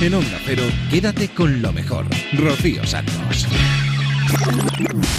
En Onda Cero, quédate con lo mejor. Rocío Santos.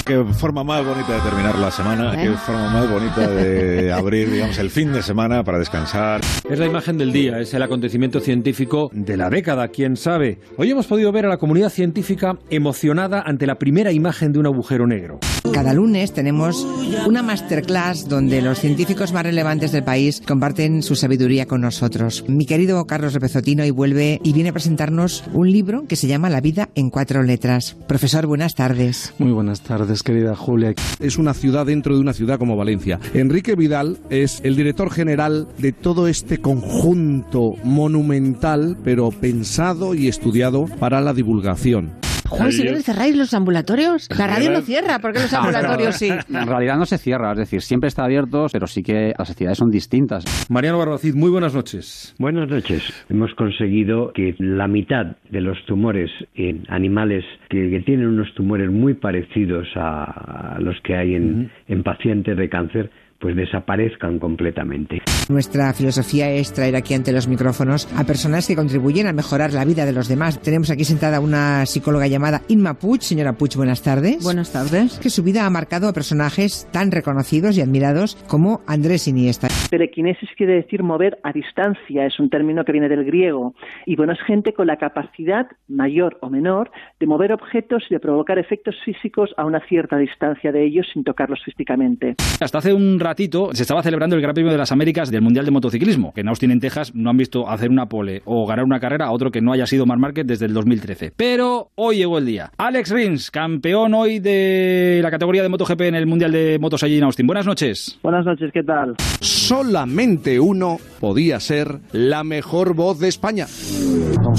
Qué forma más bonita de terminar la semana, qué forma más bonita de abrir, digamos, el fin de semana para descansar. Es la imagen del día, es el acontecimiento científico de la década, quién sabe. Hoy hemos podido ver a la comunidad científica emocionada ante la primera imagen de un agujero negro. Cada lunes tenemos una masterclass donde los científicos más relevantes del país comparten su sabiduría con nosotros. Mi querido Carlos Repezotino y vuelve y viene a presentarnos un libro que se llama La vida en cuatro letras. Profesor, buenas tardes. Muy buenas tardes, querida Julia. Es una ciudad dentro de una ciudad como Valencia. Enrique Vidal es el director general de todo este conjunto monumental, pero pensado y estudiado para la divulgación. Juan, si no cerráis los ambulatorios, la radio no cierra, porque los ambulatorios sí. En realidad no se cierra, es decir, siempre está abierto, pero sí que las actividades son distintas. Mariano Barbacid, muy buenas noches. Buenas noches. Hemos conseguido que la mitad de los tumores en animales que, tienen unos tumores muy parecidos a, los que hay en, en pacientes de cáncer pues desaparezcan completamente. Nuestra filosofía es traer aquí ante los micrófonos a personas que contribuyen a mejorar la vida de los demás. Tenemos aquí sentada una psicóloga llamada Inma Puig. Señora Puig, buenas tardes. Buenas tardes. Que su vida ha marcado a personajes tan reconocidos y admirados como Andrés Iniesta. Telequinesis quiere decir mover a distancia, es un término que viene del griego. Y bueno, es gente con la capacidad, mayor o menor, de mover objetos y de provocar efectos físicos a una cierta distancia de ellos sin tocarlos físicamente. Hasta hace un ratito se estaba celebrando el Gran Premio de las Américas del Mundial de Motociclismo, que en Austin, en Texas, no han visto hacer una pole o ganar una carrera a otro que no haya sido Marc Márquez desde el 2013. Pero hoy llegó el día. Alex Rins, campeón hoy de la categoría de MotoGP en el Mundial de Motos allí en Austin. Buenas noches. Buenas noches, ¿qué tal? Solamente uno podía ser la mejor voz de España.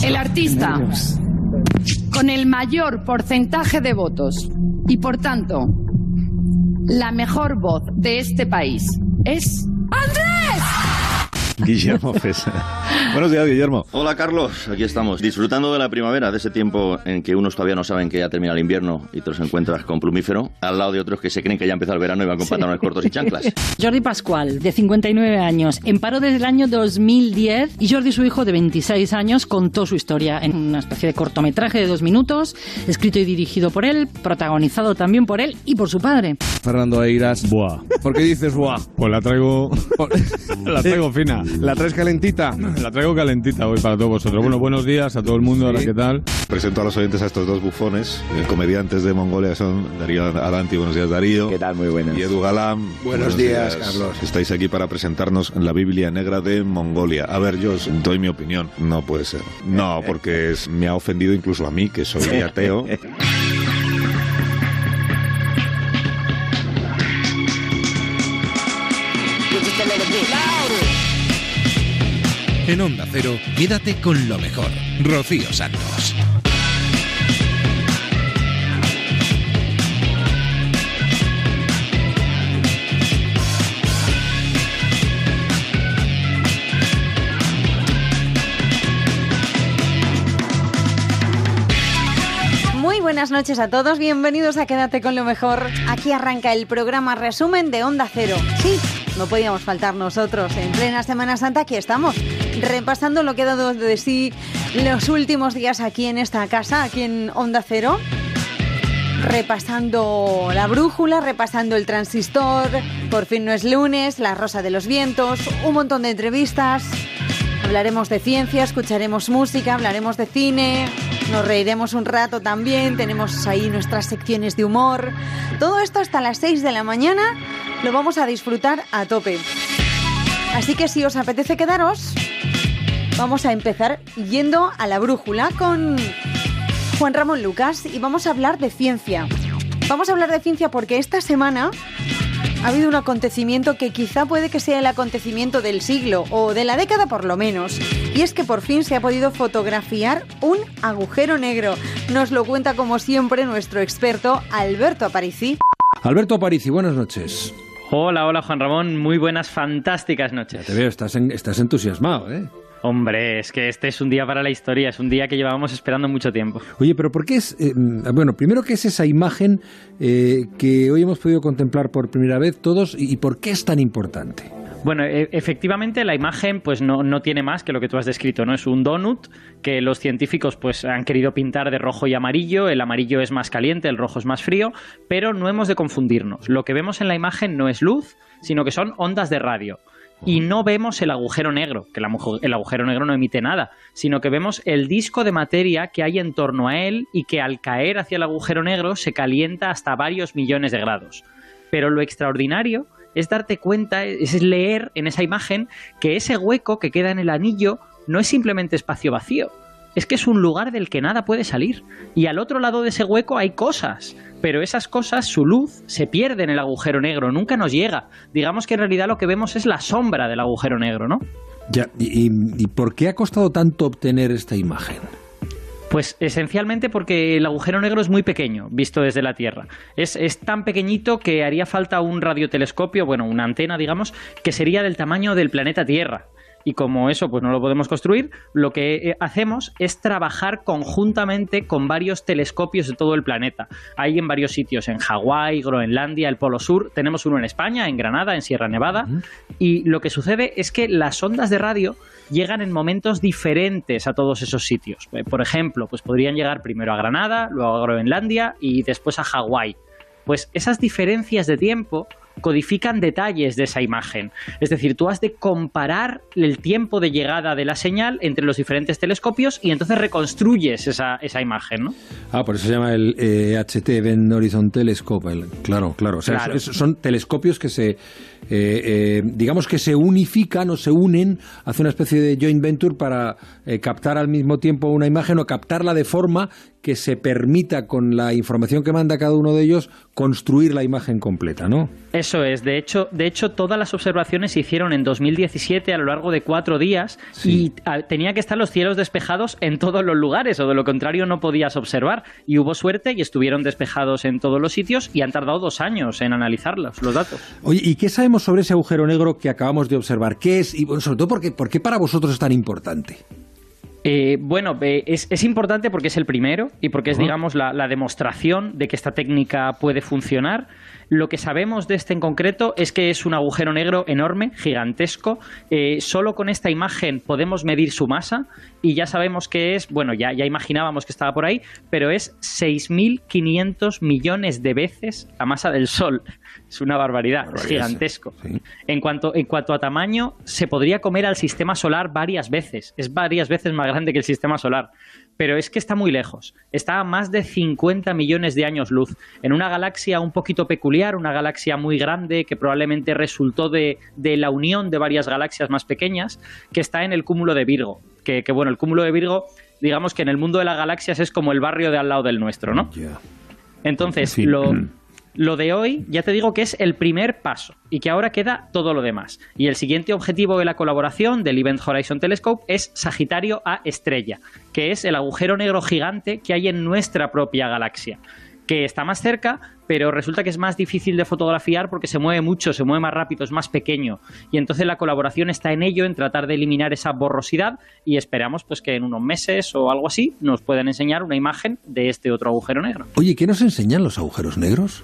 El artista con el mayor porcentaje de votos y por tanto la mejor voz de este país es Andrés. Guillermo Fesa. Buenos días, Guillermo. Hola, Carlos. Aquí estamos, disfrutando de la primavera, de ese tiempo en que unos todavía no saben que ya termina el invierno y te los encuentras con plumífero, al lado de otros que se creen que ya empezó el verano y van con pantalones cortos y chanclas. Jordi Pascual, de 59 años, en paro desde el año 2010 y Jordi, su hijo de 26 años, contó su historia en una especie de cortometraje de dos minutos, escrito y dirigido por él, protagonizado también por él y por su padre. Fernando Eiras. Buah. ¿Por qué dices buah? Pues la traigo. la traigo fina. ¿La traes calentita? La traigo calentita hoy para todos vosotros. Bueno, buenos días a todo el mundo. Ahora, ¿qué tal? Presento a los oyentes a estos dos bufones, eh, comediantes de Mongolia, son Darío Adanti. Buenos días, Darío. ¿Qué tal? Muy buenas. Y Edu Galán. Buenos, días, Carlos. Estáis aquí para presentarnos la Biblia Negra de Mongolia. A ver, yo os doy mi opinión. No puede ser. No, porque es- me ha ofendido incluso a mí, que soy ateo. En Onda Cero, quédate con lo mejor. Rocío Santos. Muy buenas noches a todos, bienvenidos a Quédate con lo mejor. Aquí arranca el programa resumen de Onda Cero. Sí, no podíamos faltar nosotros. En plena Semana Santa aquí estamos, repasando lo que ha dado de sí los últimos días aquí en esta casa, aquí en Onda Cero. Repasando la brújula, repasando el transistor, por fin no es lunes, la rosa de los vientos, un montón de entrevistas. Hablaremos de ciencia, escucharemos música, hablaremos de cine, nos reiremos un rato también, tenemos ahí nuestras secciones de humor. Todo esto hasta las 6 de la mañana lo vamos a disfrutar a tope. Así que si os apetece quedaros, vamos a empezar yendo a la brújula con Juan Ramón Lucas y vamos a hablar de ciencia. Vamos a hablar de ciencia porque esta semana ha habido un acontecimiento que quizá puede que sea el acontecimiento del siglo o de la década por lo menos. Y es que por fin se ha podido fotografiar un agujero negro. Nos lo cuenta como siempre nuestro experto Alberto Aparici. Alberto Aparici, buenas noches. Hola, hola Juan Ramón, muy buenas, fantásticas noches. Te veo, estás, en- estás entusiasmado, ¿eh? Hombre, es que este es un día para la historia, es un día que llevábamos esperando mucho tiempo. Oye, pero ¿por qué es... eh, mm, bueno, primero, ¿qué es esa imagen eh, que hoy hemos podido contemplar por primera vez todos y, y por qué es tan importante? Bueno, e efectivamente la imagen pues no, no, tiene más que lo que tú has descrito, ¿no? Es un donut que los científicos pues han querido pintar de rojo y amarillo, el amarillo es más caliente, el rojo es más frío, pero no hemos de confundirnos. Lo que vemos en la imagen no es luz, sino que son ondas de radio. Y no vemos el agujero negro, que el agujero negro no emite nada, sino que vemos el disco de materia que hay en torno a él y que al caer hacia el agujero negro se calienta hasta varios millones de grados. Pero lo extraordinario es darte cuenta, es leer en esa imagen que ese hueco que queda en el anillo no es simplemente espacio vacío, es que es un lugar del que nada puede salir. Y al otro lado de ese hueco hay cosas, pero esas cosas, su luz, se pierde en el agujero negro, nunca nos llega. Digamos que en realidad lo que vemos es la sombra del agujero negro, ¿no? Ya, ¿y, y por qué ha costado tanto obtener esta imagen? Pues esencialmente porque el agujero negro es muy pequeño, visto desde la Tierra. Es, es, tan pequeñito que haría falta un radiotelescopio, bueno, una antena, digamos, que sería del tamaño del planeta Tierra y como eso pues no lo podemos construir, lo que eh, hacemos es trabajar conjuntamente con varios telescopios de todo el planeta. Hay en varios sitios, en Hawái, Groenlandia, el Polo Sur, tenemos uno en España, en Granada, en Sierra Nevada, y lo que sucede es que las ondas de radio llegan en momentos diferentes a todos esos sitios. Eh, por ejemplo, pues podrían llegar primero a Granada, luego a Groenlandia y después a Hawái. Pues esas diferencias de tiempo codifican detalles de esa imagen. Es decir, tú has de comparar el tiempo de llegada de la señal entre los diferentes telescopios y entonces reconstruyes esa, esa imagen, ¿no? Ah, por eso se llama el HT Event Horizon Telescope. claro, claro. O sea, son telescopios que se, eh, eh, digamos que se unifican o se unen, hace una especie de joint venture para eh, captar al mismo tiempo una imagen o captarla de forma que se permita con la información que manda cada uno de ellos construir la imagen completa, ¿no? Eso es. De hecho, de hecho todas las observaciones se hicieron en 2017 a lo largo de cuatro días y ah, tenía que estar los cielos despejados en todos los lugares o de lo contrario no podías observar. Y hubo suerte y estuvieron despejados en todos los sitios y han tardado dos años en analizarlos, los datos. Oye, ¿y qué sabemos sobre ese agujero negro que acabamos de observar? ¿Qué es? Y sobre todo, ¿por qué, ¿por qué para vosotros es tan importante? Eh, bueno, eh, es, importante porque es el primero y porque es, digamos, la, demostración de que esta técnica puede funcionar. Lo que sabemos de este en concreto es que es un agujero negro enorme, gigantesco. Eh, solo con esta imagen podemos medir su masa y ya sabemos que es, bueno, ya, ya imaginábamos que estaba por ahí, pero es 6.500 millones de veces la masa del Sol. Es una barbaridad, es gigantesco. En, cuanto, en cuanto a tamaño, se podría comer al sistema solar varias veces. Es varias veces más grande que el sistema solar. Pero es que está muy lejos. Está a más de 50 millones de años luz. En una galaxia un poquito peculiar, una galaxia muy grande que probablemente resultó de, la unión de varias galaxias más pequeñas, que está en el cúmulo de Virgo. Que, bueno, el cúmulo de Virgo, digamos que en el mundo de las galaxias es como el barrio de al lado del nuestro, ¿no? Entonces, lo, lo de hoy, ya te digo que es el primer paso y que ahora queda todo lo demás. Y el siguiente objetivo de la colaboración del Event Horizon Telescope es Sagitario A estrella, que es el agujero negro gigante que hay en nuestra propia galaxia que está más cerca, pero resulta que es más difícil de fotografiar porque se mueve mucho, se mueve más rápido, es más pequeño. Y entonces la colaboración está en ello, en tratar de eliminar esa borrosidad y esperamos pues que en unos meses o algo así nos puedan enseñar una imagen de este otro agujero negro. Oye, ¿qué nos enseñan los agujeros negros?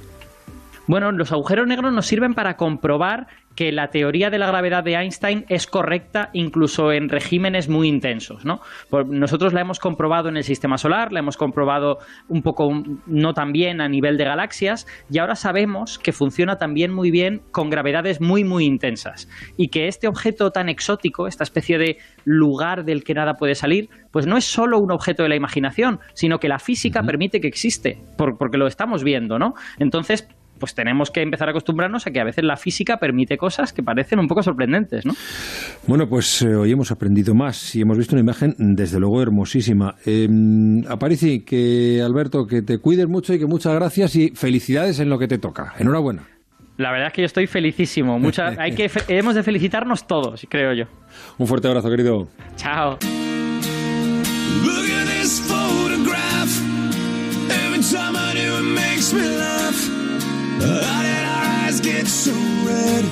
Bueno, los agujeros negros nos sirven para comprobar que la teoría de la gravedad de Einstein es correcta incluso en regímenes muy intensos. ¿no? Nosotros la hemos comprobado en el sistema solar, la hemos comprobado un poco no tan bien a nivel de galaxias y ahora sabemos que funciona también muy bien con gravedades muy muy intensas y que este objeto tan exótico, esta especie de lugar del que nada puede salir, pues no es solo un objeto de la imaginación, sino que la física permite que existe, porque lo estamos viendo, ¿no? Entonces, pues tenemos que empezar a acostumbrarnos a que a veces la física permite cosas que parecen un poco sorprendentes, ¿no? Bueno, pues eh, hoy hemos aprendido más y hemos visto una imagen desde luego hermosísima. Eh, Aparici, que Alberto, que te cuides mucho y que muchas gracias y felicidades en lo que te toca. Enhorabuena. La verdad es que yo estoy felicísimo. hay que hemos de felicitarnos todos, creo yo. Un fuerte abrazo, querido. Chao. get so red?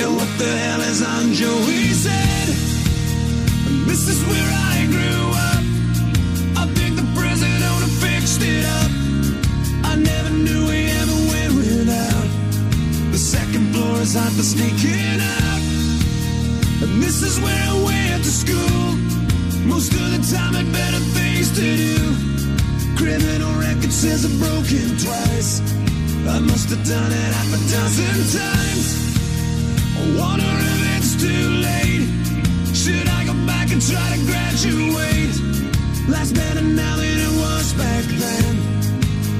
And what the hell is on Joey's head? This is where I grew up. I think the prison owner fixed it up. I never knew we ever went without. The second floor is hot for sneaking out. And this is where I went to school. Most of the time, I better things to do. Criminal record says I'm broken twice. I must have done it half a dozen times. I wonder if it's too late. Should I go back and try to graduate? Life's better now than it was back then.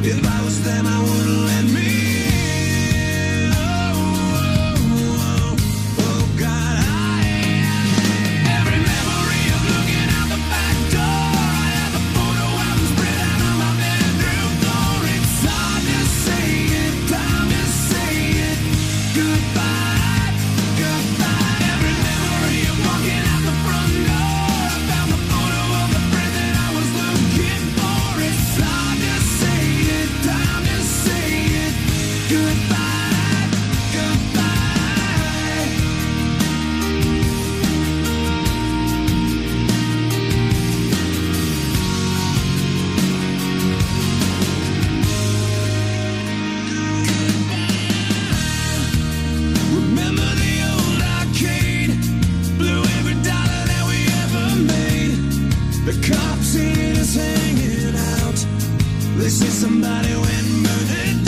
If I was them, I wouldn't let me The cops us hanging out. They say somebody went and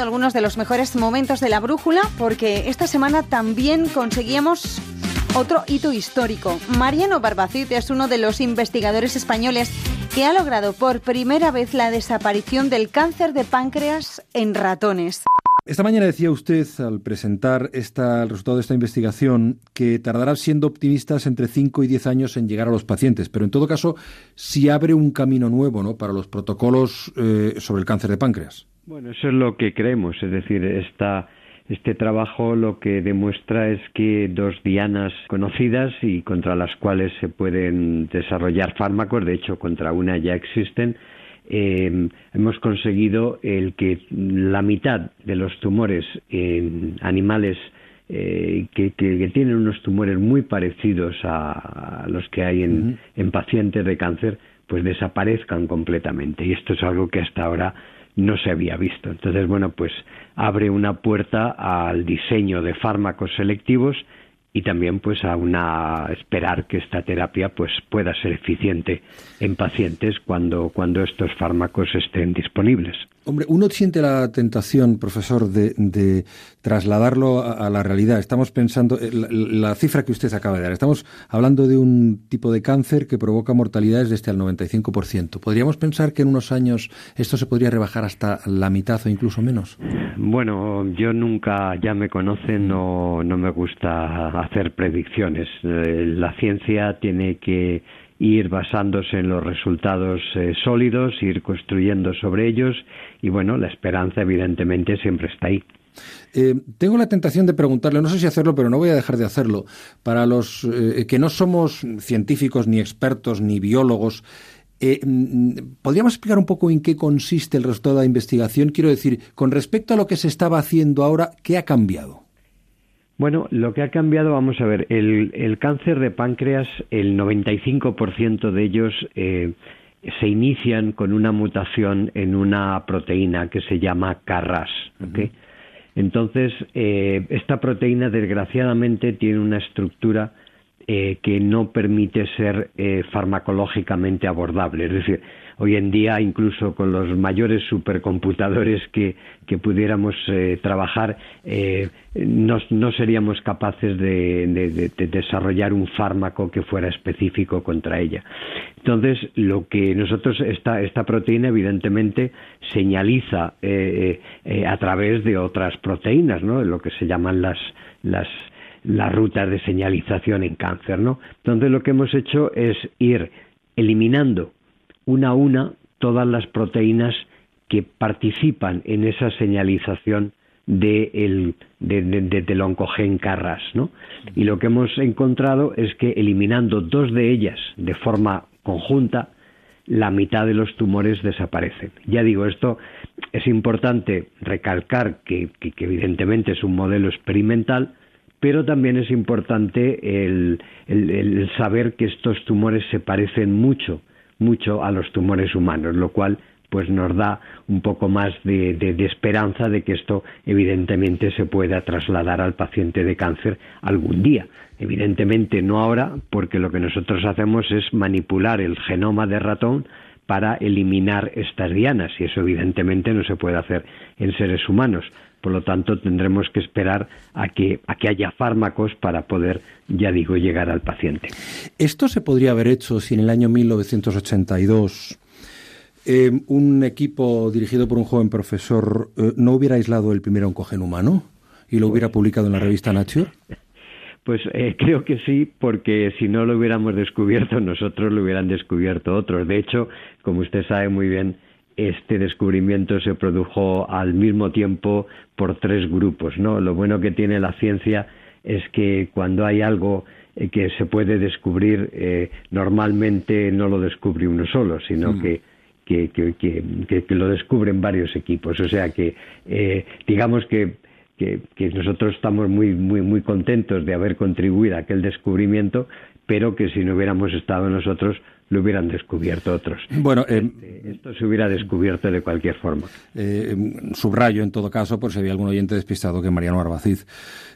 Algunos de los mejores momentos de la brújula porque esta semana también conseguíamos otro hito histórico. Mariano Barbacid es uno de los investigadores españoles que ha logrado por primera vez la desaparición del cáncer de páncreas en ratones. Esta mañana decía usted, al presentar esta, el resultado de esta investigación, que tardará siendo optimistas entre 5 y 10 años en llegar a los pacientes, pero en todo caso, si abre un camino nuevo ¿no? para los protocolos eh, sobre el cáncer de páncreas. Bueno, eso es lo que creemos, es decir, esta, este trabajo lo que demuestra es que dos dianas conocidas y contra las cuales se pueden desarrollar fármacos, de hecho contra una ya existen, eh, hemos conseguido el que la mitad de los tumores en animales eh, que, que- que tienen unos tumores muy parecidos a, a los que hay en, en pacientes de cáncer, pues desaparezcan completamente. Y esto es algo que hasta ahora no se había visto. Entonces, bueno, pues abre una puerta al diseño de fármacos selectivos y también pues a una esperar que esta terapia pues pueda ser eficiente en pacientes cuando cuando estos fármacos estén disponibles. Hombre, uno siente la tentación, profesor, de, de trasladarlo a, la realidad. Estamos pensando, eh, la, cifra que usted acaba de dar, estamos hablando de un tipo de cáncer que provoca mortalidades desde el 95%. ¿Podríamos pensar que en unos años esto se podría rebajar hasta la mitad o incluso menos? Bueno, yo nunca, ya me conocen, no, no me gusta hacer predicciones. Eh, la ciencia tiene que ir basándose en los resultados eh, sólidos, ir construyendo sobre ellos y bueno, la esperanza evidentemente siempre está ahí. Eh, tengo la tentación de preguntarle, no sé si hacerlo, pero no voy a dejar de hacerlo. Para los eh, que no somos científicos, ni expertos, ni biólogos, eh, ¿podríamos explicar un poco en qué consiste el resultado de la investigación? Quiero decir, con respecto a lo que se estaba haciendo ahora, ¿qué ha cambiado? Bueno, lo que ha cambiado, vamos a ver, el, el cáncer de páncreas, el 95% de ellos eh, se inician con una mutación en una proteína que se llama CARRAS. ¿okay? Uh -huh. Entonces, eh, esta proteína desgraciadamente tiene una estructura eh, que no permite ser eh, farmacológicamente abordable. Es decir, hoy en día, incluso con los mayores supercomputadores que, que pudiéramos eh, trabajar, eh, no, no, seríamos capaces de, de, de, desarrollar un fármaco que fuera específico contra ella. Entonces, lo que nosotros, esta, esta proteína, evidentemente, señaliza eh, a través de otras proteínas, ¿no? lo que se llaman las, las las rutas de señalización en cáncer, ¿no? Entonces lo que hemos hecho es ir eliminando una a una todas las proteínas que participan en esa señalización de el, de, de, del oncogen Carras, ¿no? Y lo que hemos encontrado es que eliminando dos de ellas de forma conjunta, la mitad de los tumores desaparecen. Ya digo, esto es importante recalcar que, evidentemente es un modelo experimental, pero también es importante el, saber que estos tumores se parecen mucho, mucho a los tumores humanos, lo cual pues nos da un poco más de, de, esperanza de que esto evidentemente se pueda trasladar al paciente de cáncer algún día. Evidentemente no ahora, porque lo que nosotros hacemos es manipular el genoma de ratón para eliminar estas dianas y eso evidentemente no se puede hacer en seres humanos. Por lo tanto, tendremos que esperar a que, a que haya fármacos para poder, ya digo, llegar al paciente. Esto se podría haber hecho si en el año 1982 eh, un equipo dirigido por un joven profesor eh, no hubiera aislado el primer oncogen humano y lo hubiera publicado en la revista Nature. Pues eh, creo que sí, porque si no lo hubiéramos descubierto nosotros, lo hubieran descubierto otros. De hecho, como usted sabe muy bien, este descubrimiento se produjo al mismo tiempo por tres grupos, ¿no? Lo bueno que tiene la ciencia es que cuando hay algo eh, que se puede descubrir, eh, normalmente no lo descubre uno solo, sino mm. que que, que, que, que, lo descubren varios equipos. O sea que, eh, digamos que, que, nosotros estamos muy, muy, muy contentos de haber contribuido a aquel descubrimiento, pero que si no hubiéramos estado nosotros, lo hubieran descubierto otros. Bueno, eh, este, esto se hubiera descubierto de cualquier forma. Eh, subrayo, en todo caso, por si había algún oyente despistado, que Mariano Arbacid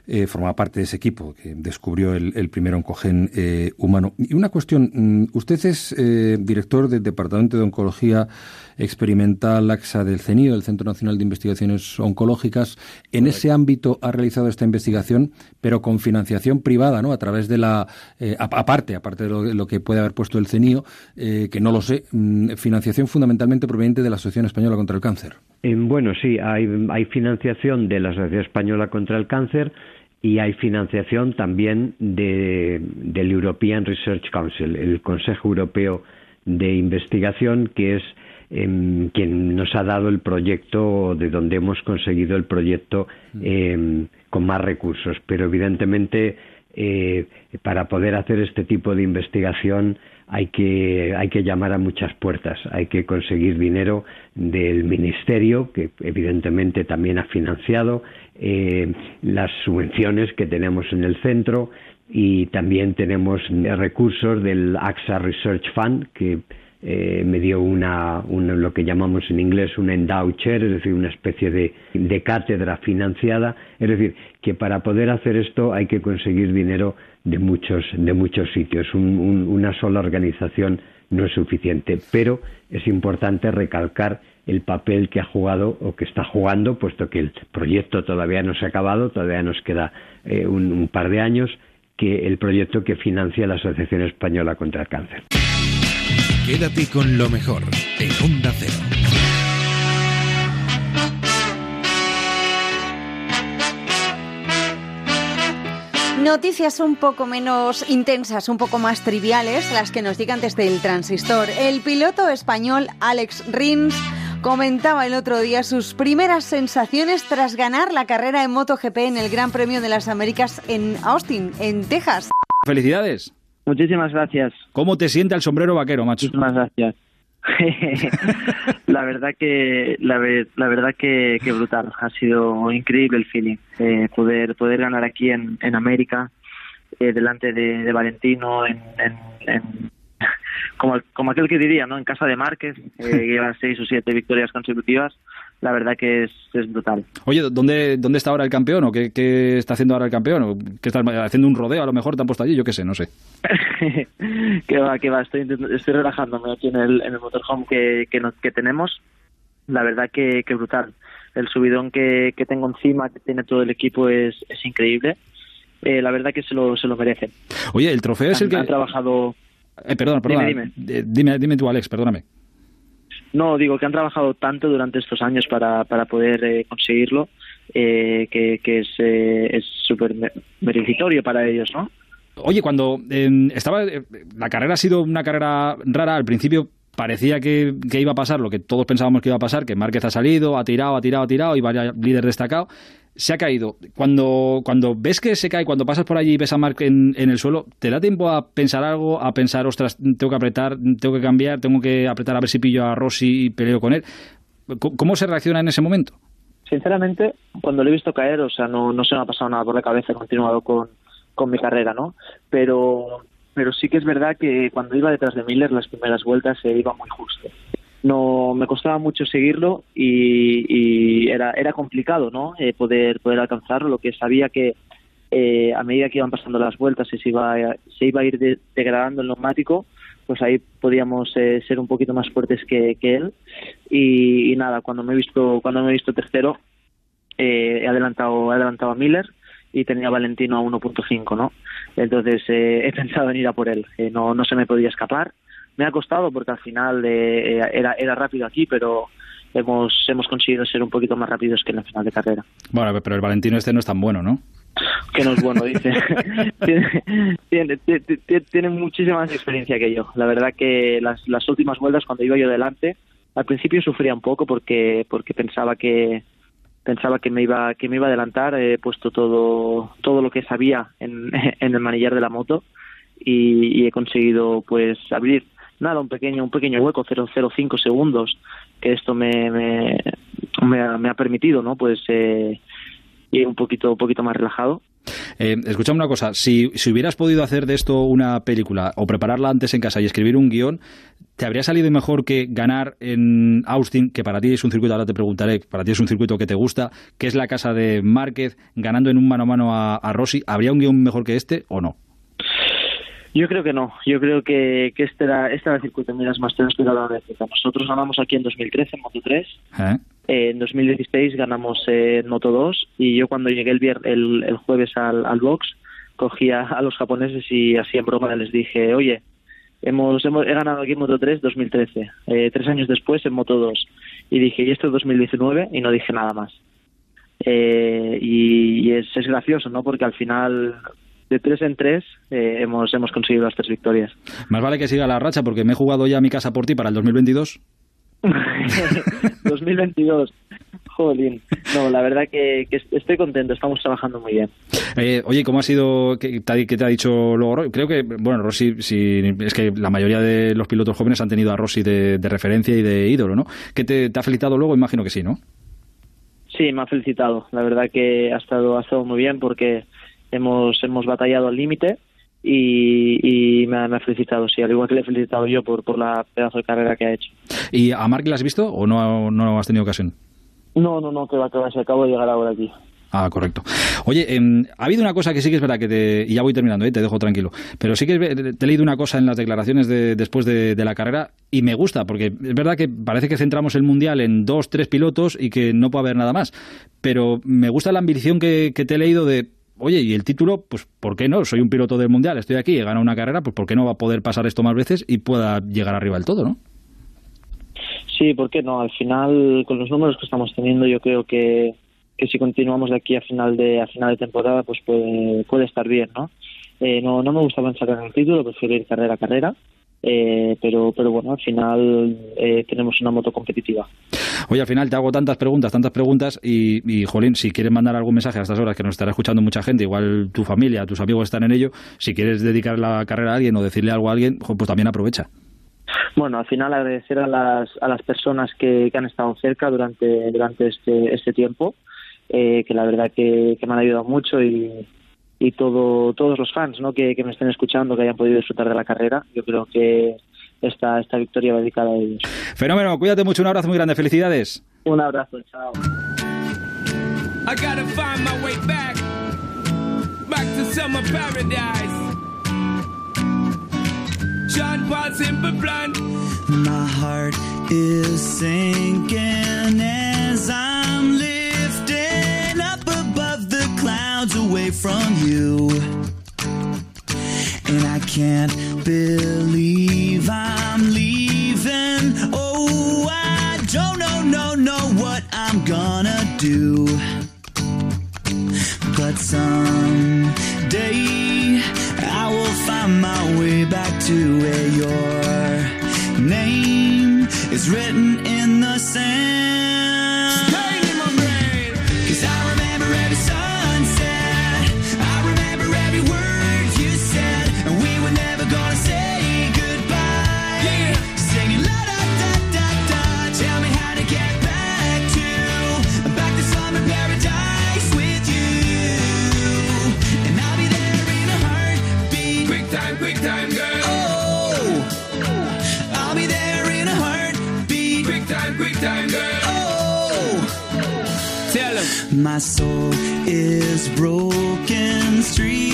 eh, formaba parte de ese equipo que descubrió el, el primer oncogen eh, humano. Y una cuestión, mm, usted es director del Departamento de Oncología Experimental AXA del CENIO, del Centro Nacional de Investigaciones Oncológicas. En ese ámbito ha realizado esta investigación, pero con financiación privada, ¿no? A través de la, aparte, aparte de lo, lo, que puede haber puesto el CENIO, eh, que no lo sé, mm, financiación fundamentalmente proveniente de la Asociación Española contra el Cáncer. Eh, bueno, sí, hay, hay financiación de la Asociación Española contra el Cáncer y hay financiación también de, del European Research Council, el Consejo Europeo de Investigación, que es eh, quien nos ha dado el proyecto, de donde hemos conseguido el proyecto eh, con más recursos. Pero evidentemente, eh, para poder hacer este tipo de investigación hay que, hay que llamar a muchas puertas, hay que conseguir dinero del Ministerio, que evidentemente también ha financiado, eh, las subvenciones que tenemos en el centro y también tenemos recursos del AXA Research Fund, que eh, me dio una, lo que llamamos en inglés un endow chair, es decir, una especie de, de cátedra financiada. Es decir, que para poder hacer esto hay que conseguir dinero de muchos, de muchos sitios. Un, un, una sola organización no es suficiente, pero es importante recalcar el papel que ha jugado o que está jugando, puesto que el proyecto todavía no se ha acabado, todavía nos queda eh, un, un par de años, que el proyecto que financia la Asociación Española contra el Cáncer. Quédate con lo mejor en Onda Cero. Noticias un poco menos intensas, un poco más triviales, las que nos llegan desde el transistor. El piloto español Alex Rins comentaba el otro día sus primeras sensaciones tras ganar la carrera en MotoGP en el Gran Premio de las Américas en Austin, en Texas. Felicidades. Muchísimas gracias. ¿Cómo te sienta el sombrero vaquero, macho? Muchísimas gracias. la verdad que la, la verdad que, que, brutal ha sido increíble el feeling eh, poder poder ganar aquí en, en América eh, delante de, de Valentino en, en, en como, como aquel que diría no en casa de Márquez eh, que lleva seis o siete victorias consecutivas la verdad que es, es brutal. Oye, ¿dónde, ¿dónde está ahora el campeón? ¿O qué, qué está haciendo ahora el campeón? ¿O qué está haciendo un rodeo? A lo mejor te han puesto allí, yo qué sé, no sé. que va, que va, estoy, estoy relajándome aquí en el, en el motorhome que, que, nos, que tenemos. La verdad que, que brutal. El subidón que, que tengo encima, que tiene todo el equipo, es, es increíble. Eh, la verdad que se lo, se lo merecen. Oye, el trofeo es el que... Han trabajado... Eh, perdona, perdona. Dime, dime. dime, dime tú, Alex, perdóname. No, digo que han trabajado tanto durante estos años para, para poder eh, conseguirlo eh, que, es súper eh, meritorio para ellos, ¿no? Oye, cuando eh, estaba. La carrera ha sido una carrera rara. Al principio parecía que, que, iba a pasar lo que todos pensábamos que iba a pasar: que Márquez ha salido, ha tirado, ha tirado, ha tirado y vaya líder destacado. Se ha caído. Cuando, cuando ves que se cae, cuando pasas por allí y ves a en, en, el suelo, ¿te da tiempo a pensar algo? A pensar, ostras, tengo que apretar, tengo que cambiar, tengo que apretar a ver si pillo a Rossi y peleo con él. ¿Cómo se reacciona en ese momento? Sinceramente, cuando lo he visto caer, o sea, no, no se me ha pasado nada por la cabeza, he continuado con, con mi carrera, ¿no? Pero, pero sí que es verdad que cuando iba detrás de Miller, las primeras vueltas se iba muy justo. No me costaba mucho seguirlo y, era era complicado no eh, poder poder alcanzarlo. Lo que sabía que eh, a medida que iban pasando las vueltas se iba se iba a ir de, degradando el neumático pues ahí podíamos eh, ser un poquito más fuertes que, él. Y, y, nada cuando me he visto cuando me he visto tercero he adelantado he adelantado a Miller y tenía Valentino a 1.5 no entonces he pensado en ir a por él no no se me podía escapar me ha costado porque al final eh, era, era rápido aquí, pero hemos, hemos conseguido ser un poquito más rápidos que en la final de carrera. Bueno, pero el Valentino este no es tan bueno, ¿no? Que no es bueno, dice. tiene, tiene, tiene, tiene, muchísima más experiencia que yo. La verdad que las, las últimas vueltas cuando iba yo delante, al principio sufría un poco porque porque pensaba que pensaba que me iba que me iba a adelantar, he puesto todo todo lo que sabía en, el manillar de la moto y, y he conseguido pues abrir nada, un pequeño, un pequeño hueco, 0,05 segundos, que esto me, me, me, ha, me ha permitido, ¿no? Pues eh, ir un poquito, un poquito más relajado. Eh, escuchame una cosa, si, si hubieras podido hacer de esto una película o prepararla antes en casa y escribir un guion, ¿te habría salido mejor que ganar en Austin, que para ti es un circuito, ahora te preguntaré, para ti es un circuito que te gusta, que es la casa de Márquez, ganando en un mano a mano a, a Rossi? ¿Habría un guion mejor que este o no? Yo creo que no. Yo creo que, que este, era, este era el circuito de Miras Masters que la Nosotros ganamos aquí en 2013 en Moto 3. ¿Eh? En 2016 ganamos en Moto 2 y yo cuando llegué el, vier, el, jueves al, box cogí a, los japoneses y así en broma les dije, oye, hemos, hemos he ganado aquí en Moto 3 2013, eh, tres años después en Moto 2 y dije, y esto es 2019 y no dije nada más. Eh, y, y es, es gracioso, ¿no? Porque al final de tres en tres eh, hemos, hemos conseguido las tres victorias. Más vale que siga la racha porque me he jugado ya mi casa por ti para el 2022. 2022. Jolín. No, la verdad que, que, estoy contento, estamos trabajando muy bien. Eh, oye, ¿cómo ha sido, qué te, qué te, ha dicho luego? Creo que, bueno, Rossi, si, es que la mayoría de los pilotos jóvenes han tenido a Rossi de, de referencia y de ídolo, ¿no? ¿Qué te, te, ha felicitado luego? Imagino que sí, ¿no? Sí, me ha felicitado. La verdad que ha estado, ha estado muy bien porque hemos hemos batallado al límite y, y me, ha, me, ha, felicitado, sí, al igual que le he felicitado yo por, por la pedazo de carrera que ha hecho. ¿Y a Mark le has visto o no, no has tenido ocasión? No, no, no, que va, que va, se acabo de llegar ahora aquí. Ah, correcto. Oye, eh, ha habido una cosa que sí que es verdad que te, y ya voy terminando, ¿eh? te dejo tranquilo, pero sí que te he leído una cosa en las declaraciones de, después de, de, la carrera y me gusta, porque es verdad que parece que centramos el Mundial en dos, tres pilotos y que no puede haber nada más, pero me gusta la ambición que, que te he leído de oye, y el título, pues ¿por qué no? Soy un piloto del Mundial, estoy aquí, he ganado una carrera, pues ¿por qué no va a poder pasar esto más veces y pueda llegar arriba del todo, no? Sí, ¿por qué no? Al final, con los números que estamos teniendo, yo creo que, que si continuamos de aquí a final de a final de temporada, pues puede, puede estar bien, ¿no? Eh, no, no me gusta pensar en el título, prefiero ir carrera a carrera. Eh, pero, pero bueno, al final eh, tenemos una moto competitiva. Oye, al final te hago tantas preguntas, tantas preguntas y, y, Jolín, si quieres mandar algún mensaje a estas horas que nos estará escuchando mucha gente, igual tu familia, tus amigos están en ello, si quieres dedicar la carrera a alguien o decirle algo a alguien, pues también aprovecha. Bueno, al final agradecer a las, a las personas que, que han estado cerca durante, durante este, este tiempo, eh, que la verdad que, que me han ayudado mucho y, y todo, todos los fans ¿no? que, que, me estén escuchando, que hayan podido disfrutar de la carrera. Yo creo que esta, esta victoria va dedicada a ellos. Fenómeno, cuídate mucho, un abrazo muy grande, felicidades. Un abrazo, chao. I gotta find my way back, back to summer paradise. John Paul Simple Plan. My heart is sinking from you. And I can't believe I'm leaving. Oh, I don't know, no, know what I'm gonna do. But someday I will find my way back to where your name is written in the sand. My soul is broken, streets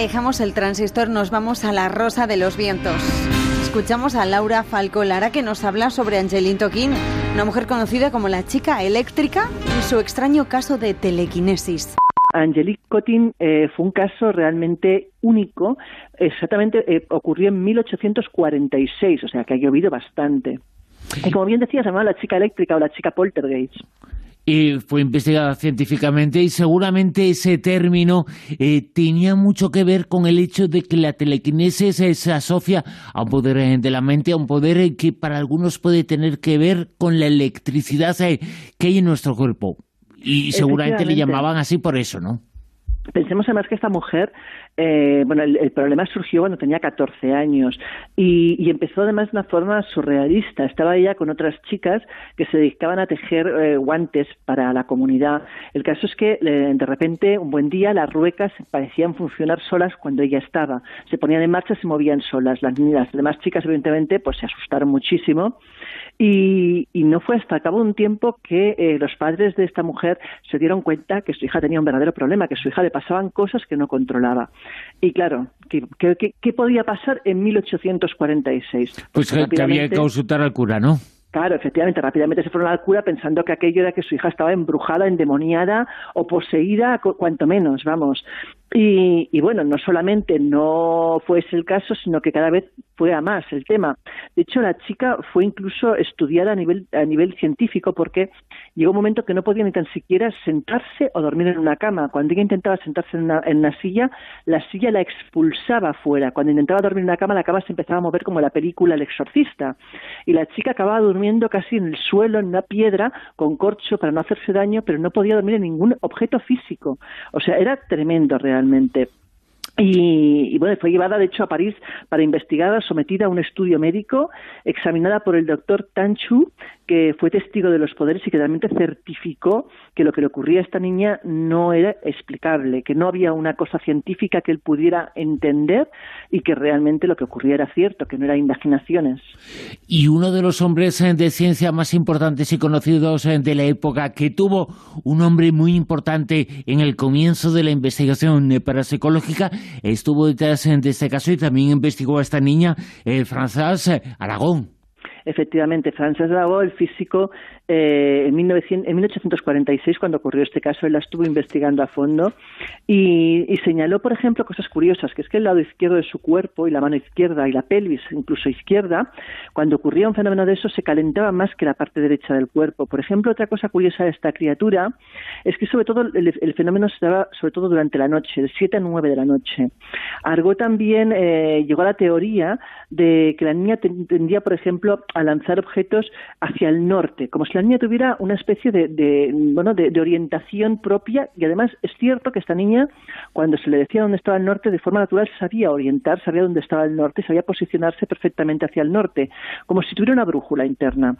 Dejamos el transistor, nos vamos a la Rosa de los Vientos. Escuchamos a Laura Falco Lara que nos habla sobre Angeline Toquín, una mujer conocida como la chica eléctrica y su extraño caso de telequinesis. Angelique Cotin eh, fue un caso realmente único. Exactamente eh, ocurrió en 1846, o sea que ha llovido bastante. Y como bien decía, se llamaba la chica eléctrica o la chica poltergeist y fue investigada científicamente y seguramente ese término eh, tenía mucho que ver con el hecho de que la telequinesis eh, se asocia a un poder eh, de la mente, a un poder que para algunos puede tener que ver con la electricidad que hay en nuestro cuerpo. Y seguramente le llamaban así por eso, ¿no? Pensemos además que esta mujer, eh, bueno, el, problema surgió cuando tenía 14 años y, empezó además de una forma surrealista. Estaba ella con otras chicas que se dedicaban a tejer eh, guantes para la comunidad. El caso es que eh, de repente, un buen día, las ruecas parecían funcionar solas cuando ella estaba. Se ponían en marcha, se movían solas. Las, las demás chicas, evidentemente, pues se asustaron muchísimo y, no fue hasta cabo de un tiempo que eh, los padres de esta mujer se dieron cuenta que su hija tenía un verdadero problema, que a su hija le pasaban cosas que no controlaba. Y claro, ¿qué, qué, podía pasar en 1846? Pues, pues que había que consultar al cura, ¿no? Claro, efectivamente, rápidamente se fueron al cura pensando que aquello era que su hija estaba embrujada, endemoniada o poseída, cuanto menos, vamos. Y, bueno, no solamente no fue ese el caso, sino que cada vez fue a más el tema. De hecho, la chica fue incluso estudiada a nivel, a nivel científico porque llegó un momento que no podía ni tan siquiera sentarse o dormir en una cama. Cuando ella intentaba sentarse en una, en una silla, la silla la expulsaba fuera. Cuando intentaba dormir en una cama, la cama se empezaba a mover como la película El exorcista. Y la chica acababa durmiendo casi en el suelo, en una piedra, con corcho para no hacerse daño, pero no podía dormir en ningún objeto físico. O sea, era tremendo realmente realmente. Y, bueno, fue llevada de hecho a París para investigar, sometida a un estudio médico, examinada por el doctor Tanchu, que fue testigo de los poderes y que realmente certificó que lo que le ocurría a esta niña no era explicable, que no había una cosa científica que él pudiera entender y que realmente lo que ocurría era cierto, que no eran imaginaciones. Y uno de los hombres eh, de ciencia más importantes y conocidos eh, de la época, que tuvo un hombre muy importante en el comienzo de la investigación eh, parapsicológica, estuvo detrás de este caso y también investigó a esta niña, François Aragón. Efectivamente, Frances Dargaud, el físico, eh, en, 1846, cuando ocurrió este caso, él la estuvo investigando a fondo y, señaló, por ejemplo, cosas curiosas, que es que el lado izquierdo de su cuerpo y la mano izquierda y la pelvis, incluso izquierda, cuando ocurría un fenómeno de eso, se calentaba más que la parte derecha del cuerpo. Por ejemplo, otra cosa curiosa de esta criatura es que sobre todo el, fenómeno se daba sobre todo durante la noche, de 7 a 9 de la noche. Argo también eh, llegó a la teoría de que la niña tendría, por ejemplo, a lanzar objetos hacia el norte, como si la niña tuviera una especie de, bueno, de, orientación propia y además es cierto que esta niña, cuando se le decía dónde estaba el norte, de forma natural sabía orientar, sabía dónde estaba el norte, sabía posicionarse perfectamente hacia el norte, como si tuviera una brújula interna.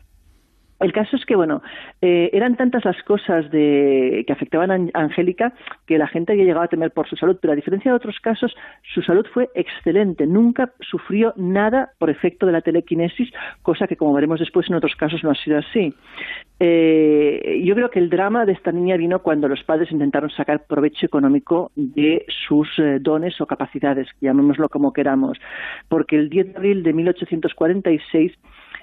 El caso es que, bueno, eh, eran tantas las cosas de, que afectaban a Angélica que la gente había llegado a temer por su salud, pero a diferencia de otros casos, su salud fue excelente. Nunca sufrió nada por efecto de la telequinesis, cosa que, como veremos después, en otros casos no ha sido así. Eh, yo creo que el drama de esta niña vino cuando los padres intentaron sacar provecho económico de sus eh, dones o capacidades, llamémoslo como queramos, porque el 10 de abril de 1846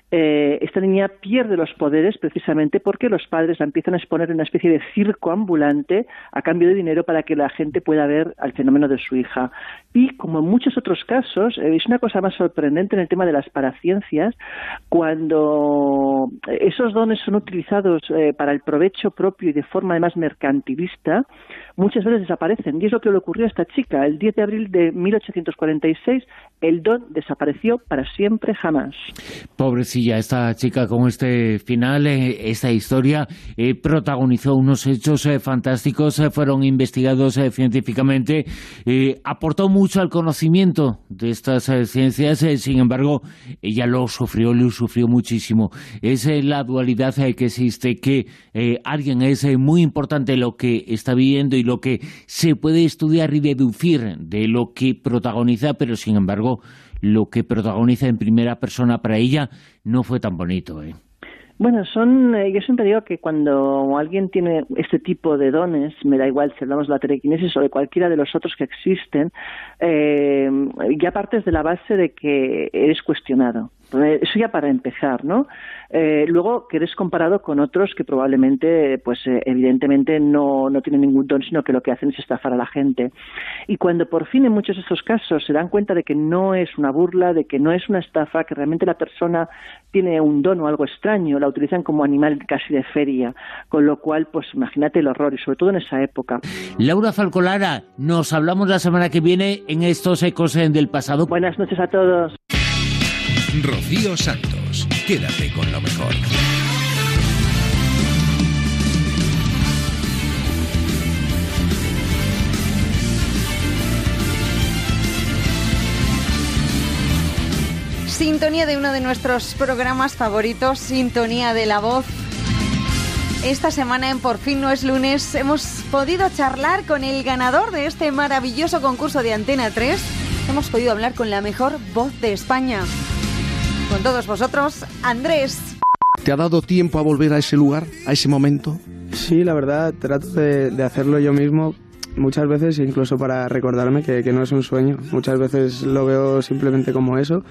eh, esta niña pierde los poderes precisamente porque los padres la empiezan a exponer en una especie de circo ambulante a cambio de dinero para que la gente pueda ver al fenómeno de su hija. Y como en muchos otros casos, eh, es una cosa más sorprendente en el tema de las paraciencias, cuando esos dones son utilizados eh, para el provecho propio y de forma además mercantilista, muchas veces desaparecen. Y es lo que le ocurrió a esta chica. El 10 de abril de 1846, el don desapareció para siempre jamás. Pobrecilla, esta chica con este final, eh, esta historia, eh, protagonizó unos hechos eh, fantásticos, fueron investigados científicamente, aportó mucho al conocimiento de estas ciencias, sin embargo, ella lo sufrió, lo sufrió muchísimo. Es la dualidad que existe, que alguien es muy importante lo que está viendo y lo que se puede estudiar y deducir de lo que protagoniza, pero sin embargo lo que protagoniza en primera persona para ella no fue tan bonito. ¿eh? Bueno, son, eh, yo siempre digo que cuando alguien tiene este tipo de dones, me da igual si hablamos de la telequinesis o de cualquiera de los otros que existen, eh, ya partes de la base de que eres cuestionado. Eh, Eso ya para empezar, ¿no? Eh, luego que eres comparado con otros que probablemente, pues eh, evidentemente no, no tienen ningún don, sino que lo que hacen es estafar a la gente. Y cuando por fin en muchos de estos casos se dan cuenta de que no es una burla, de que no es una estafa, que realmente la persona tiene un don o algo extraño, la utilizan como animal casi de feria, con lo cual, pues imagínate el horror, y sobre todo en esa época. Laura Falcolara, nos hablamos la semana que viene en estos ecos del pasado. Buenas noches a todos. Rocío Santos, quédate con lo mejor. Sintonía de uno de nuestros programas favoritos, Sintonía de la Voz. Esta semana en Por fin no es lunes hemos podido charlar con el ganador de este maravilloso concurso de Antena 3. Hemos podido hablar con la mejor voz de España. Con todos vosotros, Andrés. ¿Te ha dado tiempo a volver a ese lugar, a ese momento? Sí, la verdad, trato de, de hacerlo yo mismo muchas veces, incluso para recordarme que, que no es un sueño. Muchas veces lo veo simplemente como eso.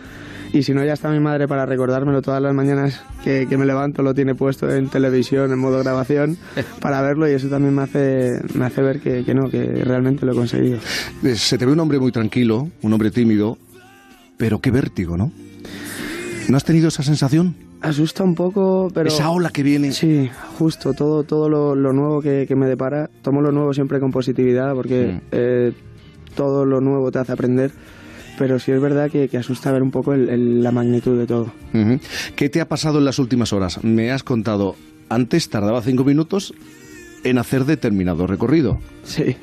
Y si no, ya está mi madre para recordármelo todas las mañanas que, que me levanto, lo tiene puesto en televisión, en modo grabación, para verlo y eso también me hace, me hace ver que, que no, que realmente lo he conseguido. Eh, Se te ve un hombre muy tranquilo, un hombre tímido, pero qué vértigo, ¿no? ¿No has tenido esa sensación? Asusta un poco, pero... Esa ola que viene. Sí, justo, todo, todo lo, lo nuevo que, que me depara. Tomo lo nuevo siempre con positividad porque eh, todo lo nuevo te hace aprender. Pero sí es verdad que, que asusta ver un poco el- el- la magnitud de todo. ¿Qué te ha pasado en las últimas horas? Me has contado, antes tardaba cinco minutos en hacer determinado recorrido. Sí,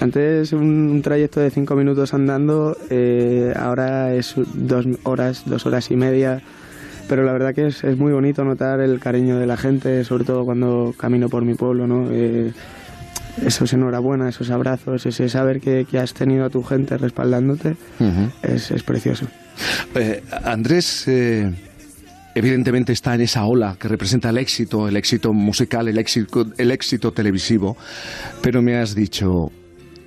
antes un, trayecto de cinco minutos andando, eh, ahora es dos horas, dos horas y media. Pero la verdad que es, es muy bonito notar el cariño de la gente, sobre todo cuando camino por mi pueblo, ¿no? Eh, esos enhorabuena, esos abrazos, ese saber que, que has tenido a tu gente respaldándote, es, es precioso. Eh, Andrés, eh, evidentemente está en esa ola que representa el éxito, el éxito musical, el éxito, el éxito televisivo, pero me has dicho,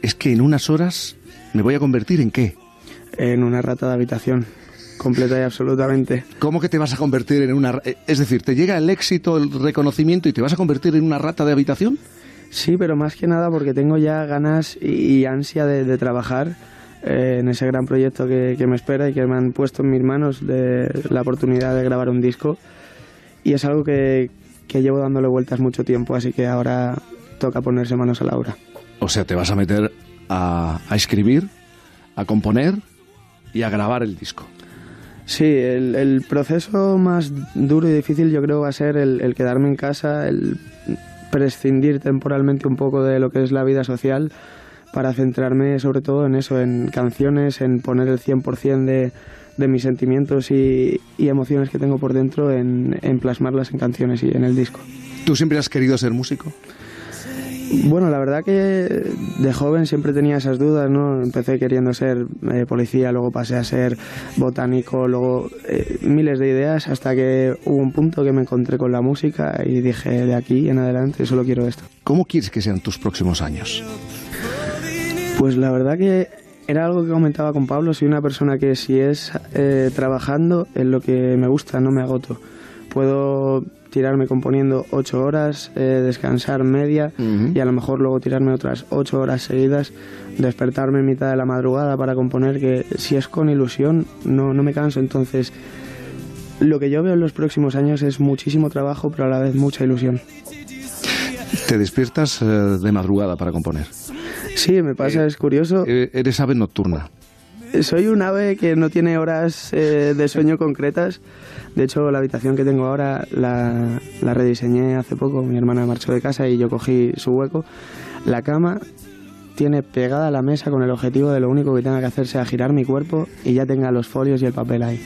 es que en unas horas me voy a convertir en qué? En una rata de habitación, completa y absolutamente. ¿Cómo que te vas a convertir en una... eh, Es decir, ¿te llega el éxito, el reconocimiento y te vas a convertir en una rata de habitación? Sí, pero más que nada porque tengo ya ganas y, y ansia de, de trabajar eh, en ese gran proyecto que, que me espera y que me han puesto en mis manos de la oportunidad de grabar un disco. Y es algo que, que llevo dándole vueltas mucho tiempo, así que ahora toca ponerse manos a la obra. O sea, te vas a meter a, a escribir, a componer y a grabar el disco. Sí, el, el proceso más duro y difícil yo creo va a ser el, el quedarme en casa, el prescindir temporalmente un poco de lo que es la vida social para centrarme sobre todo en eso, en canciones, en poner el 100% de, de mis sentimientos y, y emociones que tengo por dentro en, en plasmarlas en canciones y en el disco. ¿Tú siempre has querido ser músico? Bueno, la verdad que de joven siempre tenía esas dudas, ¿no? Empecé queriendo ser eh, policía, luego pasé a ser botánico, luego eh, miles de ideas hasta que hubo un punto que me encontré con la música y dije de aquí en adelante solo quiero esto. ¿Cómo quieres que sean tus próximos años? Pues la verdad que era algo que comentaba con Pablo, soy una persona que si es eh, trabajando en lo que me gusta, no me agoto. Puedo tirarme componiendo ocho horas, eh, descansar media y a lo mejor luego tirarme otras ocho horas seguidas, despertarme en mitad de la madrugada para componer, que si es con ilusión no, no me canso. Entonces, lo que yo veo en los próximos años es muchísimo trabajo, pero a la vez mucha ilusión. ¿Te despiertas eh, de madrugada para componer? Sí, me pasa, es curioso. Eh, Eres ave nocturna. Soy un ave que no tiene horas eh, de sueño concretas. De hecho, la habitación que tengo ahora la, la rediseñé hace poco. Mi hermana marchó de casa y yo cogí su hueco. La cama tiene pegada a la mesa con el objetivo de lo único que tenga que hacer sea girar mi cuerpo y ya tenga los folios y el papel ahí.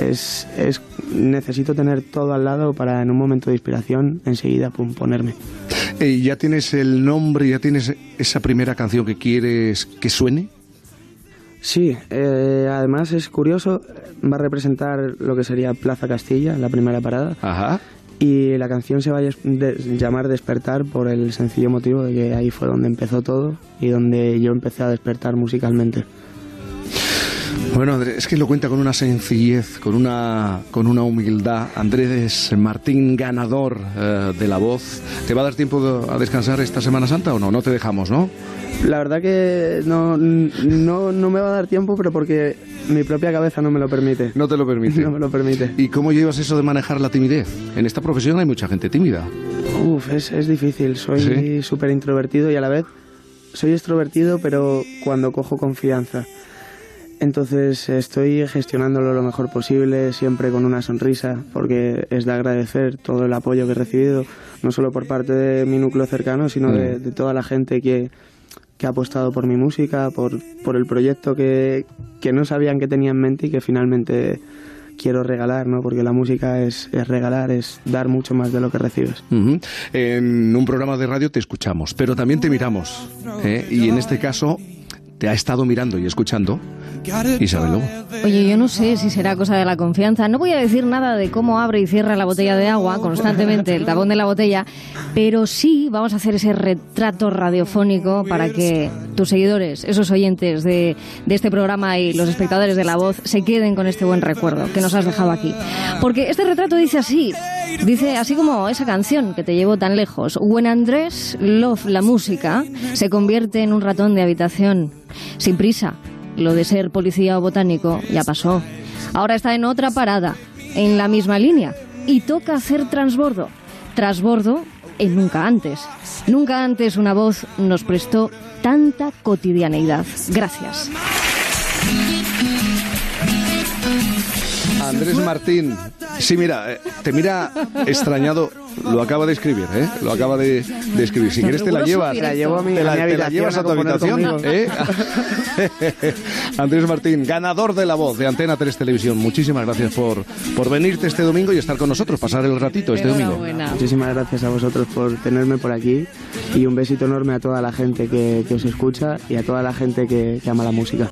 Es, es, necesito tener todo al lado para en un momento de inspiración enseguida pum, ponerme. Eh, ¿Ya tienes el nombre, ya tienes esa primera canción que quieres que suene? Sí, eh, además es curioso, va a representar lo que sería Plaza Castilla, la primera parada. Ajá. Y la canción se va a llamar Despertar por el sencillo motivo de que ahí fue donde empezó todo y donde yo empecé a despertar musicalmente. Bueno, Andrés, es que lo cuenta con una sencillez, con una, con una humildad. Andrés Martín, ganador eh, de la voz. ¿Te va a dar tiempo a descansar esta Semana Santa o no? No te dejamos, ¿no? La verdad que no, no, no me va a dar tiempo, pero porque mi propia cabeza no me lo permite. No te lo permite. No me lo permite. ¿Y cómo llevas eso de manejar la timidez? En esta profesión hay mucha gente tímida. Uf, es, es difícil. Soy súper introvertido y a la vez soy extrovertido, pero cuando cojo confianza. Entonces estoy gestionándolo lo mejor posible, siempre con una sonrisa, porque es de agradecer todo el apoyo que he recibido, no solo por parte de mi núcleo cercano, sino de, Mm. de toda la gente que, que ha apostado por mi música, por, por el proyecto que, que no sabían que tenía en mente y que finalmente quiero regalar, ¿no? Porque la música es, es regalar, es dar mucho más de lo que recibes. En un programa de radio te escuchamos, pero también te miramos. ¿eh? Y en este caso te ha estado mirando y escuchando Isabel Lobo. Oye, yo no sé si será cosa de la confianza. No voy a decir nada de cómo abre y cierra la botella de agua constantemente, el tapón de la botella, pero sí vamos a hacer ese retrato radiofónico para que tus seguidores, esos oyentes de, de este programa y los espectadores de La Voz se queden con este buen recuerdo que nos has dejado aquí. Porque este retrato dice así, dice así como esa canción que te llevó tan lejos. When Andrés Love la música se convierte en un ratón de habitación, sin prisa. Lo de ser policía o botánico ya pasó. Ahora está en otra parada, en la misma línea, y toca hacer transbordo. Transbordo en nunca antes. Nunca antes una voz nos prestó tanta cotidianeidad. Gracias. Andrés Martín. Sí, mira, eh, te mira extrañado. Lo acaba de escribir, ¿eh? Lo acaba de, de escribir. Si quieres te la llevas. subir La llevo a mi- te la, a mi te la habitación llevas a tu habitación. ¿eh? Andrés Martín, ganador de la voz de Antena 3 Televisión. Muchísimas gracias por, por venirte este domingo y estar con nosotros, pasar el ratito este domingo. Muchísimas gracias a vosotros por tenerme por aquí y un besito enorme a toda la gente que, que os escucha y a toda la gente que, que ama la música.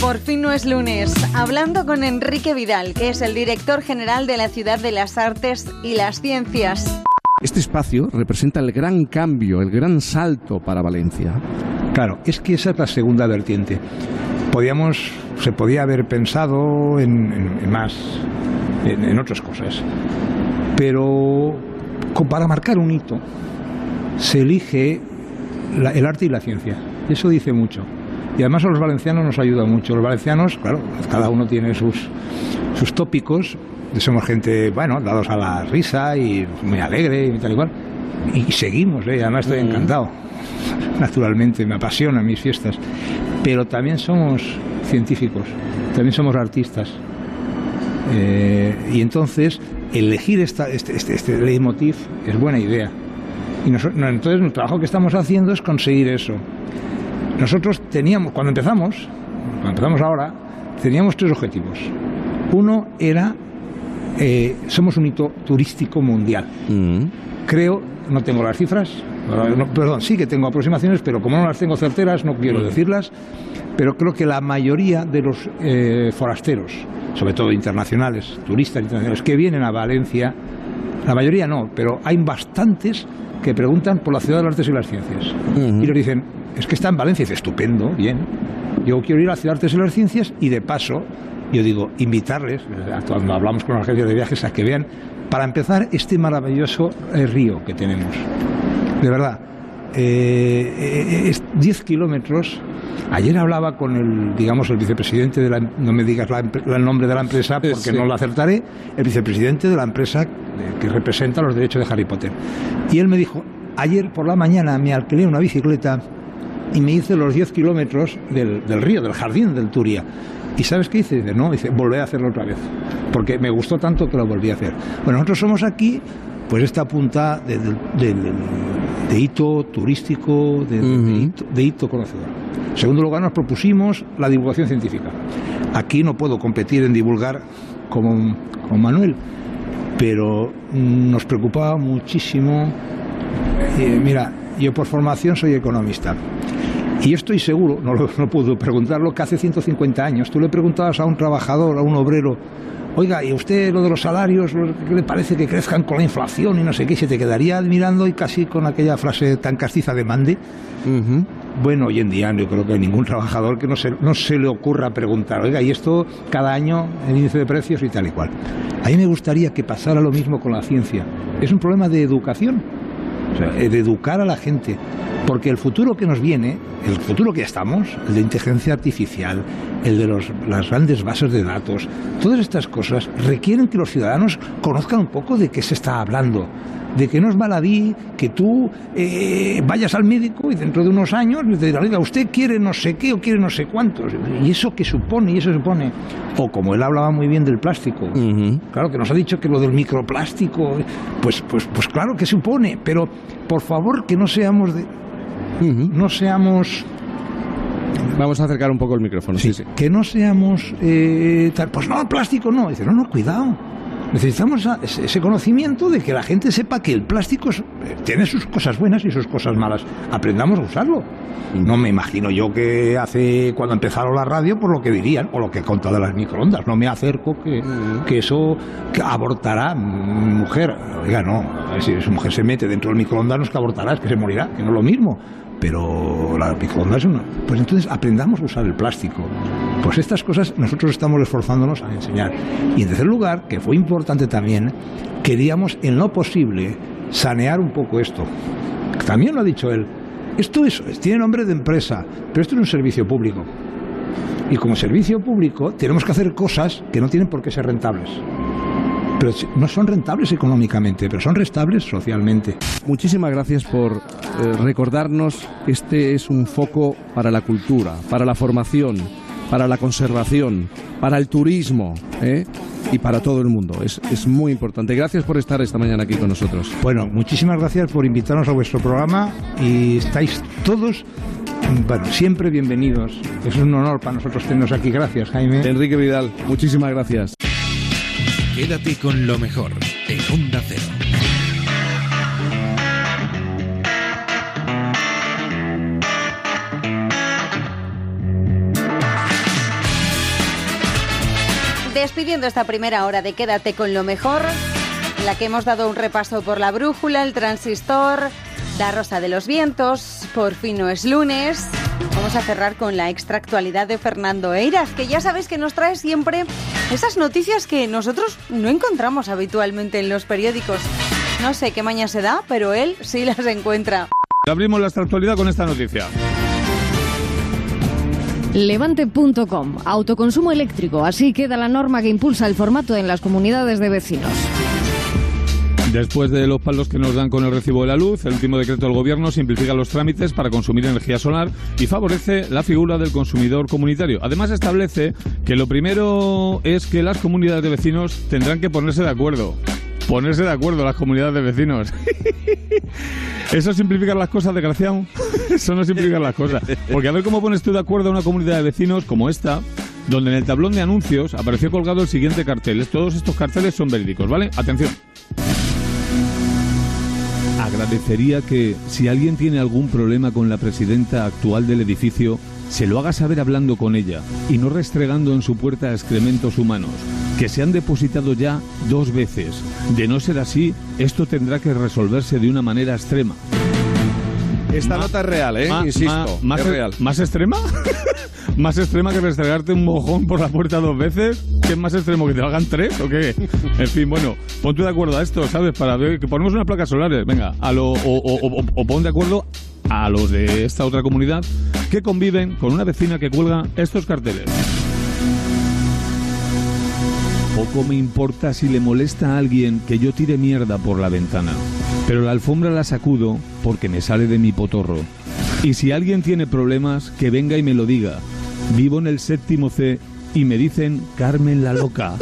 Por fin no es lunes, hablando con Enrique Vidal, que es el director general de la Ciudad de las Artes y las Ciencias. Este espacio representa el gran cambio, el gran salto para Valencia. Claro, es que esa es la segunda vertiente. Podíamos, se podía haber pensado en, en- en más, en, en otras cosas. Pero para marcar un hito se elige la- el arte y la ciencia. Eso dice mucho. Y además a los valencianos nos ayuda mucho. Los valencianos, claro, cada uno tiene sus, sus tópicos. Somos gente, bueno, dados a la risa y muy alegre y tal igual. Y seguimos, ¿eh? además estoy encantado. Naturalmente, me apasionan mis fiestas. Pero también somos científicos, también somos artistas. Eh, y entonces, elegir esta, este, este, este leitmotiv es buena idea. Y noso- no, entonces, el trabajo que estamos haciendo es conseguir eso. Nosotros teníamos, cuando empezamos, cuando empezamos ahora, teníamos tres objetivos. Uno era, eh, somos un hito turístico mundial. Creo, no tengo las cifras, no, perdón, sí que tengo aproximaciones, pero como no las tengo certeras, no quiero decirlas, pero creo que la mayoría de los eh, forasteros, sobre todo internacionales, turistas internacionales, que vienen a Valencia, la mayoría no, pero hay bastantes que preguntan por la ciudad de las artes y las ciencias. Y les dicen, es que está en Valencia. Y dice, estupendo, bien. Yo quiero ir a la ciudad de las artes y las ciencias y de paso, yo digo, invitarles, cuando hablamos con las agencias de viajes, a que vean, para empezar, este maravilloso eh, río que tenemos. De verdad, eh, eh, es 10 kilómetros. Ayer hablaba con el, digamos, el vicepresidente de la, no me digas la el nombre de la empresa porque sí. no lo acertaré, el vicepresidente de la empresa que representa los derechos de Harry Potter. Y él me dijo, ayer por la mañana me alquilé una bicicleta y me hice los 10 kilómetros del, del río, del jardín del Turia. ¿Y sabes qué hice? Dice, no, dice, volveré a hacerlo otra vez. Porque me gustó tanto que lo volví a hacer. Bueno, nosotros somos aquí, pues esta punta de, de- de- de hito turístico, de, de- de hito, de hito conocedor. En segundo lugar, nos propusimos la divulgación científica. Aquí no puedo competir en divulgar como, como Manuel, pero nos preocupaba muchísimo. eh, mira, yo por formación soy economista. Y estoy seguro, no, lo, no puedo preguntarlo, que hace 150 años tú le preguntabas a un trabajador, a un obrero, oiga, ¿y usted lo de los salarios, qué le parece que crezcan con la inflación y no sé qué? Se te quedaría admirando y casi con aquella frase tan castiza de mande. Bueno, hoy en día yo creo que hay ningún trabajador que no se, no se le ocurra preguntar, oiga, y esto cada año, el índice de precios y tal y cual. A mí me gustaría que pasara lo mismo con la ciencia. Es un problema de educación. O sea, de educar a la gente. Porque el futuro que nos viene, el futuro que estamos, el de inteligencia artificial, el de los, las grandes bases de datos, todas estas cosas requieren que los ciudadanos conozcan un poco de qué se está hablando. De que no es baladí que tú eh, vayas al médico y dentro de unos años oiga, usted quiere no sé qué o quiere no sé cuántos. ¿Y eso qué supone? ¿Y eso supone? O como él hablaba muy bien del plástico. Claro, que nos ha dicho que lo del microplástico, pues, pues, pues claro que supone, pero por favor que no seamos de, no seamos Vamos a acercar un poco el micrófono. Sí, sí. que no seamos eh, tal, pues no, plástico no. Dice, no, no, cuidado. Necesitamos ese conocimiento de que la gente sepa que el plástico es- eh, tiene sus cosas buenas y sus cosas malas. Aprendamos a usarlo. No me imagino yo que hace cuando empezaron la radio por lo que dirían o lo que he contado de las microondas. No me acerco que, que eso que abortará mi mujer. Oiga, no. Si su mujer se mete dentro del microondas no es que abortará, es que se morirá, que no es lo mismo pero la microondas es una. Pues entonces aprendamos a usar el plástico. Pues estas cosas nosotros estamos esforzándonos a enseñar. Y en tercer lugar, que fue importante también, queríamos en lo posible sanear un poco esto. También lo ha dicho él. Esto es, tiene nombre de empresa, pero esto es un servicio público. Y como servicio público tenemos que hacer cosas que no tienen por qué ser rentables. Pero no son rentables económicamente, pero son rentables socialmente. Muchísimas gracias por eh, recordarnos que este es un foco para la cultura, para la formación, para la conservación, para el turismo ¿eh? y para todo el mundo. Es, es muy importante. Gracias por estar esta mañana aquí con nosotros. Bueno, muchísimas gracias por invitarnos a vuestro programa y estáis todos, bueno, siempre bienvenidos. Es un honor para nosotros tenernos aquí. Gracias, Jaime. Enrique Vidal, muchísimas gracias. Quédate con lo mejor en Onda Cero. Despidiendo esta primera hora de Quédate con lo mejor, la que hemos dado un repaso por la brújula, el transistor, la rosa de los vientos, por fin no es lunes. Vamos a cerrar con la extra actualidad de Fernando Eiras, que ya sabéis que nos trae siempre esas noticias que nosotros no encontramos habitualmente en los periódicos. No sé qué maña se da, pero él sí las encuentra. Abrimos la actualidad con esta noticia. Levante.com, autoconsumo eléctrico. Así queda la norma que impulsa el formato en las comunidades de vecinos. Después de los palos que nos dan con el recibo de la luz, el último decreto del Gobierno simplifica los trámites para consumir energía solar y favorece la figura del consumidor comunitario. Además, establece que lo primero es que las comunidades de vecinos tendrán que ponerse de acuerdo. Ponerse de acuerdo las comunidades de vecinos. Eso simplifica las cosas, desgraciado. Eso no simplifica las cosas. Porque a ver cómo pones tú de acuerdo a una comunidad de vecinos como esta, donde en el tablón de anuncios apareció colgado el siguiente cartel. Todos estos carteles son verídicos, ¿vale? Atención. Agradecería que, si alguien tiene algún problema con la presidenta actual del edificio, se lo haga saber hablando con ella y no restregando en su puerta excrementos humanos, que se han depositado ya dos veces. De no ser así, esto tendrá que resolverse de una manera extrema. Esta nota es real, ¿eh? Ma- Insisto, ma- más, es real. ¿Más extrema? ¿Más extrema que restregarte un mojón por la puerta dos veces? ¿Qué es más extremo? ¿Que te lo hagan tres o qué? En fin, bueno, ponte de acuerdo a esto, ¿sabes? Para ver que ponemos unas placas solares, venga, a lo, o, o- o- o pon de acuerdo a los de esta otra comunidad que conviven con una vecina que cuelga estos carteles. Poco me importa si le molesta a alguien que yo tire mierda por la ventana, pero la alfombra la sacudo porque me sale de mi potorro. Y si alguien tiene problemas, que venga y me lo diga. Vivo en el séptimo C y me dicen Carmen la loca.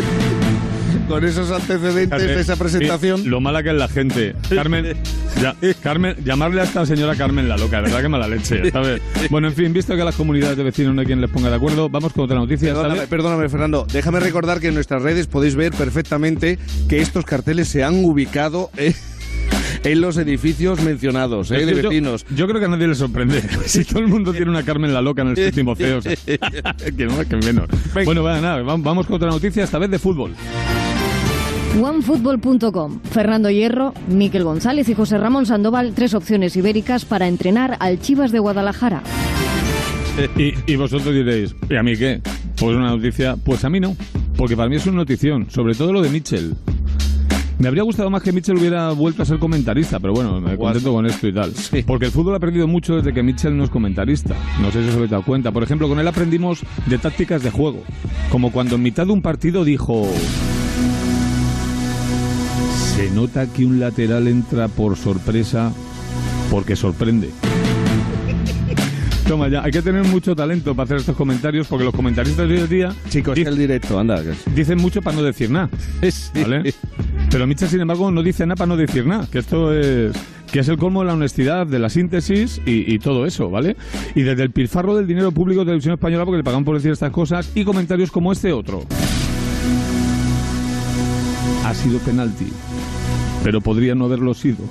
Con esos antecedentes de esa presentación. Lo mala que es la gente. Carmen, ya- Carmen, llamarle a esta señora Carmen la loca, verdad que mala leche, ¿sabes? Bueno, en fin, visto que las comunidades de vecinos no hay quien les ponga de acuerdo, vamos con otra noticia. Perdóname, perdóname, Fernando. Déjame recordar que en nuestras redes podéis ver perfectamente que estos carteles se han ubicado eh, en los edificios mencionados, eh, de yo- vecinos. Yo, creo que a nadie le sorprende. Si todo el mundo tiene una Carmen la loca en el séptimo C, o sea, que más que menos. Bueno, va, nada, vam- vamos con otra noticia, esta vez de fútbol. OneFootball.com. Fernando Hierro, Miquel González y José Ramón Sandoval, tres opciones ibéricas para entrenar al Chivas de Guadalajara. Y, y vosotros diréis, ¿y a mí qué? Pues una noticia, pues a mí no, porque para mí es una notición, sobre todo lo de Mitchell. Me habría gustado más que Mitchell hubiera vuelto a ser comentarista, pero bueno, me contento con esto y tal. Porque el fútbol ha aprendido mucho desde que Mitchell no es comentarista. No sé si os habéis dado cuenta. Por ejemplo, con él aprendimos de tácticas de juego. Como cuando en mitad de un partido dijo... Se nota que un lateral entra por sorpresa porque sorprende. Toma ya, hay que tener mucho talento para hacer estos comentarios porque los comentaristas de hoy en día... Chicos, el directo, anda. Dicen mucho para no decir nada. ¿Vale? Pero Mitchell, sin embargo, no dice nada para no decir nada. Que esto es que es el colmo de la honestidad, de la síntesis y, y todo eso, ¿vale? Y desde el pilfarro del dinero público de televisión española porque le pagan por decir estas cosas y comentarios como este otro. Ha sido penalti, pero podría no haberlo sido.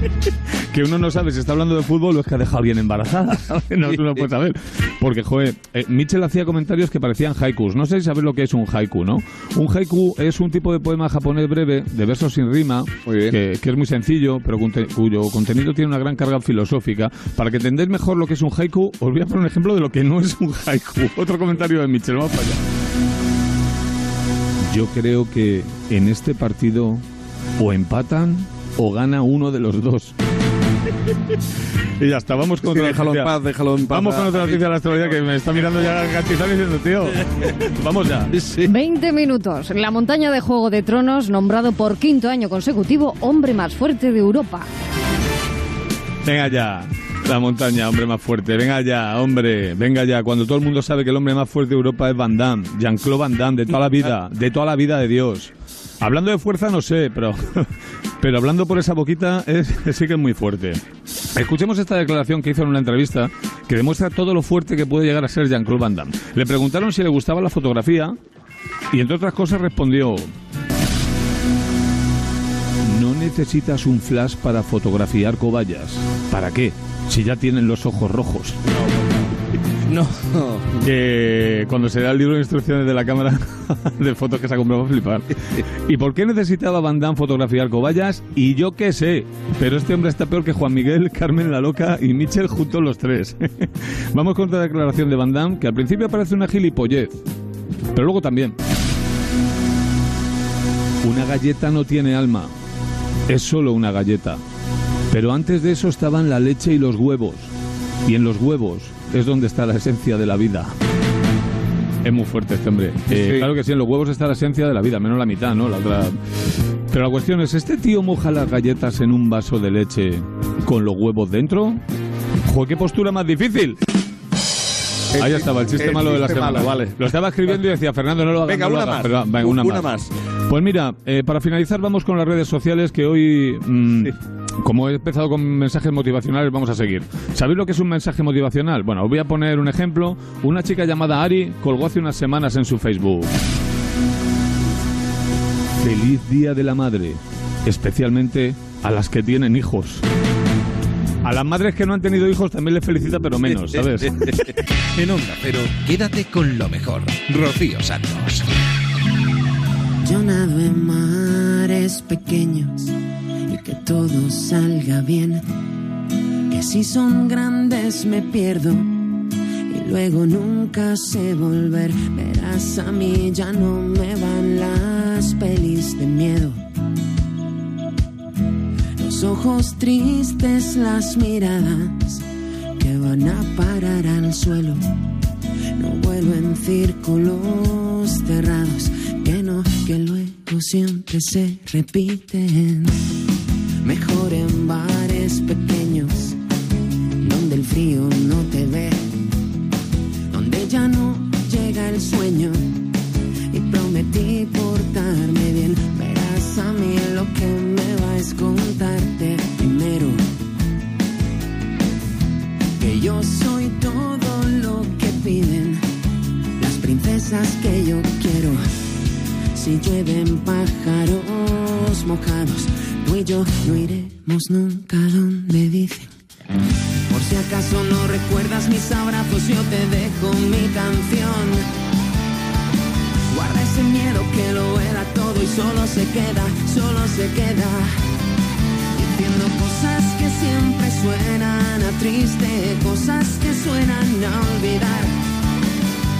que uno no sabe si está hablando de fútbol o es que ha dejado alguien embarazada. no, tú no puedes saber. Porque, joder, eh, Mitchell hacía comentarios que parecían haikus. No sé si sabes lo que es un haiku, ¿no? Un haiku es un tipo de poema japonés breve, de versos sin rima, que, que es muy sencillo, pero cuyo contenido tiene una gran carga filosófica. Para que entendáis mejor lo que es un haiku, os voy a poner un ejemplo de lo que no es un haiku. Otro comentario de Mitchell, vamos para allá. Yo creo que en este partido o empatan o gana uno de los dos. y ya está, vamos con Sí, otra déjalo en paz, déjalo en paz. Vamos con otra noticia de la actualidad que me está mirando ya Cantizano diciendo, tío, vamos ya. 20 minutos. La montaña de Juego de Tronos, nombrado por quinto año consecutivo hombre más fuerte de Europa. Venga ya, la montaña, hombre más fuerte. Venga ya, hombre, venga ya. Cuando todo el mundo sabe que el hombre más fuerte de Europa es Van Damme, Jean-Claude Van Damme, de toda la vida, de toda la vida de Dios. Hablando de fuerza, no sé, pero, pero hablando por esa boquita, es, sí que es muy fuerte. Escuchemos esta declaración que hizo en una entrevista que demuestra todo lo fuerte que puede llegar a ser Jean-Claude Van Damme. Le preguntaron si le gustaba la fotografía y, entre otras cosas, respondió: No necesitas un flash para fotografiar cobayas. ¿Para qué? Si ya tienen los ojos rojos. No. Que cuando se da el libro de instrucciones de la cámara de fotos que se ha comprado a flipar. ¿Y por qué necesitaba Van Damme fotografiar cobayas? Y yo qué sé. Pero este hombre está peor que Juan Miguel, Carmen la Loca y Mitchell juntos los tres. Vamos con otra declaración de Van Damme que al principio parece una gilipollez. Pero luego también. Una galleta no tiene alma. Es solo una galleta. Pero antes de eso estaban la leche y los huevos. Y en los huevos es donde está la esencia de la vida. Es muy fuerte este hombre. Eh, Sí. Claro que sí, en los huevos está la esencia de la vida, menos la mitad, ¿no? La otra... Pero la cuestión es, ¿este tío moja las galletas en un vaso de leche con los huevos dentro? Joder, qué postura más difícil. Ahí estaba, el chiste el malo de la semana, malo. vale. Lo estaba escribiendo y decía, Fernando, no lo hagas. Venga, no lo una hagas". más. Pero, venga, una, Una más. más. Pues mira, eh, para finalizar vamos con las redes sociales que hoy, mm, como he empezado con mensajes motivacionales, vamos a seguir. ¿Sabéis lo que es un mensaje motivacional? Bueno, os voy a poner un ejemplo. Una chica llamada Ari colgó hace unas semanas en su Facebook. Feliz Día de la Madre, especialmente a las que tienen hijos. A las madres que no han tenido hijos también les felicita, pero menos, ¿sabes? en Onda Cero, quédate con lo mejor. Rocío Santos. Yo nado en mares pequeños que todo salga bien. Que si son grandes me pierdo y luego nunca sé volver. Verás, a mí ya no me van las pelis de miedo. Los ojos tristes, las miradas que van a parar al suelo. No vuelo en círculos cerrados que no, que luego siempre se repiten. Mejor en bares pequeños, donde el frío no te ve, donde ya no llega el sueño. Y prometí portarme bien. Verás a mí lo que me va es contarte primero que yo soy todo lo que piden las princesas que yo quiero. Si llueven pájaros mojados, tú y yo no iremos nunca donde dicen. Por si acaso no recuerdas mis abrazos, yo te dejo mi canción. Guarda ese miedo que lo era todo y solo se queda, solo se queda diciendo cosas que siempre suenan a triste, cosas que suenan a olvidar.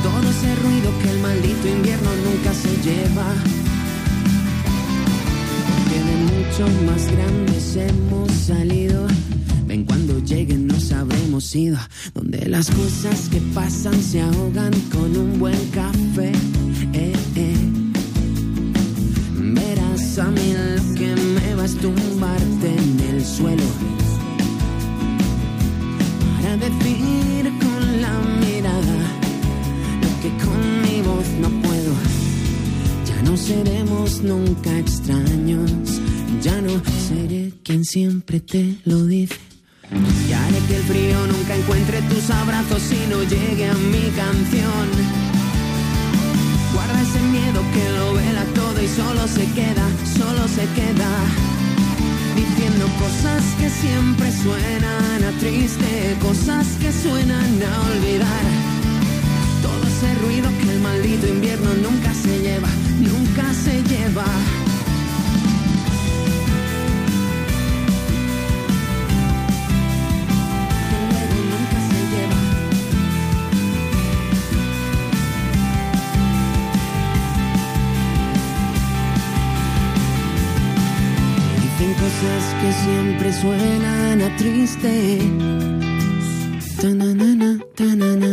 Todo ese ruido que el maldito invierno nunca se lleva. Porque de mucho más grandes hemos salido. Ven cuando lleguen nos habremos ido. Donde las cosas que pasan se ahogan con un buen café. Eh, eh. Verás a mí lo que me va es tumbarte en el suelo Para decir con la mirada Lo que con mi voz no puedo no seremos nunca extraños Ya no seré quien siempre te lo dice y haré que el frío nunca encuentre tus abrazos y no llegue a mi canción. Guarda ese miedo que lo vela todo y solo se queda, solo se queda diciendo cosas que siempre suenan a triste, cosas que suenan a olvidar. Ese ruido que el maldito invierno nunca se lleva, nunca se lleva. Que luego nunca se lleva. Dicen cosas que siempre suenan a triste. Ta-na-na-na, ta-na-na.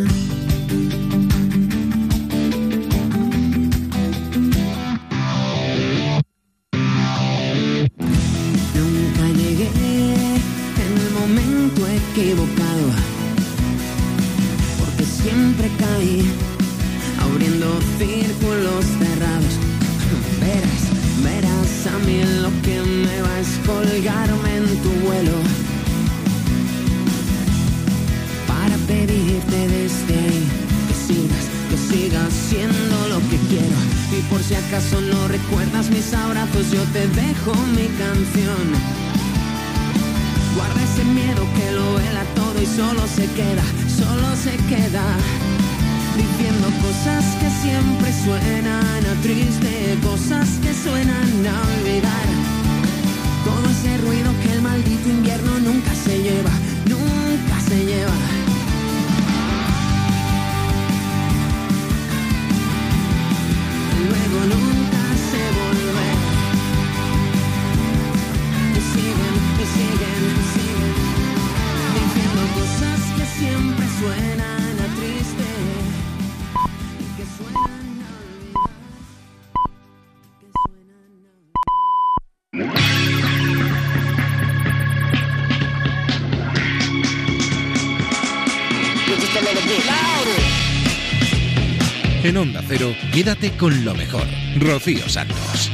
En Onda Cero, quédate con lo mejor. Rocío Santos.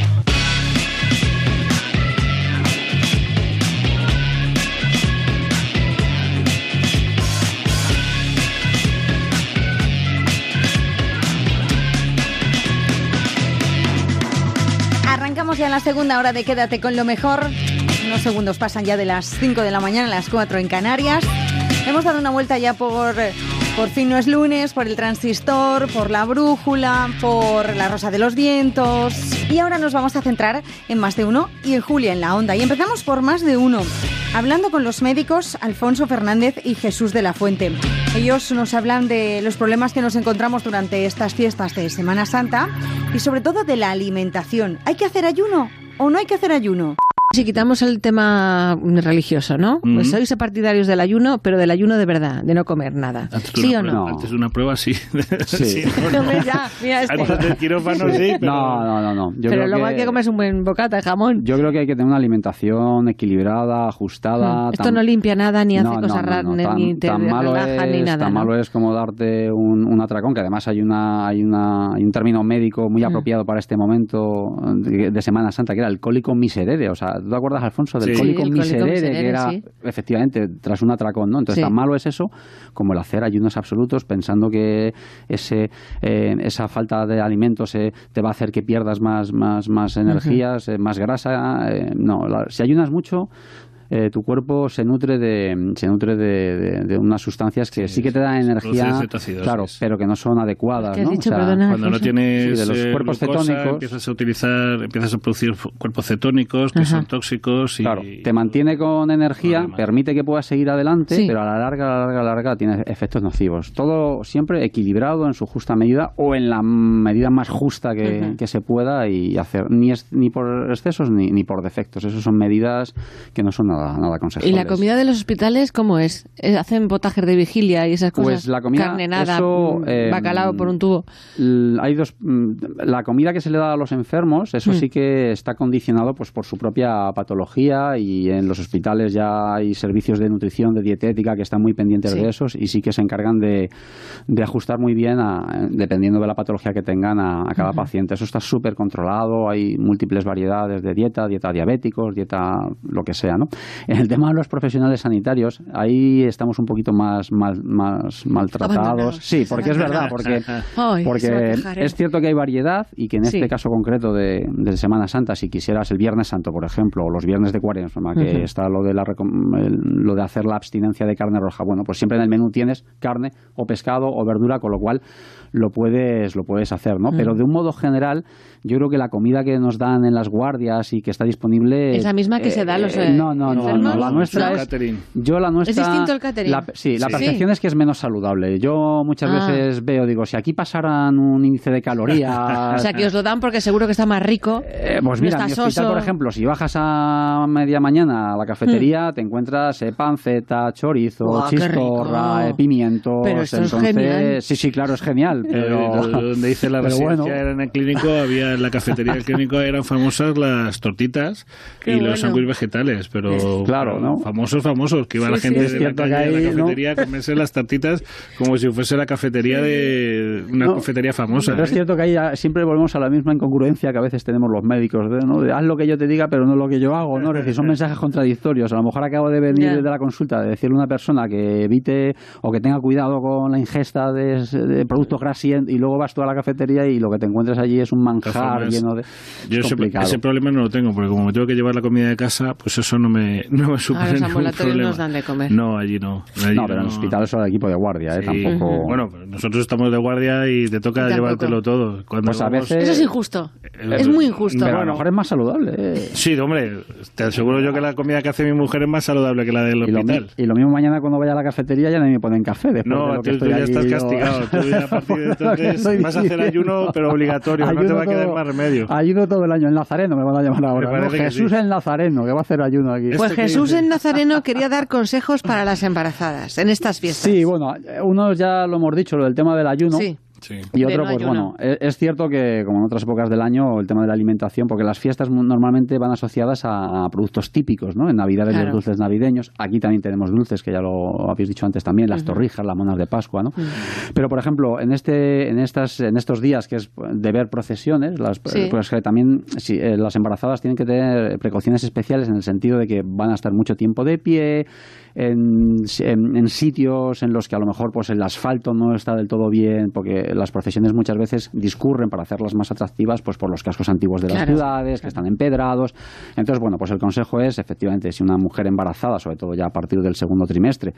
Arrancamos ya la segunda hora de Quédate con lo mejor. Unos segundos pasan ya de las 5 de la mañana a las 4 en Canarias. Hemos dado una vuelta ya por Por fin no es lunes, por el transistor, por la brújula, por la rosa de los vientos. Y ahora nos vamos a centrar en más de uno y en Julia en la onda. Y empezamos por más de uno. Hablando con los médicos Alfonso Fernández y Jesús de la Fuente. Ellos nos hablan de los problemas que nos encontramos durante estas fiestas de Semana Santa y sobre todo de la alimentación. ¿Hay que hacer ayuno o no hay que hacer ayuno? Si quitamos el tema religioso, ¿no? Pues sois partidarios del ayuno, pero del ayuno de verdad, de no comer nada. Antes ¿Sí o no? Antes de una prueba, sí. Sí. no, Hombre, ya, mira este. Antes del quirófano, sí, pero... No, no, no. no. Yo pero creo luego que- hay que comerse un buen bocata de jamón. Yo creo que hay que tener una alimentación equilibrada, ajustada. Mm, Esto tan- no limpia nada, ni hace No, no, cosas no, raras, no, ni- ni te tan malo relaja, ni es- nada. Tan ¿no? malo es como darte un, un atracón, que además hay una hay una hay un término médico muy Mm. apropiado para este momento de, de Semana Santa, que era el cólico miserere. O sea, ¿tú te acuerdas, Alfonso, del Sí. cólico Sí, miserere, miserere, que era sí. efectivamente tras un atracón, ¿no? Entonces, Sí. tan malo es eso como el hacer ayunos absolutos pensando que ese eh, esa falta de alimentos eh, te va a hacer que pierdas más más más energías, eh, más grasa. eh, no, la- si ayunas mucho eh, tu cuerpo se nutre de se nutre de, de- de unas sustancias que sí, que te dan energía, claro, pero que no son adecuadas, ¿Qué has ¿no? dicho? Perdona, Cuando no tienes Sí, de los eh, cuerpos glucosa, cetónicos. empiezas a utilizar, empiezas a producir cuerpos cetónicos que Ajá. son tóxicos y Claro, te mantiene con energía, permite que puedas seguir adelante, Sí. pero a la larga, a la larga, a la larga tiene efectos nocivos. Todo siempre equilibrado en su justa medida o en la medida más justa que se pueda y hacer ni, es- ni por excesos ni, ni por defectos. Esas son medidas que no son nada, nada ¿Y aconsejables. la comida de los hospitales cómo es? Eh, ¿Hacen potajes de vigilia y esas cosas? Pues la comida, Carne nada, eso, mm, eh, bacalao por un tubo. Hay dos mm, la comida que se le da a los enfermos eso Mm. sí que está condicionado pues por su propia patología y en los hospitales ya hay servicios de nutrición de dietética que están muy pendientes Sí. de esos y sí que se encargan de, de ajustar muy bien a- dependiendo de la patología que tengan a, a cada paciente eso está súper controlado hay múltiples variedades de dieta dieta diabéticos dieta lo que sea no en el tema de los profesionales sanitarios ahí estamos un poquito más mal- más maltratados sí porque es verdad porque porque ¿eh? es cierto que hay variedad y que en Sí. este caso concreto de, de Semana Santa, si quisieras el Viernes Santo, por ejemplo, o los viernes de Cuaresma, que está lo de, la, lo de hacer la abstinencia de carne roja, bueno, pues siempre en el menú tienes carne o pescado o verdura, con lo cual lo puedes, lo puedes hacer, ¿no? Mm. Pero de un modo general, yo creo que la comida que nos dan en las guardias y que está disponible... ¿Es la misma que se da los, eh, No, no, no, enfermos? no, la nuestra ¿No? es... Yo la nuestra... distinto el catering? la- sí, la Sí. percepción es que es menos saludable. Yo muchas Ah. veces veo, digo, si aquí pasaran un índice de calorías... O sea, que os lo dan porque seguro que está más rico. Eh, pues no mira, en mi hospital, por ejemplo, si bajas a media mañana a la cafetería, te encuentras eh, panceta, chorizo, Hmm. Qué chistorra, eh, pimientos. Pero esto es entonces, genial. Sí, sí, claro, es genial. Pero, donde hice la residencia bueno. era en el clínico, había en la cafetería del clínico eran famosas las tortitas Qué y los sándwiches vegetales, pero Claro, ¿no? famosos, famosos, que iba Sí, la sí, gente es de la cierto calle que de la ahí, ¿no? cafetería a comerse las tartitas como si fuese la cafetería de una No, cafetería famosa. Pero es ¿eh? cierto que ahí siempre volvemos a la misma incongruencia que a veces tenemos los médicos, de, ¿no? De, haz lo que yo te diga, pero no lo que yo hago, ¿no? Es decir, son mensajes contradictorios. A lo mejor acabo de venir de la consulta de decirle a una persona que evite o que tenga cuidado con la ingesta de, de productos grasientos y luego vas tú a la cafetería y lo que te encuentras allí es un manjar lleno de... Yo ese problema no lo tengo, porque como me tengo que llevar la comida de casa, pues eso no me, no me supone A los ningún ambulatorios problema. nos dan de comer. No, allí no. Allí No, pero en los hospitales son el equipo de guardia, ¿eh? Sí. Tampoco... Bueno, pero nosotros estamos de guardia y te toca Tampoco. llevártelo todo. Cuando Pues a vamos- veces- Eso es injusto. Eh, Es muy injusto. Pero a lo mejor es más saludable. ¿eh? Sí, hombre, te aseguro yo que la comida que hace mi mujer es más saludable que la del Y lo, mi- hospital. y lo mismo mañana cuando vaya a la cafetería ya ni me ponen café después de No, que tú, tú estoy ya estás yo- castigado. Tú ya a partir de Lo que entonces estoy vas a hacer ayuno, pero obligatorio. no te va a quedar todo- más remedio. Ayuno todo el año, el Nazareno me van a llamar ahora. ¿no? Jesús sí. el Nazareno, que va a hacer ayuno aquí. Pues Jesús en Nazareno quería dar consejos para las embarazadas en estas fiestas. Sí, bueno, unos ya lo hemos dicho, lo del tema del ayuno. Sí. Y otro, pues bueno, e- es cierto que como en otras épocas del año, el tema de la alimentación, porque las fiestas normalmente van asociadas a, a productos típicos, ¿no? En Navidades Claro. los dulces navideños, aquí también tenemos dulces, que ya lo habéis dicho antes también, las torrijas, las monas de Pascua, ¿no? Pero, por ejemplo, en este, en estas, en estos días que es de ver procesiones, las, Sí. pues que también si, eh, las embarazadas tienen que tener precauciones especiales en el sentido de que van a estar mucho tiempo de pie, en, en- en sitios en los que a lo mejor pues el asfalto no está del todo bien, porque las procesiones muchas veces discurren para hacerlas más atractivas pues por los cascos antiguos de las ciudades, que están empedrados. Entonces, bueno, pues el consejo es, efectivamente, si una mujer embarazada, sobre todo ya a partir del segundo trimestre,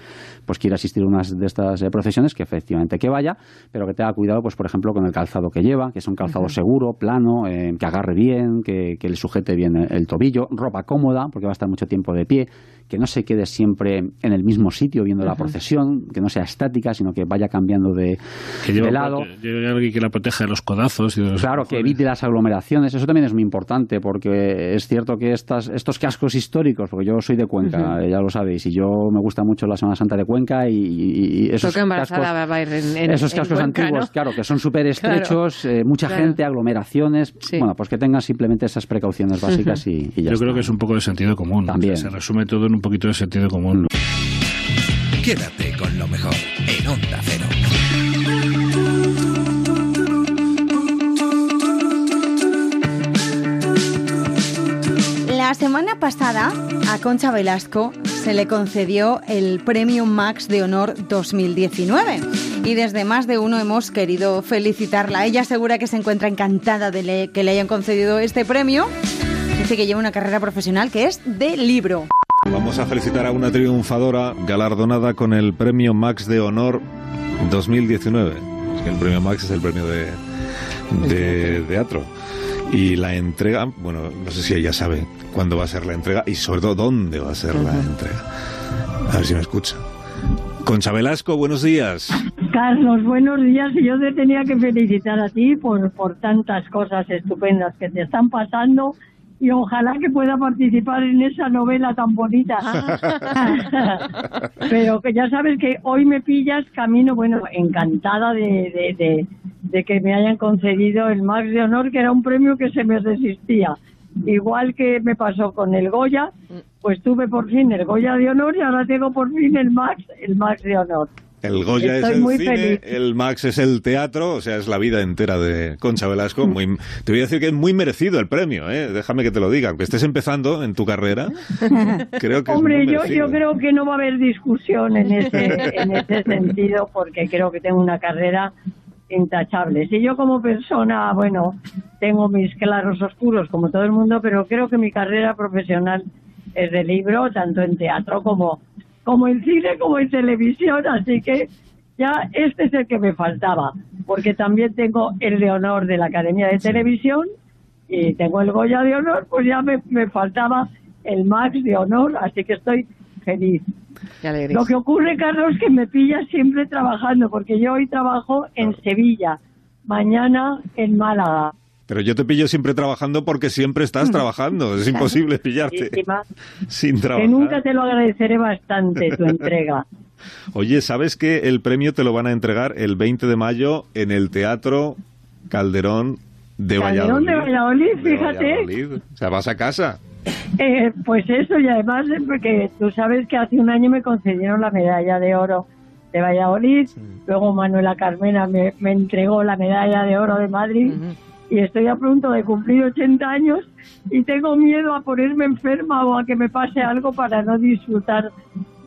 pues quiere asistir a unas de estas eh, procesiones, que efectivamente que vaya, pero que tenga cuidado, pues por ejemplo, con el calzado que lleva, que es un calzado seguro, plano, eh, que agarre bien, que, que le sujete bien el, el tobillo, ropa cómoda, porque va a estar mucho tiempo de pie, que no se quede siempre en el mismo sitio viendo la procesión, que no sea estática, sino que vaya cambiando de, Que lleve, de lado. alguien que la proteja de los codazos y de los Claro, que evite las aglomeraciones. Eso también es muy importante porque es cierto que estas, estos cascos históricos, porque yo soy de Cuenca, eh, ya lo sabéis, y yo me gusta mucho la Semana Santa de Cuenca y, y- y esos cascos, va a ir en, en- esos en cascos Cuenca, antiguos, ¿no? claro, que son súper estrechos, Claro. eh, mucha Claro. gente, aglomeraciones. Bueno, pues que tengan simplemente esas precauciones básicas y, y ya Yo está. creo que es un poco de sentido común. También. Se resume todo en un poquito de sentido común. Quédate con lo mejor en Onda Cero. La semana pasada a Concha Velasco se le concedió el Premio Max de Honor 2019 y desde más de uno hemos querido felicitarla. Ella asegura que se encuentra encantada de que le hayan concedido este premio. Dice que lleva una carrera profesional que es de libro. Vamos a felicitar a una triunfadora galardonada con el Premio Max de Honor 2019. Es que el Premio Max es el premio de, de teatro. Y la entrega, bueno, no sé si ella sabe cuándo va a ser la entrega y sobre todo dónde va a ser la entrega. A ver si me escucha. Concha Velasco, buenos días. Carlos, buenos días. Y yo te tenía que felicitar a ti por, por tantas cosas estupendas que te están pasando y ojalá que pueda participar en esa novela tan bonita. Pero que ya sabes que hoy me pillas camino, bueno, encantada de, de, de- de que me hayan concedido el Max de Honor, que era un premio que se me resistía. Igual que me pasó con el Goya, pues tuve por fin el Goya de Honor y ahora tengo por fin el Max, el Max de Honor. El Goya Estoy es el muy cine, feliz. el Max es el teatro, o sea, es la vida entera de Concha Velasco. Muy, te voy a decir que es muy merecido el premio, ¿eh? déjame que te lo diga. Aunque estés empezando en tu carrera, creo que Hombre, es muy yo, merecido. yo creo que no va a haber discusión en ese, en ese sentido porque creo que tengo una carrera intachable. Si yo como persona, bueno, tengo mis claros oscuros como todo el mundo, pero creo que mi carrera profesional es de libro, tanto en teatro como, como en cine, como en televisión, así que ya este es el que me faltaba, porque también tengo el de honor de la Academia de Televisión y tengo el Goya de honor, pues ya me, me faltaba el Max de honor, así que estoy feliz. Lo que ocurre, Carlos, que me pilla siempre trabajando, porque yo hoy trabajo en Sevilla, mañana en Málaga. Pero yo te pillo siempre trabajando porque siempre estás trabajando. Es imposible pillarte sin que trabajar. nunca te lo agradeceré bastante tu entrega. Oye, ¿sabes que el premio te lo van a entregar el 20 de mayo en el Teatro Calderón de Calderón Valladolid? de Valladolid, De fíjate. Valladolid. O sea, vas a casa. Eh, pues eso, y además, porque tú sabes que hace un año me concedieron la medalla de oro de Valladolid, luego Manuela Carmena me, me entregó la medalla de oro de Madrid, y estoy a punto de cumplir 80 años y tengo miedo a ponerme enferma o a que me pase algo para no disfrutar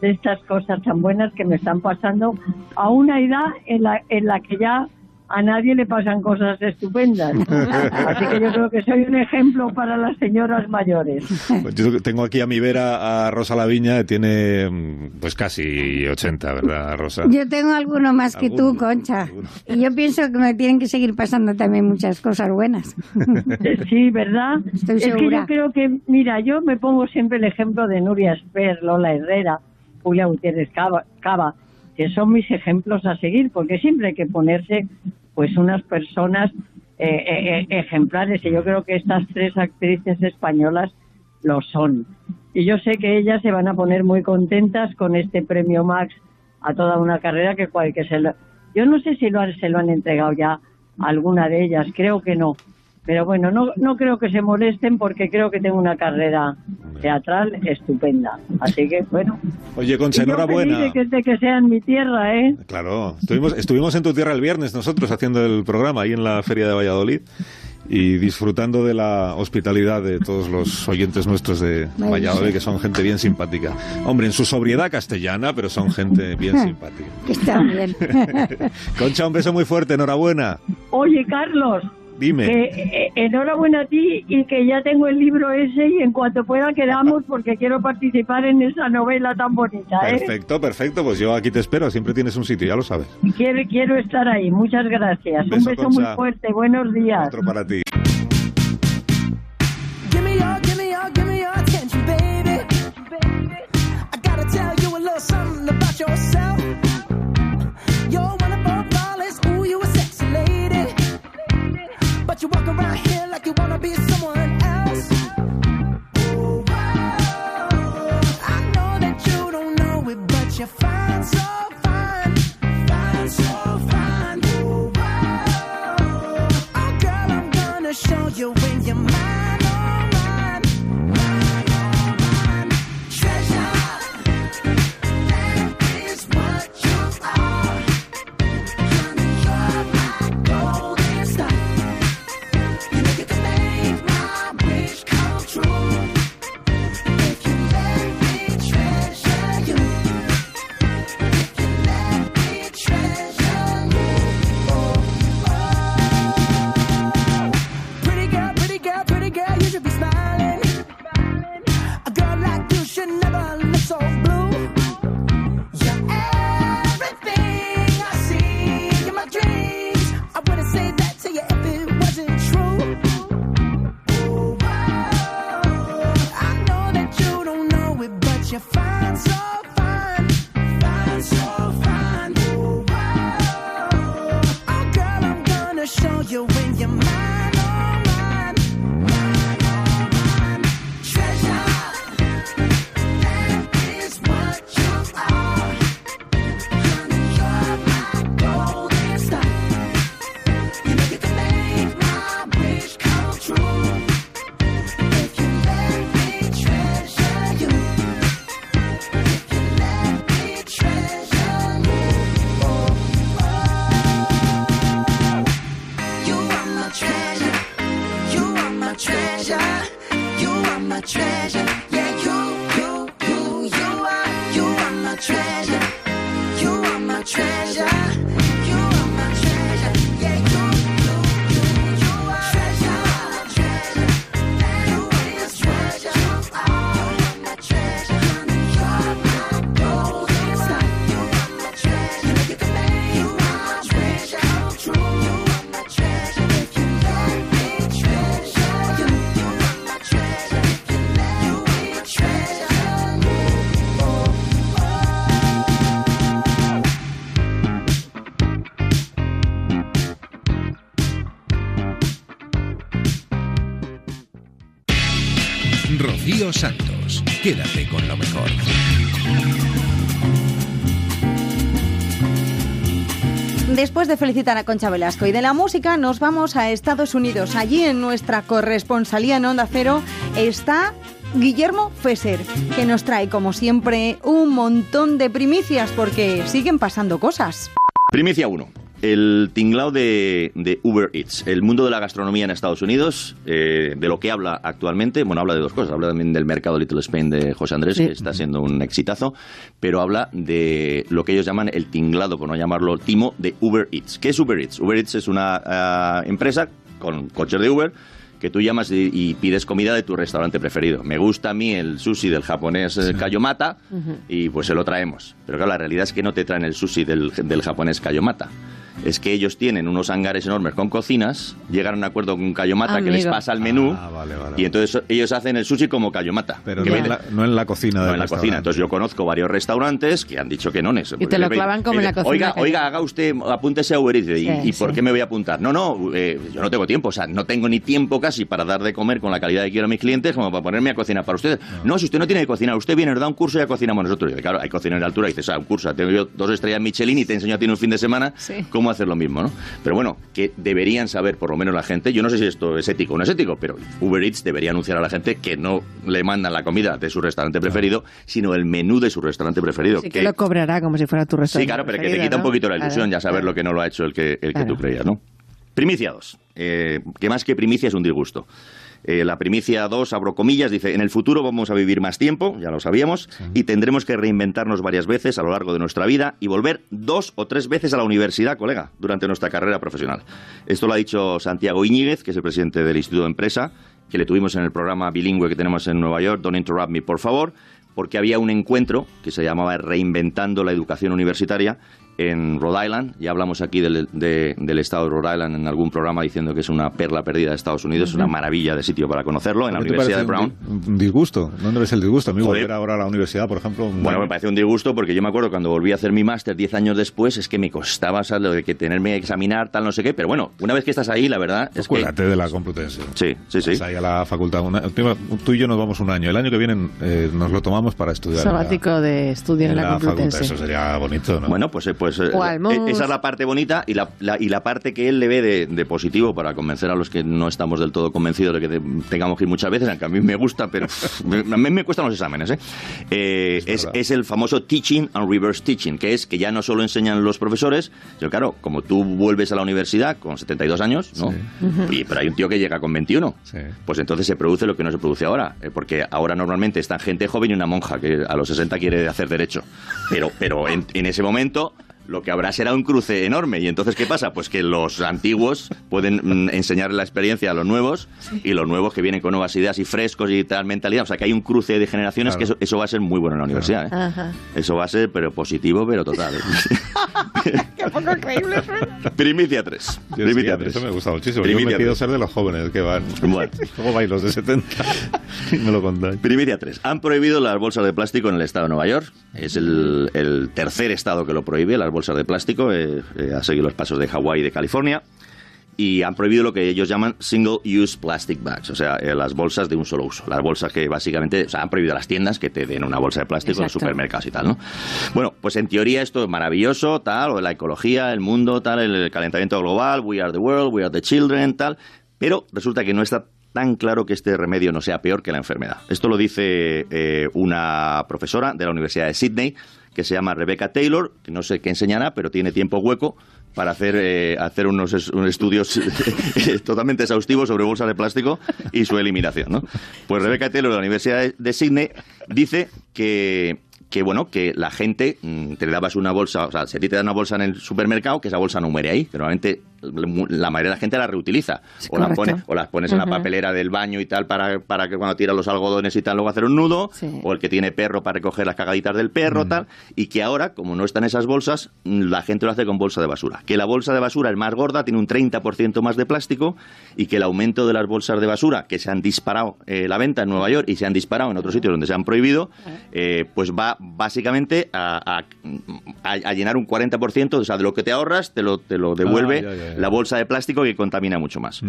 de estas cosas tan buenas que me están pasando a una edad en la, en la que ya a nadie le pasan cosas estupendas. Así que yo creo que soy un ejemplo para las señoras mayores. Pues yo tengo aquí a mi vera a Rosa Laviña, que tiene mm, pues casi 80, ¿verdad, Rosa? Yo tengo alguno más que tú, Concha. Y yo pienso que me tienen que seguir pasando también muchas cosas buenas. Sí, ¿verdad? Estoy es que yo creo que, mira, yo me pongo siempre el ejemplo de Nuria Esper, Lola Herrera, Julia Gutiérrez Cava, Cava, que son mis ejemplos a seguir, porque siempre hay que ponerse pues unas personas eh, eh, eh, ejemplares, y yo creo que estas tres actrices españolas lo son. Y yo sé que ellas se van a poner muy contentas con este premio Max a toda una carrera que, cual, que se, lo, Yo no sé si lo, han- se lo han entregado ya a alguna de ellas, creo que no. Pero bueno, no, no creo que se molesten porque creo que tengo una carrera teatral estupenda. Así que bueno. Oye, Concha, enhorabuena. de que, de que sea en mi tierra, ¿eh? Claro, estuvimos, estuvimos en tu tierra el viernes nosotros haciendo el programa ahí en la Feria de Valladolid y disfrutando de la hospitalidad de todos los oyentes nuestros de Valladolid, que son gente bien simpática. Hombre, en su sobriedad castellana, pero son gente bien simpática. Está bien. Concha, un beso muy fuerte, enhorabuena. Oye, Carlos. Dime. Que, eh, enhorabuena a ti y que ya tengo el libro ese y en cuanto pueda quedamos porque quiero participar en esa novela tan bonita, ¿eh? Perfecto, perfecto, pues yo aquí te espero, siempre tienes un sitio, ya lo sabes. Quiero, quiero estar ahí. Muchas gracias. Beso, Un beso muy fuerte. Buenos días. Otro para ti. Give me your, give you walk around here like you wanna be someone else. Wow. I know that you don't know it, but you're fine, so fine. Fine, so fine. Oh, girl, I'm gonna show you when you're mine, con lo mejor. Después de felicitar a Concha Velasco y de la música, nos vamos a Estados Unidos. Allí en nuestra corresponsalía en Onda Cero está Guillermo Fesser, que nos trae, como siempre, un montón de primicias porque siguen pasando cosas. Primicia 1. El tinglao de, de Uber Eats, el mundo de la gastronomía en Estados Unidos, eh, de lo que habla actualmente, bueno, habla de dos cosas, habla también del mercado Little Spain de José Andrés, Sí. que está siendo un exitazo, pero habla de lo que ellos llaman el tinglado, por no llamarlo timo, de Uber Eats. ¿Qué es Uber Eats? Uber Eats es una ah, empresa con coches de Uber que tú llamas y, y pides comida de tu restaurante preferido. Me gusta a mí el sushi del japonés eh, Kayomata y pues se lo traemos. Pero claro, la realidad es que no te traen el sushi del, del japonés Kayomata. Es que ellos tienen unos hangares enormes con cocinas, llegan a un acuerdo con Cayomata que Amigo. les pasa el menú Ah, vale, vale, y entonces ellos hacen el sushi como Cayomata. Pero que no en, la, no en la cocina no del en la cocina. Entonces yo conozco varios restaurantes que han dicho que no. Nes- Y te lo clavan como en la cocina, Oiga, oiga, haga usted, apúntese a Uber Eats. ¿Y, Sí, ¿y por sí. qué me voy a apuntar? No, no, eh, yo no tengo tiempo. O sea, no tengo ni tiempo casi para dar de comer con la calidad que quiero a mis clientes como para ponerme a cocinar para ustedes. No, si usted no tiene que cocinar, usted viene, nos da un curso y ya cocinamos nosotros. Y claro, hay cocineros de altura y dices, ah, un curso, tengo yo dos estrellas Michelin y te enseño a ti en un fin de semana cómo hacer lo mismo, ¿no? Pero bueno, que deberían saber por lo menos la gente, yo no sé si esto es ético o no es ético, pero Uber Eats debería anunciar a la gente que no le mandan la comida de su restaurante preferido, sino el menú de su restaurante preferido. Sí que lo cobrará como si fuera tu restaurante. Sí, claro, pero que te quita un poquito la Claro, ilusión ya saber claro. lo que no lo ha hecho el que, el que tú creías, ¿no? Primicia 2, eh, que más que primicia es un disgusto. Eh, la primicia 2, abro comillas, dice, en el futuro vamos a vivir más tiempo, ya lo sabíamos, y tendremos que reinventarnos varias veces a lo largo de nuestra vida y volver dos o tres veces a la universidad, colega, durante nuestra carrera profesional. Esto lo ha dicho Santiago Íñiguez, que es el presidente del Instituto de Empresa, que le tuvimos en el programa bilingüe que tenemos en Nueva York, Don't Interrupt Me, por favor, porque había un encuentro que se llamaba Reinventando la Educación Universitaria en Rhode Island. Ya hablamos aquí del, de- del estado de Rhode Island en algún programa diciendo que es una perla perdida de Estados Unidos, es una maravilla de sitio para conocerlo, en la ¿A ti te Universidad de Brown. Un, di- un disgusto. ¿Dónde ves el disgusto? A mí Joder. volver ahora a la universidad, por ejemplo. un- Bueno, me parece un disgusto porque yo me acuerdo cuando volví a hacer mi máster 10 años después, es que me costaba ¿sabes? lo de que tenerme que examinar, tal, no sé qué, pero bueno, una vez que estás ahí, la verdad es que... Acuérdate de la Complutense. Sí, sí, sí. Vas ahí a la facultad. Una- tú y yo nos vamos un año. El año que viene eh, nos lo tomamos para estudiar. en la- Sabático de estudio en, en la, la facultad. Complutense. Eso sería bonito, ¿no? Bueno, pues, eh, pues eh, eh, esa es la parte bonita y la, la- y la parte que él le ve de, de positivo para convencer a los que no estamos del todo convencidos de que te- tengamos que ir muchas veces, aunque a mí me gusta, pero me- a mí me cuestan los exámenes. ¿eh? Eh, es, es el famoso teaching and reverse teaching, que es que ya no solo enseñan los profesores, sino claro, como tú vuelves a la universidad con 72 años, ¿no? Y- pero hay un tío que llega con 21. Pues entonces se produce lo que no se produce ahora, eh, porque ahora normalmente está gente joven y una monja que a los 60 quiere hacer derecho. Pero, pero en, en ese momento lo que habrá será un cruce enorme. ¿Y entonces qué pasa? Pues que los antiguos pueden mm, enseñar la experiencia a los nuevos y los nuevos que vienen con nuevas ideas y frescos y tal mentalidad. O sea que hay un cruce de generaciones que eso, eso va a ser muy bueno en la universidad. ¿eh? Ajá. Eso va a ser, pero positivo, pero total. Qué poco creíble Primicia 3. Yo sí, Primicia a mí 3. Eso me gusta muchísimo. Yo Primicia me pido tres. ser de los jóvenes que van. Bueno. Luego vais los de 70. y me lo contáis. Primicia 3. Han prohibido las bolsas de plástico en el estado de Nueva York. Es el, el tercer estado que lo prohíbe, las bolsas de plástico. Eh, eh, ha seguido los pasos de Hawái y de California. Y han prohibido lo que ellos llaman single-use plastic bags, o sea, eh, las bolsas de un solo uso. Las bolsas que básicamente, o sea, han prohibido a las tiendas que te den una bolsa de plástico en los supermercados y tal, ¿no? Bueno, pues en teoría esto es maravilloso, tal, o la ecología, el mundo, tal, el calentamiento global, we are the world, we are the children, tal, pero resulta que no está tan claro que este remedio no sea peor que la enfermedad. Esto lo dice eh, una profesora de la Universidad de Sydney que se llama Rebecca Taylor, que no sé qué enseñará, pero tiene tiempo hueco para hacer, eh, hacer unos, es- unos estudios totalmente exhaustivos sobre bolsas de plástico y su eliminación. ¿no? Pues Rebecca Taylor de la Universidad de, de Sydney dice que que bueno, que la gente mm, te dabas una bolsa, o sea, si a ti te dan una bolsa en el supermercado, que esa bolsa no muere ahí, que normalmente la mayoría de la gente la reutiliza. O, la pone, o las pones en la papelera del baño y tal para, para que cuando tiras los algodones y tal luego hacer un nudo, Sí. o el que tiene perro para recoger las cagaditas del perro, tal, y que ahora, como no están esas bolsas, la gente lo hace con bolsa de basura. Que la bolsa de basura es más gorda, tiene un 30% más de plástico, y que el aumento de las bolsas de basura, que se han disparado eh, la venta en Nueva York y se han disparado en otros sitios donde se han prohibido, eh, pues va básicamente a, a- llenar un 40%, o sea, de lo que te ahorras, te lo, te lo devuelve Ah, ya, ya. La bolsa de plástico que contamina mucho más.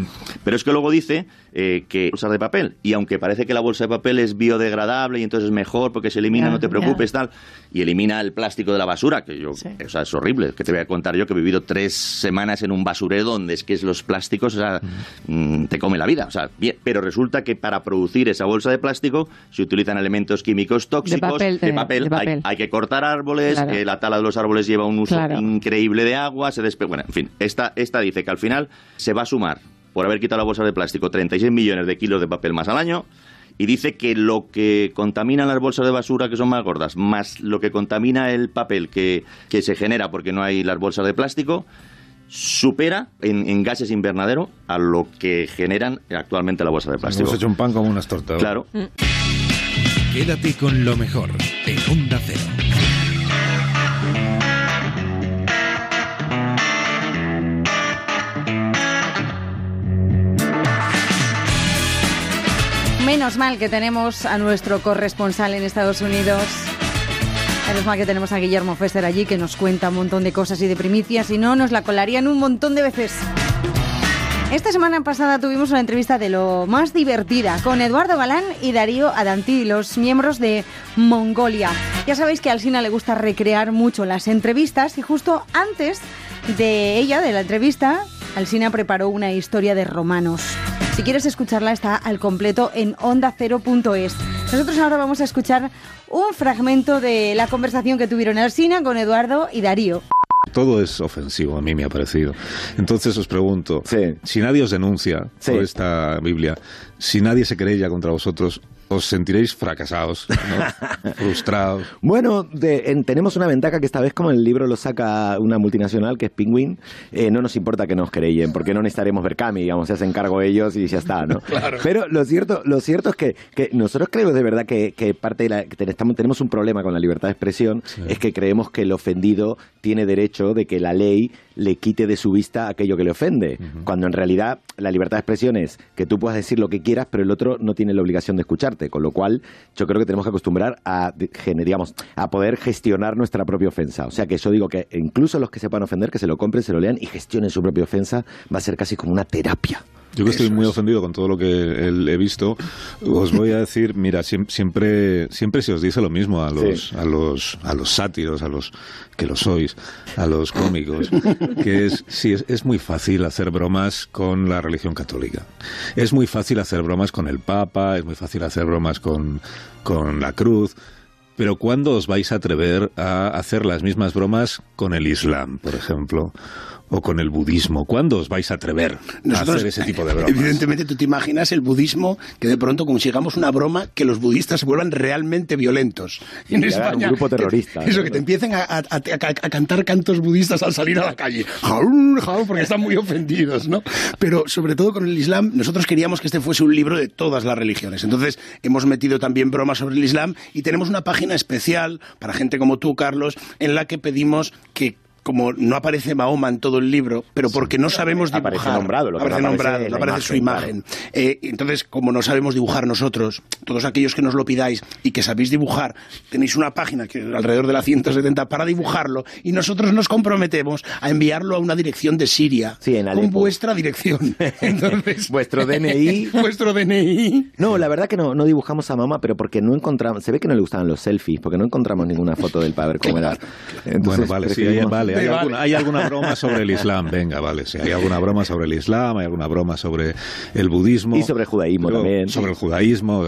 Pero es que luego dice eh, que bolsas de papel, y aunque parece que la bolsa de papel es biodegradable y entonces es mejor porque se elimina, no te preocupes, tal, y elimina el plástico de la basura, que yo, o sea, es horrible, que te voy a contar yo que he vivido tres semanas en un basurero donde es que es los plásticos, o sea, mm, te come la vida, o sea, bien, pero resulta que para producir esa bolsa de plástico se utilizan elementos químicos tóxicos, papel, eh, de papel. hay que cortar árboles, Claro. eh, la tala de los árboles lleva un uso increíble de agua, se despe... Bueno, en fin, esta, esta dice que al final se va a sumar, por haber quitado la bolsa de plástico, 36 millones de kilos de papel más al año, y dice que lo que contamina las bolsas de basura, que son más gordas, más lo que contamina el papel que, que se genera porque no hay las bolsas de plástico, supera en, en gases invernadero a lo que generan actualmente la bolsa de plástico. Hemos hecho un pan como unas tortas. Claro. Quédate con lo mejor en Onda Cero. Menos mal que tenemos a nuestro corresponsal en Estados Unidos. Menos mal que tenemos a Guillermo Fester allí que nos cuenta un montón de cosas y de primicias, si no nos la colarían un montón de veces. Esta semana pasada tuvimos una entrevista de lo más divertida con Eduardo Galán y Darío Adanti, los miembros de Mongolia. Ya sabéis que a Alsina le gusta recrear mucho las entrevistas y justo antes de ella, de la entrevista, Alsina preparó una historia de romanos. Si quieres escucharla está al completo en ondacero.es. Nosotros ahora vamos a escuchar un fragmento de la conversación que tuvieron Alsina con Eduardo y Darío. Todo es ofensivo, a mí me ha parecido. Entonces os pregunto, si nadie os denuncia por esta Biblia, si nadie se querella contra vosotros, os sentiréis fracasados, ¿no? frustrados. Bueno, de- en- tenemos una ventaja que esta vez como el libro lo saca una multinacional que es Penguin, eh, no nos importa que nos creen, porque no necesitaremos ver Cami, digamos, se hacen cargo ellos y ya está, ¿no? Pero lo cierto, lo cierto es que, que nosotros creemos de verdad que, que parte de la, que tenemos un problema con la libertad de expresión, es que creemos que el ofendido tiene derecho de que la ley le quite de su vista aquello que le ofende, cuando en realidad la libertad de expresión es que tú puedas decir lo que quieras, pero el otro no tiene la obligación de escucharte, con lo cual yo creo que tenemos que acostumbrar a, a poder gestionar nuestra propia ofensa. O sea que yo digo que incluso los que sepan ofender, que se lo compren, se lo lean y gestionen su propia ofensa, va a ser casi como una terapia. Yo que estoy muy ofendido con todo lo que el- he visto, os voy a decir, mira, siem- siempre, siempre se os dice lo mismo a los, a los, a los sátiros, a los que lo sois, a los cómicos, que es, sí, es, es muy fácil hacer bromas con la religión católica. Es muy fácil hacer bromas con el Papa, es muy fácil hacer bromas con, con la cruz. Pero ¿cuándo os vais a atrever a hacer las mismas bromas con el Islam, por ejemplo? O con el budismo. ¿Cuándo os vais a atrever a Nosotros, hacer ese tipo de bromas? Evidentemente, tú te imaginas el budismo que de pronto consigamos una broma que los budistas se vuelvan realmente violentos. Y en Y hagan un España, grupo que- terrorista, eso, ¿no? que te empiecen a, a- a- a cantar cantos budistas al salir a la calle. Jaún, jaún, porque están muy ofendidos, ¿no? Pero sobre todo con el Islam, nosotros queríamos que este fuese un libro de todas las religiones. Entonces, hemos metido también bromas sobre el Islam y tenemos una página especial para gente como tú, Carlos, en la que pedimos que como no aparece Mahoma en todo el libro, pero porque no sabemos dibujar. Aparece nombrado, lo que aparece no aparece nombrado, no aparece su imagen. Eh, entonces, como no sabemos dibujar nosotros, todos aquellos que nos lo pidáis y que sabéis dibujar, tenéis una página que alrededor de la 170 para dibujarlo y nosotros nos comprometemos a enviarlo a una dirección de Siria con vuestra dirección. Entonces, Vuestro DNI. Vuestro DNI. No, la verdad que no, no dibujamos a mamá, pero porque no encontramos. Se ve que no le gustaban los selfies, porque no encontramos ninguna foto del padre cómo era. Entonces, bueno, vale, sí, hay, vale, alguna, hay alguna broma sobre el Islam, venga, vale, sí, hay alguna broma sobre el Islam, hay alguna broma sobre el budismo. Y sobre el judaísmo pero- también. Sobre el judaísmo.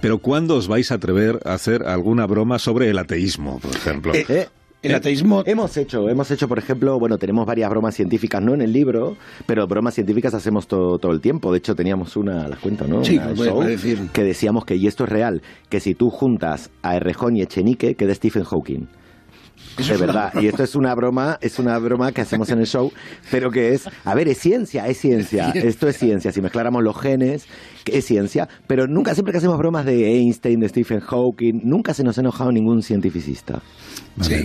Pero ¿cuándo os vais a atrever a hacer alguna broma sobre el ateísmo, por ejemplo? Eh, El ateísmo. Hemos hecho, hemos hecho, por ejemplo, bueno, tenemos varias bromas científicas, no en el libro, pero bromas científicas hacemos todo, todo el tiempo. De hecho, teníamos una, las cuento, ¿no? Sí, Una show decir. que decíamos que, y esto es real, que si tú juntas a Errejón y Echenique, queda Stephen Hawking. Eso de verdad. Y esto es una broma, es una broma que hacemos en el show, pero que es, a ver, es ciencia, es ciencia. Esto es ciencia. Si mezcláramos los genes, es ciencia, pero nunca, siempre que hacemos bromas de Einstein, de Stephen Hawking, nunca se nos ha enojado ningún cientificista.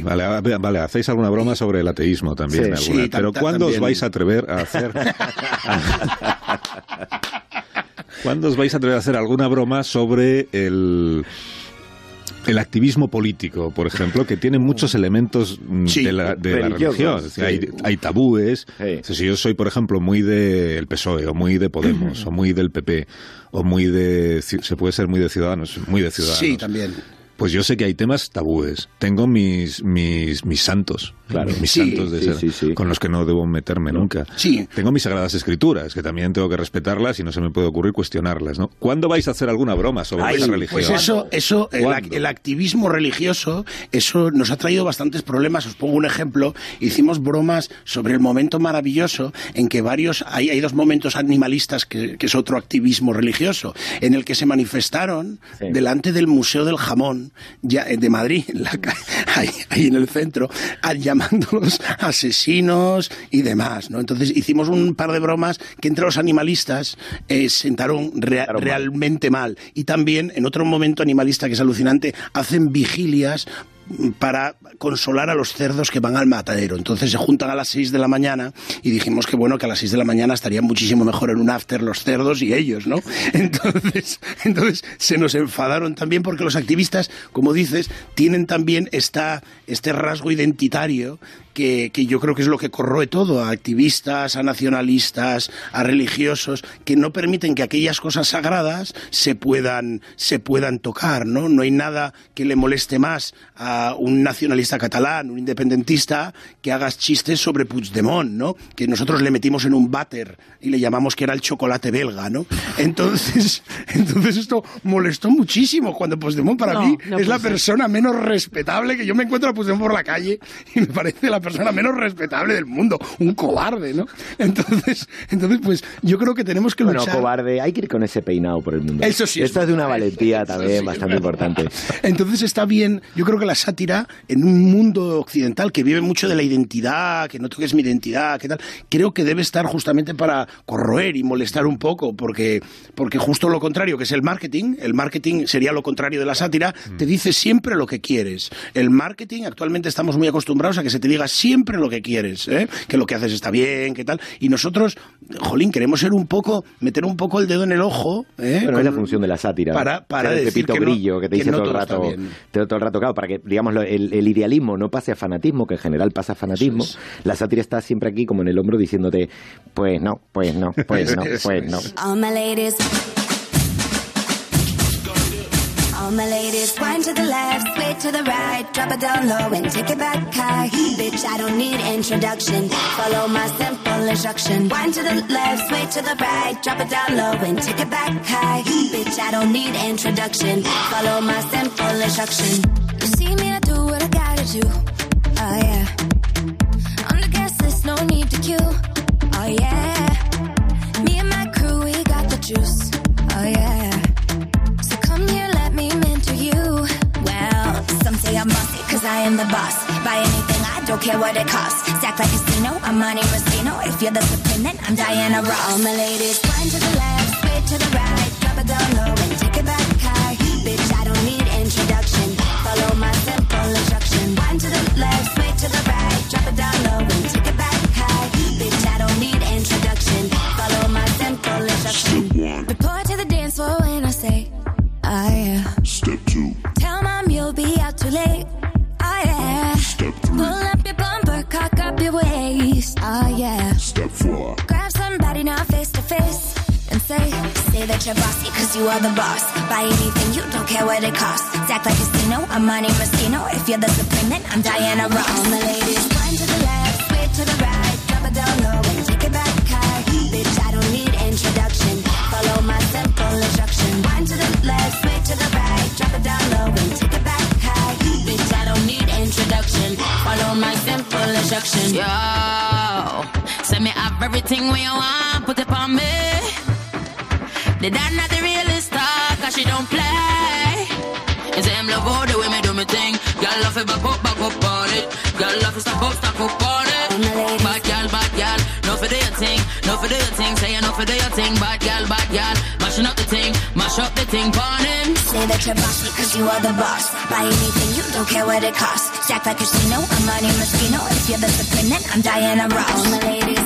Vale, ver, vale, hacéis alguna broma sobre el ateísmo también, Sí, sí, pero ¿cuándo os vais a atrever a hacer ¿Cuándo os vais a atrever a hacer alguna broma sobre el el activismo político, por ejemplo, que tiene muchos elementos mm, Sí, de la, de la religión. Hay, hay tabúes. O sea, si yo soy, por ejemplo, muy del PSOE, E, o muy de Podemos, o muy del PP, o muy de... Se puede ser muy de Ciudadanos, muy de Ciudadanos. Sí, también. Pues yo sé que hay temas tabúes. Tengo mis mis, mis santos, Claro. mis Sí, santos de sí, ser, sí, con los que no debo meterme nunca. Sí. Tengo mis sagradas escrituras, que también tengo que respetarlas y no se me puede ocurrir cuestionarlas, ¿no? ¿Cuándo vais a hacer alguna broma sobre Ay, esa religión? Pues eso, eso el, el activismo religioso, eso nos ha traído bastantes problemas. Os pongo un ejemplo. Hicimos bromas sobre el momento maravilloso en que varios, hay, hay dos momentos animalistas que, que es otro activismo religioso, en el que se manifestaron delante del Museo del Jamón ya, eh, de Madrid, en la ahí, ahí en el centro, llamándolos asesinos y demás. ¿no? Entonces hicimos un par de bromas que entre los animalistas eh, sentaron rea- realmente mal. Y también, en otro momento animalista que es alucinante, hacen vigilias para consolar a los cerdos que van al matadero. Entonces se juntan a las 6 de la mañana y dijimos que bueno, que a las 6 de la mañana estarían muchísimo mejor en un after los cerdos y ellos, ¿no? Entonces, entonces se nos enfadaron también porque los activistas, como dices, tienen también esta, este rasgo identitario que, que yo creo que es lo que corroe todo, a activistas, a nacionalistas, a religiosos, que no permiten que aquellas cosas sagradas se puedan, se puedan tocar, ¿no? No hay nada que le moleste más a un nacionalista catalán, un independentista, que hagas chistes sobre Puigdemont, ¿no? Que nosotros le metimos en un váter y le llamamos que era el chocolate belga, ¿no? Entonces, entonces esto molestó muchísimo cuando Puigdemont para No, mí no es la puede ser. persona menos respetable que yo me encuentro a Puigdemont por la calle y me parece la persona menos respetable del mundo, un cobarde, ¿no? Entonces, entonces pues yo creo que tenemos que Bueno, luchar. cobarde, hay que ir con ese peinado por el mundo. Eso sí es Esto es de una valentía también bastante importante. Entonces está bien, yo creo que la sátira en un mundo occidental que vive mucho de la identidad, que no toques mi identidad, que tal, creo que debe estar justamente para corroer y molestar un poco, porque, porque justo lo contrario, que es el marketing, el marketing sería lo contrario de la sátira, te dice siempre lo que quieres. El marketing, actualmente estamos muy acostumbrados a que se te diga siempre lo que quieres, ¿eh? que lo que haces está bien, que tal, y nosotros, jolín, queremos ser un poco, meter un poco el dedo en el ojo, ¿eh? Bueno, Con- es la función de la sátira. Para- para el decir que no- Grillo que te que dice no todo el todo rato, todo el rato, claro, para que, digamos, el idealismo no pase a fanatismo, que en general pasa a fanatismo. La sátira está siempre aquí como en el hombro diciéndote, pues no, pues no, pues no, pues no. All my ladies. Wind to the left, sway to the right, drop it down low and take it back high. Bitch, I don't need introduction. Follow my simple instruction. Wind to the left, sway to the right, drop it down low and take it back high. Bitch, I don't need introduction. Follow my simple instruction. You see me, I do what I gotta do. Oh yeah. On the gas list, no need to queue. Am the boss. Buy anything, I don't care what it costs. Stack like a casino, I'm Monte Rustino. If you're the supreme, then I'm Diana Ross. All my ladies, wind to the left, sway to the right, drop it down low and take it back high. Bitch, I that you're cause you are the boss. Buy anything, you don't care what it costs. Act like a casino, I'm Monte Rustino. If you're the supreme, then I'm Diana Ross. All my ladies, wind to the left, sway to the right, drop it down low and take it back high. Bitch, I don't need introduction. Follow my simple instruction. Wind to the left, sway to the right, drop it down low and take it back high. Bitch, I don't need introduction. Follow my simple instruction. Yo, send me have everything you want, put it on me. The dad not the realest talk, cause she don't play. Is him love all the way me do me thing. Girl love it back up, back up on it. Girl love it stop up, stop up on it. Bad girl, bad girl, no for do your thing, no for do your thing. Say no for do your thing. Bad girl, bad girl, mashing up the thing, mash up the thing, pon him. Say that you're bossy cause you are the boss. Buy anything, you don't care what it costs. Stack like a casino, I'm Monte Rustino. If you're the supreme, then I'm Diana Ross. All my ladies,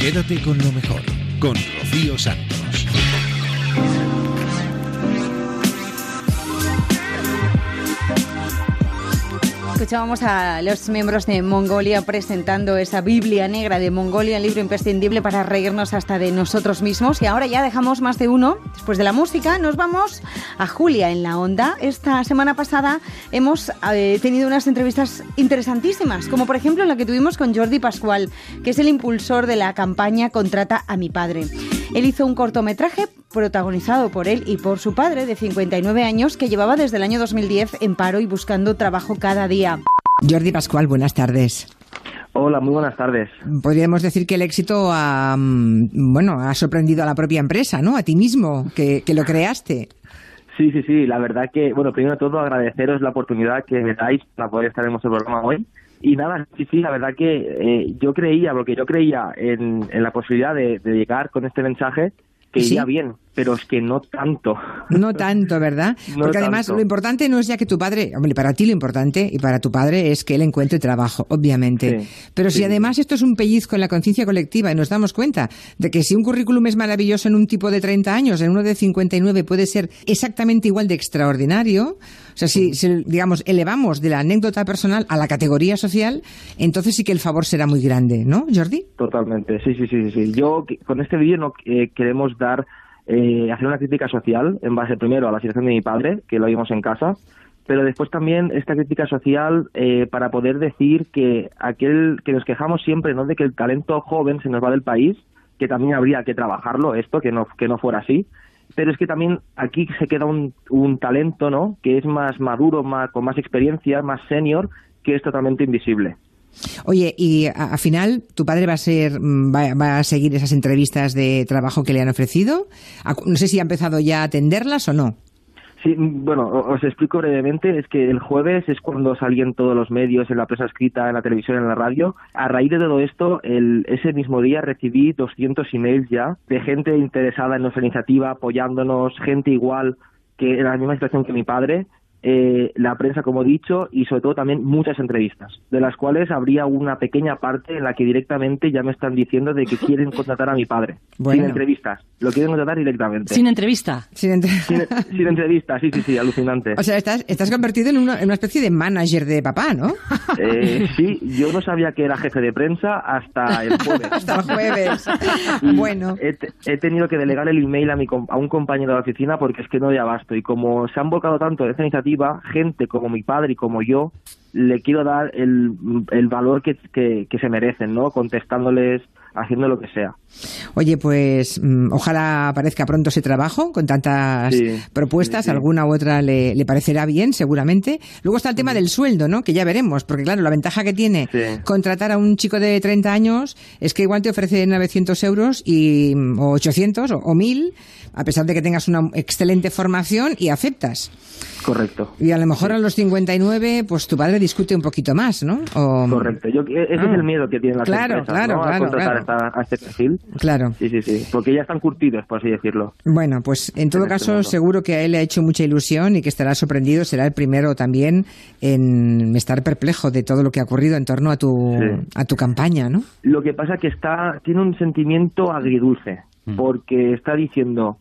Quédate con lo mejor, con Rocío Santos. Escuchábamos a los miembros de Mongolia presentando esa Biblia negra de Mongolia, libro imprescindible para reírnos hasta de nosotros mismos. Y ahora ya dejamos más de uno. Después de la música, nos vamos a Julia en la Onda. Esta semana pasada hemos eh, tenido unas entrevistas interesantísimas, como por ejemplo la que tuvimos con Jordi Pascual, que es el impulsor de la campaña Contrata a mi padre. Él hizo un cortometraje protagonizado por él y por su padre de 59 años que llevaba desde el año 2010 en paro y buscando trabajo cada día. Jordi Pascual, buenas tardes. Hola, muy buenas tardes. Podríamos decir que el éxito ha, mm, bueno, ha sorprendido a la propia empresa, ¿no? A ti mismo, que, que lo creaste. Sí, sí, sí, la verdad que, bueno, primero de todo agradeceros la oportunidad que me dais para poder estar en vuestro programa hoy. Y nada, sí, sí, la verdad que eh, yo creía, porque yo creía en, en la posibilidad de, de llegar con este mensaje que Sí. iría bien, pero es que no tanto. No tanto, ¿verdad? No Porque además tanto. lo importante no es ya que tu padre, hombre, para ti lo importante y para tu padre es que él encuentre trabajo, obviamente. Sí, Pero si además esto es un pellizco en la conciencia colectiva y nos damos cuenta de que si un currículum es maravilloso en un tipo de 30 años, en uno de 59 puede ser exactamente igual de extraordinario, o sea, si, si, digamos elevamos de la anécdota personal a la categoría social, entonces sí que el favor será muy grande, ¿no, Jordi? Totalmente, sí, sí, sí, sí. Yo con este vídeo no eh, queremos dar, eh, hacer una crítica social en base primero a la situación de mi padre, que lo vimos en casa, pero después también esta crítica social eh, para poder decir que aquel que nos quejamos siempre, ¿no? De que el talento joven se nos va del país, que también habría que trabajarlo esto, que no, que no fuera así. Pero es que también aquí se queda un, un talento, ¿no? Que es más maduro, más, con más experiencia, más senior, que es totalmente invisible. Oye, y al final, ¿tu padre va a ser, mm, seguir esas entrevistas de trabajo que le han ofrecido? No sé si ha empezado ya a atenderlas o no. Sí, mm, bueno, os explico brevemente. Es que el jueves es cuando salían todos los medios, en la prensa escrita, en la televisión, en la radio. A raíz de todo esto, el, ese mismo día recibí 200 emails ya de gente interesada en nuestra iniciativa, apoyándonos, gente igual que en la misma situación que mi padre. Eh, la prensa, como he dicho, y sobre todo también muchas entrevistas, de las cuales habría una pequeña parte en la que directamente ya me están diciendo de que quieren contratar a mi padre. Bueno. Sin entrevistas, lo quieren contratar directamente. Sin entrevista. Sin entre- Sin, sin entrevistas, sí, sí, sí, alucinante. O sea, estás, estás convertido en una, en una especie de manager de papá, ¿no? Eh, sí, yo no sabía que era jefe de prensa hasta el jueves. Hasta el jueves. Y Bueno. He, he tenido que delegar el email a, mi, a un compañero de la oficina porque es que no doy abasto. Y como se han volcado tanto en esta iniciativa, gente como mi padre y como yo, le quiero dar el, el valor que, que, que se merecen, ¿no? Contestándoles, haciendo lo que sea. Oye, pues mm, ojalá aparezca pronto ese trabajo con tantas Sí, propuestas. sí, sí. Alguna u otra le, le parecerá bien, seguramente. Luego está el tema del sueldo, ¿no? Que ya veremos, porque claro, la ventaja que tiene contratar a un chico de 30 años es que igual te ofrece 900 euros y, mm, o 800 o, o 1000, a pesar de que tengas una excelente formación y aceptas. Correcto. Y a lo mejor a los 59, pues tu padre discute un poquito más, ¿no? O- Correcto. Yo, e- ese Ah. es el miedo que tienen las Claro, empresas, claro, ¿no? claro, a contratar claro. A este perfil. Claro. Sí, sí, sí. Porque ya están curtidos, por así decirlo. Bueno, pues en todo En este caso seguro que a él le ha hecho mucha ilusión y que estará sorprendido, será el primero también en estar perplejo de todo lo que ha ocurrido en torno a tu, Sí. a tu campaña, ¿no? Lo que pasa que está tiene un sentimiento agridulce, porque está diciendo,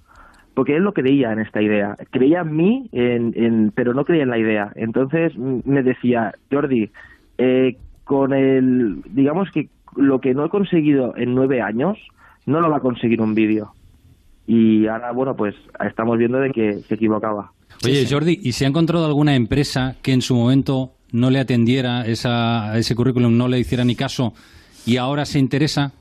porque él lo creía en esta idea, creía en mí, en, en- pero no creía en la idea. Entonces mm, me decía, Jordi, eh, con el, digamos que lo que no he conseguido en nueve años, no lo va a conseguir un vídeo. Y ahora, bueno, pues estamos viendo de que se equivocaba. Oye, Jordi, ¿y se ha encontrado alguna empresa que en su momento no le atendiera esa, ese currículum, no le hiciera ni caso y ahora se interesa?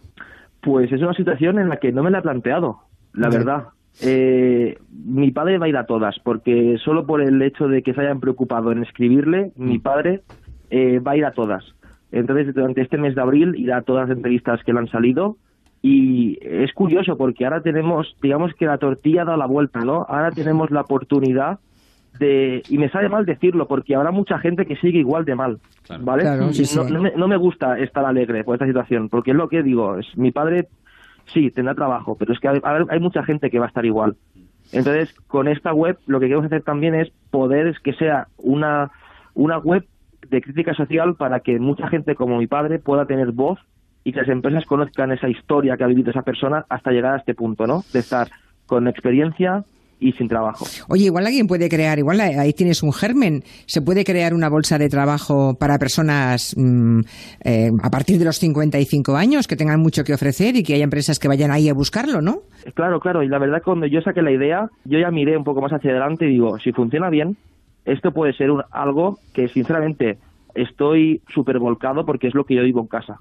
Pues es una situación en la que no me la he planteado, la verdad. Eh, mi padre va a ir a todas, porque solo por el hecho de que se hayan preocupado en escribirle, mi padre eh, va a ir a todas. Entonces, durante este mes de abril irá a todas las entrevistas que le han salido. Y es curioso porque ahora tenemos, digamos que la tortilla ha dado la vuelta, ¿no? Ahora tenemos la oportunidad de, y me sabe mal decirlo porque habrá mucha gente que sigue igual de mal, ¿vale? Claro, sí, no, no me, no me gusta estar alegre por esta situación, porque es lo que digo, es mi padre sí tendrá trabajo, pero es que hay, hay mucha gente que va a estar igual. Entonces, con esta web lo que queremos hacer también es poder que sea una, una web de crítica social para que mucha gente como mi padre pueda tener voz y que las empresas conozcan esa historia que ha vivido esa persona hasta llegar a este punto, ¿no? De estar con experiencia y sin trabajo. Oye, igual alguien puede crear, igual ahí tienes un germen, se puede crear una bolsa de trabajo para personas mm, eh, a partir de los 55 años que tengan mucho que ofrecer y que haya empresas que vayan ahí a buscarlo, ¿no? Claro, claro, y la verdad cuando yo saqué la idea, yo ya miré un poco más hacia adelante y digo, si funciona bien, esto puede ser un- algo que sinceramente estoy súper volcado porque es lo que yo vivo en casa.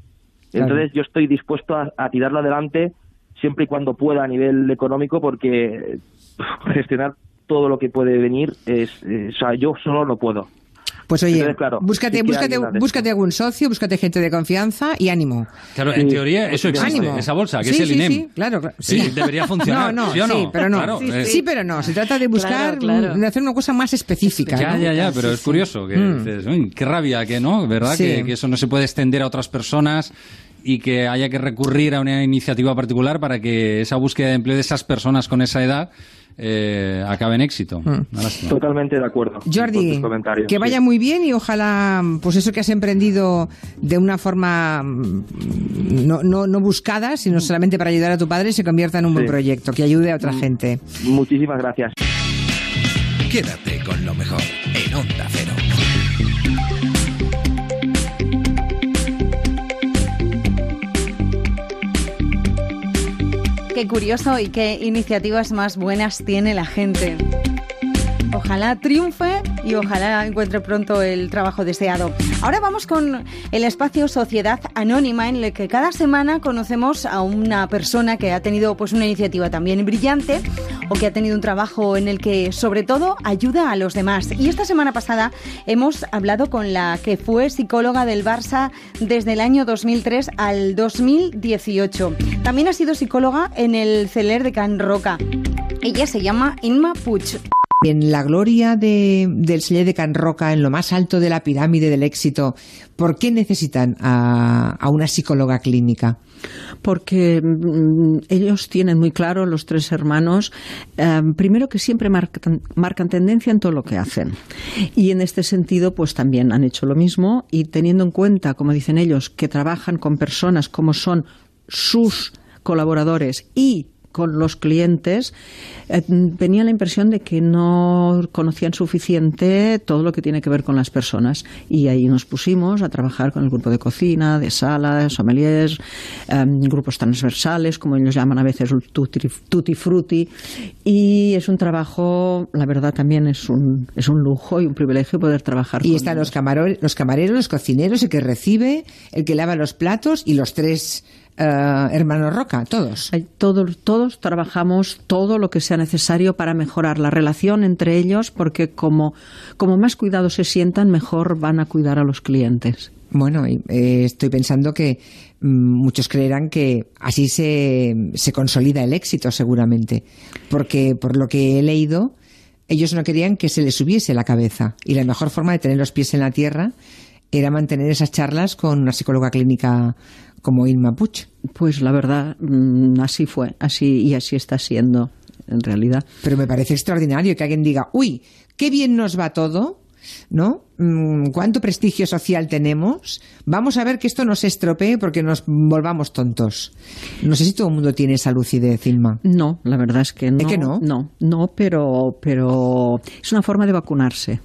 Claro. Entonces yo estoy dispuesto a, a tirarlo adelante siempre y cuando pueda a nivel económico, porque gestionar todo lo que puede venir es, eh, o sea, yo solo no puedo. Pues oye, Entonces, claro, búscate, sí búscate, búscate algún socio, búscate gente de confianza y ánimo. Claro, en teoría eso existe, Ánimo. esa bolsa, que Sí, es el sí, INEM. Sí, claro, claro. Sí, debería funcionar, No, no, ¿sí o no? sí, pero no. Claro, sí, eh. sí, pero no. Se trata de buscar, Claro, claro. de hacer una cosa más específica. Ya, ¿no? ya, ya, pero es curioso que Mm. dices, "Uy, qué rabia que no, ¿verdad? Sí. Que, que eso no se puede extender a otras personas y que haya que recurrir a una iniciativa particular para que esa búsqueda de empleo de esas personas con esa edad eh, acabe en éxito. Lástima. Totalmente de acuerdo. Jordi, que sí. vaya muy bien y ojalá, pues eso que has emprendido de una forma mm, no, no, no buscada, sino solamente para ayudar a tu padre, se convierta en un buen proyecto, que ayude a otra gente. Muchísimas gracias. Quédate con lo mejor en Onda Cero. Qué curioso y qué iniciativas más buenas tiene la gente. Ojalá triunfe y ojalá encuentre pronto el trabajo deseado. Ahora vamos con el espacio Sociedad Anónima, en el que cada semana conocemos a una persona que ha tenido pues una iniciativa también brillante o que ha tenido un trabajo en el que sobre todo ayuda a los demás. Y esta semana pasada hemos hablado con la que fue psicóloga del Barça desde el año 2003 al 2018. También ha sido psicóloga en el Celer de Can Roca. Ella se llama Inma Puig. En la gloria de, del Selle de Can Roca, en lo más alto de la pirámide del éxito, ¿por qué necesitan a, a una psicóloga clínica? porque mm, ellos tienen muy claro, los tres hermanos, eh, primero que siempre marcan tendencia en todo lo que hacen. Y en este sentido, pues también han hecho lo mismo y teniendo en cuenta, como dicen ellos, que trabajan con personas como son sus colaboradores y con los clientes, eh, tenía la impresión de que no conocían suficiente todo lo que tiene que ver con las personas. Y ahí nos pusimos a trabajar con el grupo de cocina, de sala, de sommeliers, eh, grupos transversales, como ellos llaman a veces tutti, tutti frutti. Y es un trabajo, la verdad también es un, es un lujo y un privilegio poder trabajar Y con están los, camaro- los camareros, los cocineros, el que recibe, el que lava los platos y los tres eh, hermanos Roca, todos. Todos, todos trabajamos todo lo que sea necesario para mejorar la relación entre ellos, porque como, como más cuidados se sientan, mejor van a cuidar a los clientes. Bueno, eh, estoy pensando que mm, muchos creerán que así se, se consolida el éxito, seguramente. Porque, por lo que he leído, ellos no querían que se les subiese la cabeza. Y la mejor forma de tener los pies en la tierra era mantener esas charlas con una psicóloga clínica como Inma Puch. Pues la verdad, mm, así fue, así y así está siendo, en realidad. Pero me parece extraordinario que alguien diga, uy, qué bien nos va todo, ¿no? Mm, ¿Cuánto prestigio social tenemos? Vamos a ver que esto no se estropee porque nos volvamos tontos. No sé si todo el mundo tiene esa lucidez, Inma. No, la verdad es que no. ¿Es que no? No, no, pero, pero es una forma de vacunarse,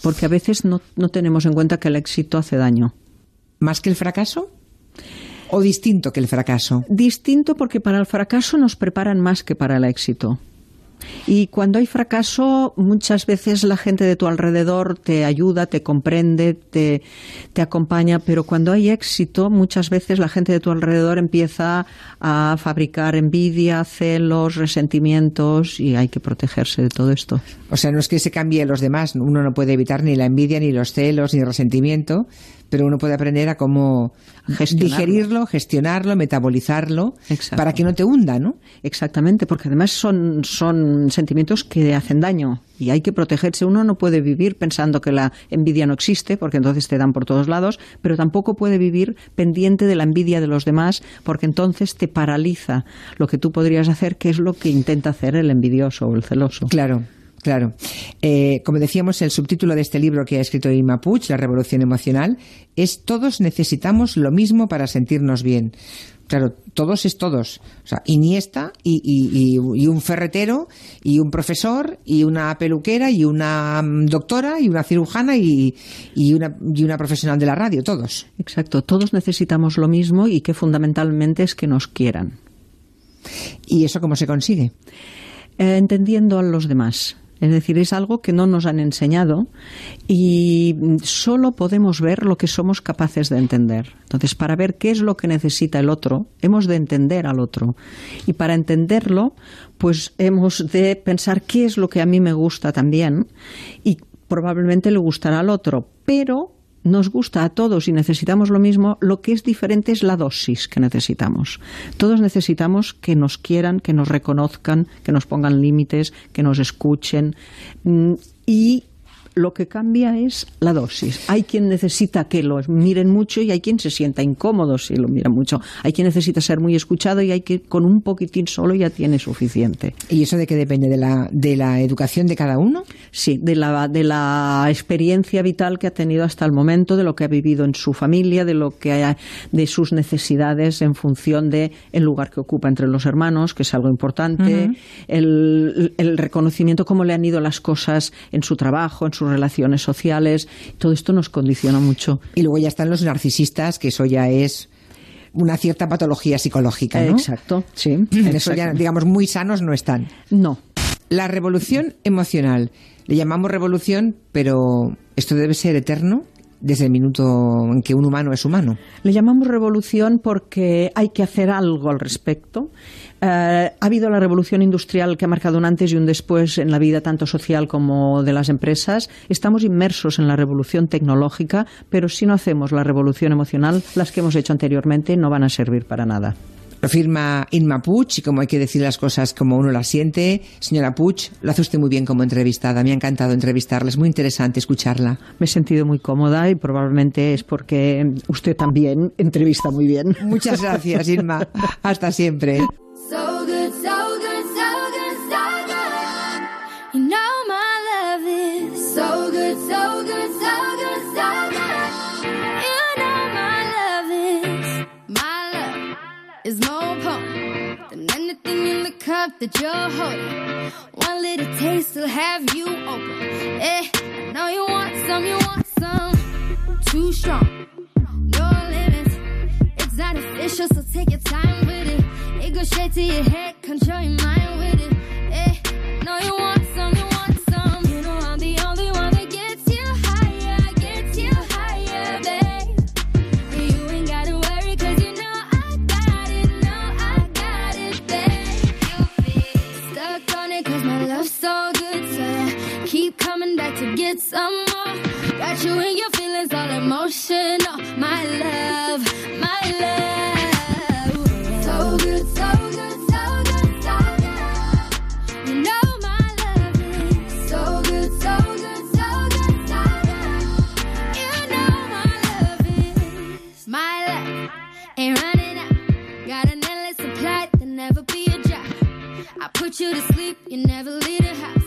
porque a veces no, no tenemos en cuenta que el éxito hace daño. ¿Más que el fracaso? ¿O distinto que el fracaso? Distinto porque para el fracaso nos preparan más que para el éxito. Y cuando hay fracaso, muchas veces la gente de tu alrededor te ayuda, te comprende, te, te acompaña, pero cuando hay éxito, muchas veces la gente de tu alrededor empieza a fabricar envidia, celos, resentimientos y hay que protegerse de todo esto. O sea, no es que se cambie los demás, uno no puede evitar ni la envidia, ni los celos, ni el resentimiento, pero uno puede aprender a cómo Gestionarlo. digerirlo, gestionarlo, metabolizarlo, para que no te hunda, ¿no? Exactamente, porque además son, son sentimientos que hacen daño y hay que protegerse. Uno no puede vivir pensando que la envidia no existe, porque entonces te dan por todos lados, pero tampoco puede vivir pendiente de la envidia de los demás, porque entonces te paraliza lo que tú podrías hacer, que es lo que intenta hacer el envidioso o el celoso. Claro. Claro. Eh, como decíamos, el subtítulo de este libro que ha escrito Irma Puig, La revolución emocional, es Todos necesitamos lo mismo para sentirnos bien. Claro, todos es todos. O sea, Iniesta y, y- y- y un ferretero y un profesor y una peluquera y una mm, doctora y una cirujana y, y una, y una profesional de la radio, todos. Exacto, todos necesitamos lo mismo y que fundamentalmente es que nos quieran. ¿Y eso cómo se consigue? Eh, entendiendo a los demás Es decir, es algo que no nos han enseñado y solo podemos ver lo que somos capaces de entender. Entonces, para ver qué es lo que necesita el otro, hemos de entender al otro. Y para entenderlo, pues hemos de pensar qué es lo que a mí me gusta también y probablemente le gustará al otro, pero nos gusta a todos y necesitamos lo mismo, lo que es diferente es la dosis que necesitamos. Todos necesitamos que nos quieran, que nos reconozcan, que nos pongan límites, que nos escuchen mm, y lo que cambia es la dosis. Hay quien necesita que lo miren mucho y hay quien se sienta incómodo si lo mira mucho. Hay quien necesita ser muy escuchado y hay que con un poquitín solo ya tiene suficiente. ¿Y eso de qué depende? ¿De la, de la educación de cada uno? Sí, de la, de la experiencia vital que ha tenido hasta el momento, de lo que ha vivido en su familia, de lo que ha- de sus necesidades en función de el lugar que ocupa entre los hermanos, que es algo importante, el, el reconocimiento, cómo le han ido las cosas en su trabajo, en sus relaciones sociales. Todo esto nos condiciona mucho. Y luego ya están los narcisistas, que eso ya es una cierta patología psicológica, ¿no? Exacto, sí. En eso ya, digamos, muy sanos no están. No. La revolución emocional. Le llamamos revolución, pero esto debe ser eterno desde el minuto en que un humano es humano. Le llamamos revolución porque hay que hacer algo al respecto. Eh, ha habido la revolución industrial que ha marcado un antes y un después en la vida tanto social como de las empresas. Estamos inmersos en la revolución tecnológica, pero si no hacemos la revolución emocional, las que hemos hecho anteriormente no van a servir para nada. Lo firma Inma Puig y como hay que decir las cosas como uno las siente, señora Puig, lo hace usted muy bien como entrevistada. Me ha encantado entrevistarla, es muy interesante escucharla. Me he sentido muy cómoda y probablemente es porque usted también entrevista muy bien. Muchas gracias, Irma. Hasta siempre. So good, so good, so the cup that you're holding. One little taste will have you open. Eh, I know you want some, you want some. Too strong, no limits. It's not official, so take your time with it. It goes straight to your head, control your mind with it. Eh, I know you want get some more. Got you in your feelings, all emotional. My love, my love. So good, so good, so good, so good. You know my love is so good, so good, so good, so good. You know my love is my love. Ain't running out. Got an endless supply, never be a. I put you to sleep, you never leave the house.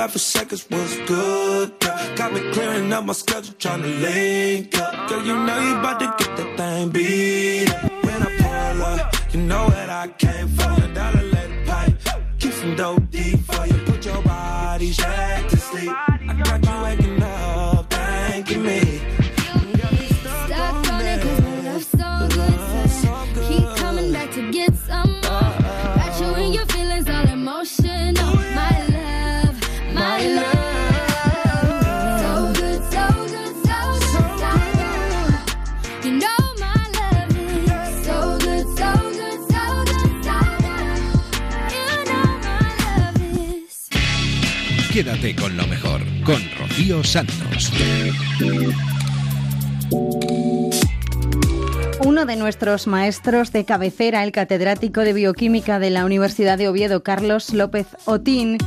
Back for seconds, what's good? Yeah. Got me clearing up my schedule, trying to link up. Girl, you know you about to get that thing beat up. When I pull up, you know what I came for. A dollar it pipe. Keep some dope deep for you. Put your body shack to sleep. Quédate con lo mejor, con Rocío Santos. Uno de nuestros maestros de cabecera, el catedrático de bioquímica de la Universidad de Oviedo, Carlos López Otín,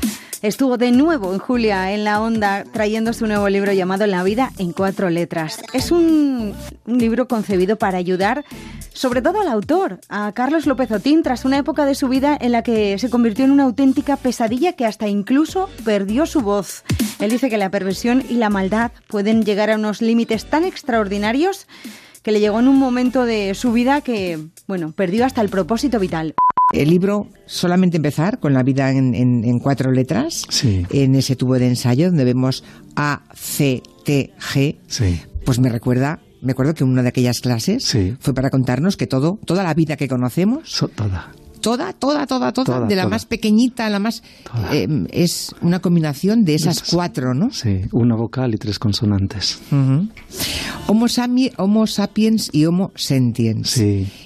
estuvo de nuevo en Julia en la onda trayendo su nuevo libro llamado La vida en cuatro letras. Es un, un libro concebido para ayudar sobre todo al autor, a Carlos López Otín, tras una época de su vida en la que se convirtió en una auténtica pesadilla que hasta incluso perdió su voz. Él dice que la perversión y la maldad pueden llegar a unos límites tan extraordinarios que le llegó en un momento de su vida que, bueno, perdió hasta el propósito vital. El libro, solamente empezar con la vida en, en- en cuatro letras, en ese tubo de ensayo donde vemos A, C, T, G, pues me recuerda, me acuerdo que una de aquellas clases fue para contarnos que todo, toda la vida que conocemos, toda. Toda, toda, toda, toda, Toda, de la toda. más pequeñita a la más, eh, es una combinación de esas cuatro, ¿no? Sí, una vocal y tres consonantes. Homo, sami- Homo sapiens y Homo sentiens.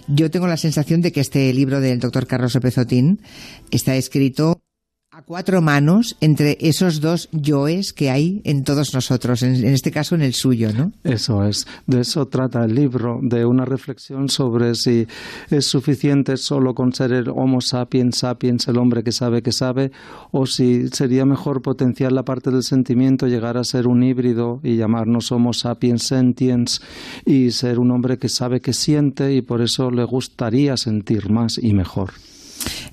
Yo tengo la sensación de que este libro del doctor Carlos López Otín está escrito a cuatro manos entre esos dos yoes que hay en todos nosotros, en, este caso en el suyo, ¿no? Eso es, de eso trata el libro, de una reflexión sobre si es suficiente solo con ser el Homo sapiens sapiens, el hombre que sabe que sabe, o si sería mejor potenciar la parte del sentimiento, llegar a ser un híbrido y llamarnos Homo sapiens sentiens y ser un hombre que sabe que siente y por eso le gustaría sentir más y mejor.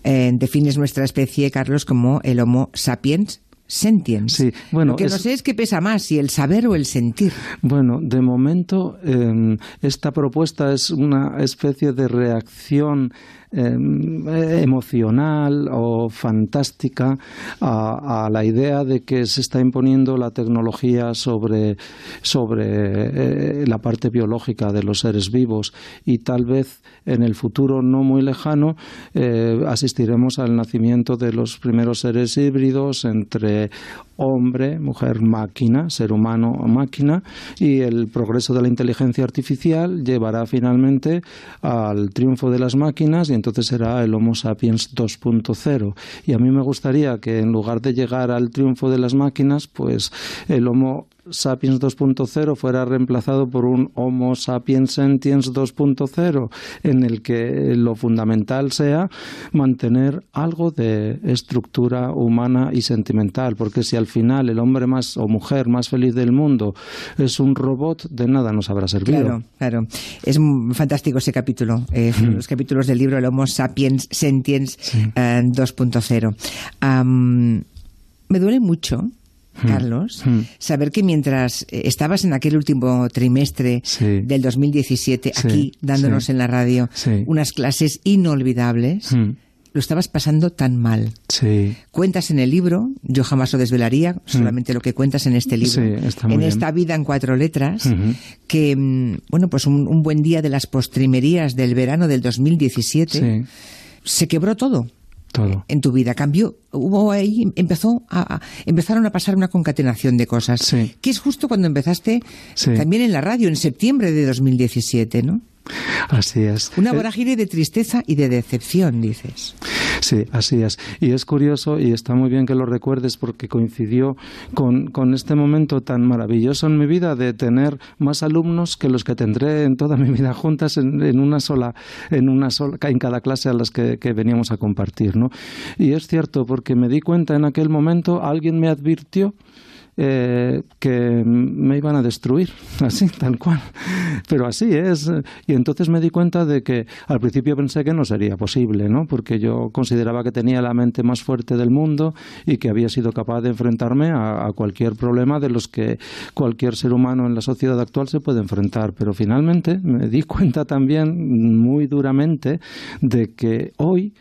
Eh, defines nuestra especie, Carlos, como el Homo sapiens sentiens. Sí, bueno, Lo que no sé es qué pesa más, si el saber o el sentir. Bueno, de momento eh, esta propuesta es una especie de reacción eh, emocional o fantástica a, la idea de que se está imponiendo la tecnología sobre, sobre eh, la parte biológica de los seres vivos. Y tal vez en el futuro no muy lejano eh, asistiremos al nacimiento de los primeros seres híbridos entre hombre, mujer, máquina, ser humano o máquina. Y el progreso de la inteligencia artificial llevará finalmente al triunfo de las máquinas entonces será el Homo sapiens 2.0 y a mí me gustaría que en lugar de llegar al triunfo de las máquinas pues el Homo Sapiens 2.0 fuera reemplazado por un Homo Sapiens Sentiens 2.0, en el que lo fundamental sea mantener algo de estructura humana y sentimental, porque si al final el hombre más o mujer más feliz del mundo es un robot, de nada nos habrá servido. Claro, claro. Es fantástico ese capítulo. eh, Los capítulos del libro El Homo Sapiens Sentiens eh, 2.0. Am, me duele mucho. Carlos, saber que mientras eh, estabas en aquel último trimestre del 2017 Sí, aquí dándonos sí, en la radio sí. unas clases inolvidables, Mm. lo estabas pasando tan mal. Sí. Cuentas en el libro, yo jamás lo desvelaría, solamente lo que cuentas en este libro. Sí, en bien. esta vida en cuatro letras, que, mm, bueno, pues un, un buen día de las postrimerías del verano del 2017, Sí. se quebró todo. Todo. En tu vida cambió, hubo ahí, empezó a, a- empezaron a pasar una concatenación de cosas, que es justo cuando empezaste Sí. también en la radio, en septiembre de 2017, ¿no? Así es. Una Eh, vorágine de tristeza y de decepción, dices. Sí, así es. Y es curioso y está muy bien que lo recuerdes porque coincidió con, con este momento tan maravilloso en mi vida de tener más alumnos que los que tendré en toda mi vida juntas en, en una sola, en una sola, en cada clase a las que, que veníamos a compartir, ¿no? Y es cierto porque me di cuenta en aquel momento, alguien me advirtió eh, que me iban a destruir, así, tal cual. Pero así es. Y entonces me di cuenta de que al principio pensé que no sería posible, ¿no? Porque yo consideraba que tenía la mente más fuerte del mundo y que había sido capaz de enfrentarme a, a cualquier problema de los que cualquier ser humano en la sociedad actual se puede enfrentar. Pero finalmente me di cuenta también muy duramente de que hoy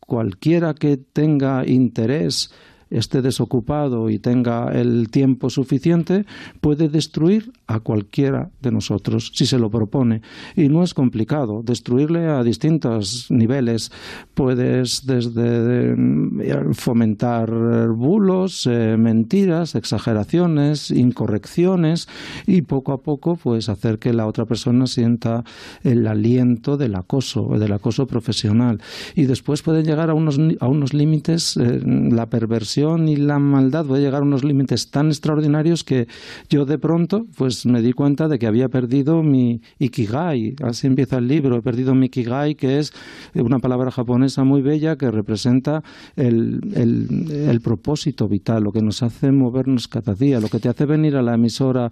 cualquiera que tenga interés esté desocupado y tenga el tiempo suficiente, puede destruir a cualquiera de nosotros si se lo propone. Y no es complicado, destruirle a distintos niveles. Puedes desde eh, fomentar bulos, eh, mentiras, exageraciones, incorrecciones y poco a poco pues hacer que la otra persona sienta el aliento del acoso, del acoso profesional. Y después pueden llegar a unos, a unos límites, eh, la perversión y la maldad puede llegar a unos límites tan extraordinarios que yo de pronto pues pues me di cuenta de que había perdido mi ikigai. Así empieza el libro. He perdido mi ikigai, que es una palabra japonesa muy bella que representa el, el, el propósito vital, lo que nos hace movernos cada día, lo que te hace venir a la emisora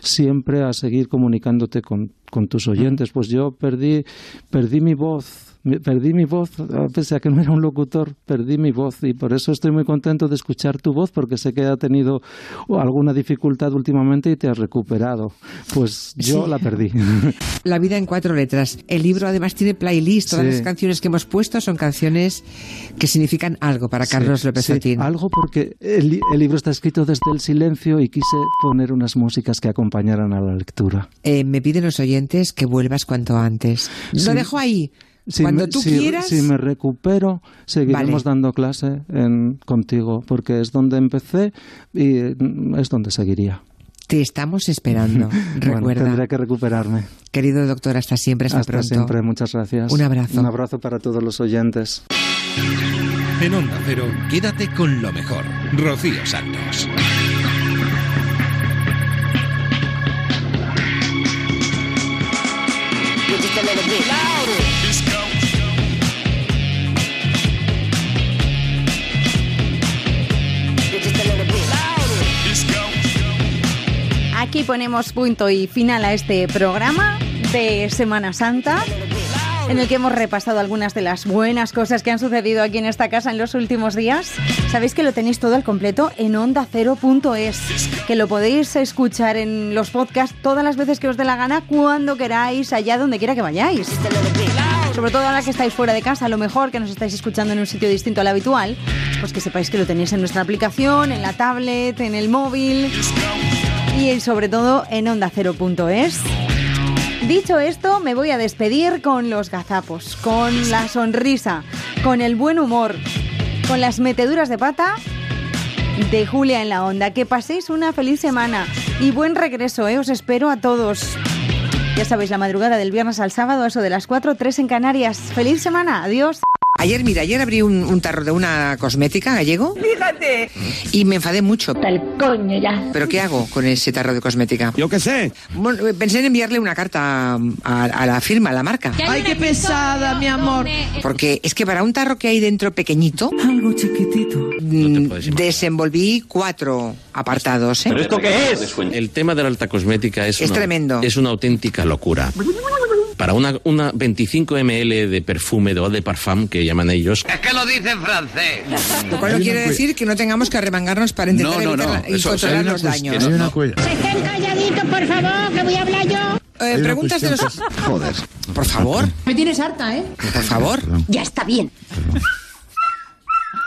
siempre a seguir comunicándote con, con tus oyentes. Pues yo perdí, perdí mi voz perdí mi voz, pese a que no era un locutor, perdí mi voz y por eso estoy muy contento de escuchar tu voz porque sé que ha tenido alguna dificultad últimamente y te has recuperado. Pues yo Sí. la perdí. La vida en cuatro letras. El libro además tiene playlist. Todas Sí. las canciones que hemos puesto son canciones que significan algo para Carlos Sí, López Otín. algo porque el, el libro está escrito desde el silencio y quise poner unas músicas que acompañaran a la lectura. Eh, me piden los oyentes que vuelvas cuanto antes. Lo dejo ahí. Si Cuando me- tú si- quieras. Si me recupero, seguiremos Vale. dando clase en, contigo, porque es donde empecé y es donde seguiría. Te estamos esperando. Bueno, Recuerda. tendré que recuperarme. Querido doctor, hasta siempre, hasta, Hasta pronto. siempre, muchas gracias. Un abrazo. Un abrazo para todos los oyentes. En Onda Cero, quédate con lo mejor. Rocío Santos. Aquí ponemos punto y final a este programa de Semana Santa en el que hemos repasado algunas de las buenas cosas que han sucedido aquí en esta casa en los últimos días. Sabéis que lo tenéis todo al completo en ondacero.es, que lo podéis escuchar en los podcasts todas las veces que os dé la gana, cuando queráis, allá donde quiera que vayáis. Sobre todo ahora que estáis fuera de casa, a lo mejor que nos estáis escuchando en un sitio distinto al habitual, pues que sepáis que lo tenéis en nuestra aplicación, en la tablet, en el móvil y sobre todo en ondacero.es. Dicho esto, me voy a despedir con los gazapos, con la sonrisa, con el buen humor, con las meteduras de pata de Julia en la Onda. Que paséis una feliz semana y buen regreso, ¿eh? os espero a todos. Ya sabéis, la madrugada del viernes al sábado, eso de las 4, 3 en Canarias. ¡Feliz semana! ¡Adiós! Ayer, mira, ayer abrí un, un tarro de una cosmética gallego. Fíjate. Y me enfadé mucho. El coño ya. ¿Pero qué hago con ese tarro de cosmética? Yo qué sé. Bueno, pensé en enviarle una carta a, a la firma, a la marca. Ay, qué pesada, mi amor. Porque es que para un tarro que hay dentro pequeñito, algo chiquitito, desenvolví cuatro apartados. ¿eh? El tema de la alta cosmética es, Es una, tremendo. es una auténtica locura para una, una 25 ml de perfume de Eau de Parfum que llaman ellos. Es que lo dice en francés. Lo cual no quiere decir que no tengamos que arremangarnos para intentar no, no, evitar no, y eso, controlar los daños. Se están calladitos, por favor, que voy a hablar yo. Eh, preguntas de los... Joder. Por favor. Me tienes harta, ¿eh? Por favor. Ya está bien. Perdón.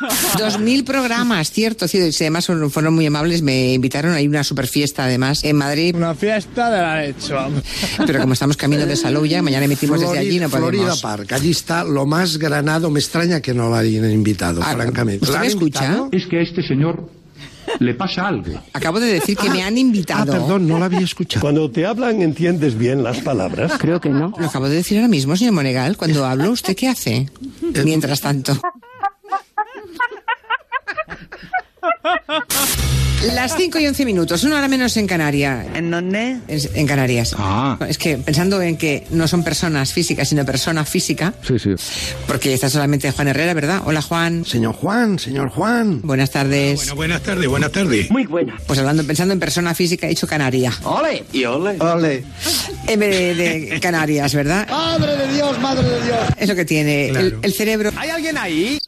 2.000 programas, cierto, cierto. Y además fueron muy amables, me invitaron. Hay una super fiesta además en Madrid. Una fiesta de la leche, vamos. Pero como estamos camino de Salouya, mañana emitimos desde allí, no podemos. Florida Park, allí está lo más granado. Me extraña que no lo hayan invitado, ah, francamente. ¿Usted me escucha? Es que a este señor le pasa algo. Acabo de decir que ah, me han invitado. Ah, perdón, no la había escuchado. Cuando te hablan, ¿entiendes bien las palabras? Creo que no. Lo acabo de decir ahora mismo, señor Monegal. Cuando hablo, ¿usted qué hace? Eh, Mientras tanto. Las 5 y 11 minutos, una hora menos en Canarias. ¿En dónde? En Canarias. Ah. Es que pensando en que no son personas físicas, sino persona física, Sí, sí. porque está solamente Juan Herrera, ¿verdad? Hola, Juan. Señor Juan, señor Juan. Buenas tardes. Bueno, buenas tardes, buenas tardes. Muy buena. Pues hablando, pensando en persona física, he dicho Canaria. ¡Ole! Y ole. ¡Ole! En vez de, de Canarias, ¿verdad? ¡Madre de Dios, madre de Dios! Es lo que tiene el cerebro. ¿Hay alguien ahí?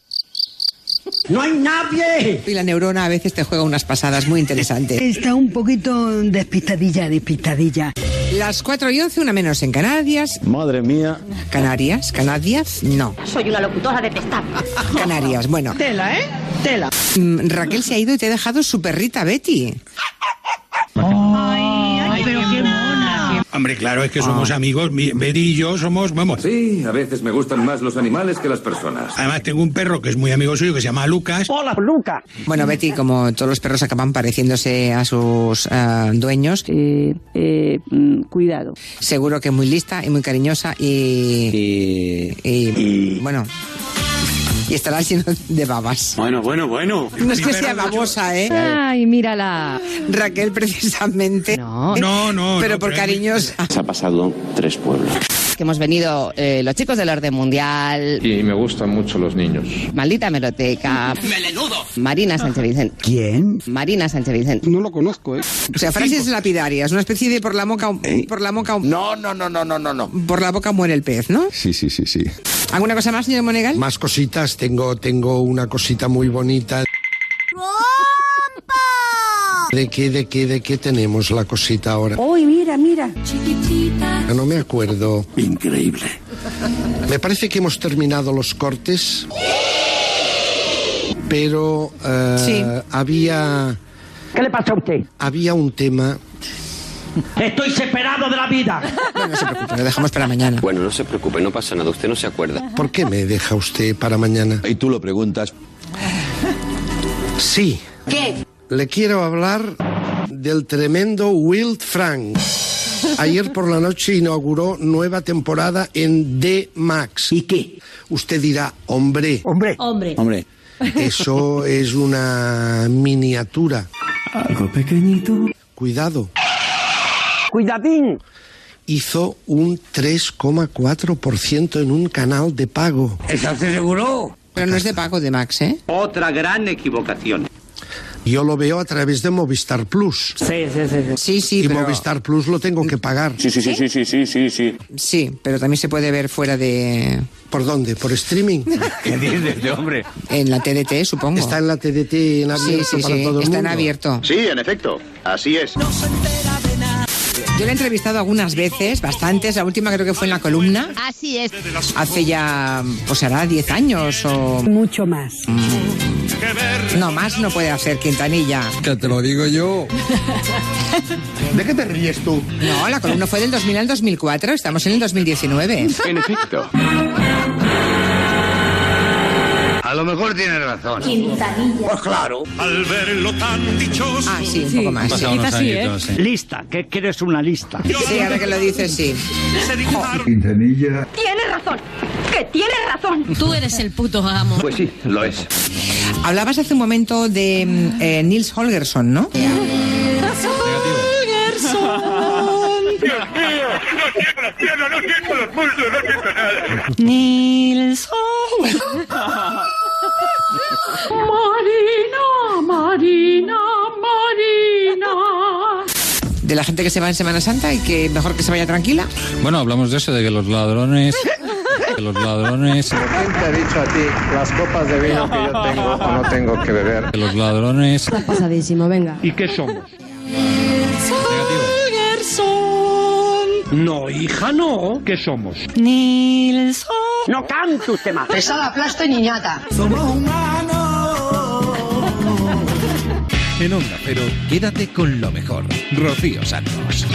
¡No hay nadie! Y la neurona a veces te juega unas pasadas muy interesantes. Está un poquito despistadilla, despistadilla. Las 4 y 11, una menos en Canarias. Madre mía. ¿Canarias? ¿Canadias? No. Soy una locutora detestable. Canarias, bueno. Tela, ¿eh? Tela. Mm, Raquel se ha ido y te ha dejado su perrita Betty. Ay. Hombre, claro, es que somos amigos. Mi- Betty y yo somos, vamos. Sí, a veces me gustan más los animales que las personas. Además, tengo un perro que es muy amigo suyo que se llama Lucas. Hola, Luca. Bueno, Betty, como todos los perros acaban pareciéndose a sus ah, dueños. cuidado. Seguro que muy lista y muy cariñosa y. y, y- bueno. Y estará lleno de babas. Bueno, bueno, bueno. No es que sea babosa, ¿eh? Ay, mírala. Raquel, precisamente. No. No, no. Pero no, por cariños. Se ha pasado tres pueblos. Que hemos venido eh, los chicos del orden mundial, Y me gustan mucho los niños. maldita meroteca, Marina Sánchez Vicente. ¿Quién? Marina Sánchez Vicente. No lo conozco, ¿eh? O sea, frases lapidarias, una especie de por la boca, por la boca, No, no, no, no, no, no, no. por la boca muere el pez, ¿no? Sí, sí, sí, sí. ¿Alguna cosa más, señor Monegal? Más cositas, tengo, tengo una cosita muy bonita. ¿De qué, de qué, de qué tenemos la cosita ahora? Uy, mira, mira. No me acuerdo. Increíble. Me parece que hemos terminado los cortes, pero eh, Sí. había, ¿Qué le pasa a usted? había un tema. Estoy separado de la vida. No, no se preocupe, lo dejamos para mañana. Bueno, no se preocupe, no pasa nada, usted no se acuerda. ¿Por qué me deja usted para mañana? Y tú lo preguntas. Sí. ¿Qué? Le quiero hablar del tremendo Wild Frank. Ayer por la noche inauguró nueva temporada en D-Max. ¿Y qué? Usted dirá, hombre, Hombre. Hombre. Hombre, eso es una miniatura. Algo pequeñito. Cuidado. Cuidadín. Hizo un 3,4% en un canal de pago. ¿Estás seguro? Pero no es de pago de Max, ¿eh? Otra gran equivocación. Yo lo veo a través de Movistar Plus. Sí, sí, sí. sí. Sí, sí, Y pero... Movistar Plus lo tengo que pagar. Sí, sí, sí, sí, sí, sí, sí, sí. Sí, pero también se puede ver fuera de... ¿Por dónde? ¿Por streaming? ¿Qué dices de hombre? En la TDT, supongo. Está en la TDT en abierto Sí, sí, para sí, todo el está en abierto. Sí, en efecto, así es. Yo le he entrevistado algunas veces, bastantes. La última creo que fue en la columna. Así es. Hace ya, pues hará 10 años o... Mucho más. No, más no puede hacer Quintanilla. Que te lo digo yo. ¿De qué te ríes tú? No, la columna fue del 2000 al 2004, estamos en el 2019. En efecto. A lo mejor tiene razón. Quintanilla. Pues claro. Al verlo tan dichoso. Ah, sí, un poco más. Sí, unos sí, ¿eh? sí. Lista, que quieres una lista. Sí, ahora que lo dices, sí. Se dibujaron Quintanilla. Tienes razón. Que tienes razón. Tú eres el puto amo. Pues sí, lo es. Hablabas hace un momento de mm, eh, Nils Holgersson, ¿no? Marina, Marina, Marina. De la gente que se va en Semana Santa y que mejor que se vaya tranquila. Bueno, hablamos de eso, de que los ladrones... Que los ladrones... ¿Quién te ha dicho a ti las copas de vino que yo tengo o no tengo que beber? Que los ladrones... Estás pasadísimo, venga. ¿Y qué somos? No, hija, no. ¿Qué somos? No cante usted más. Pesada, plasta y niñata. En Onda Cero, quédate con lo mejor. Rocío Santos.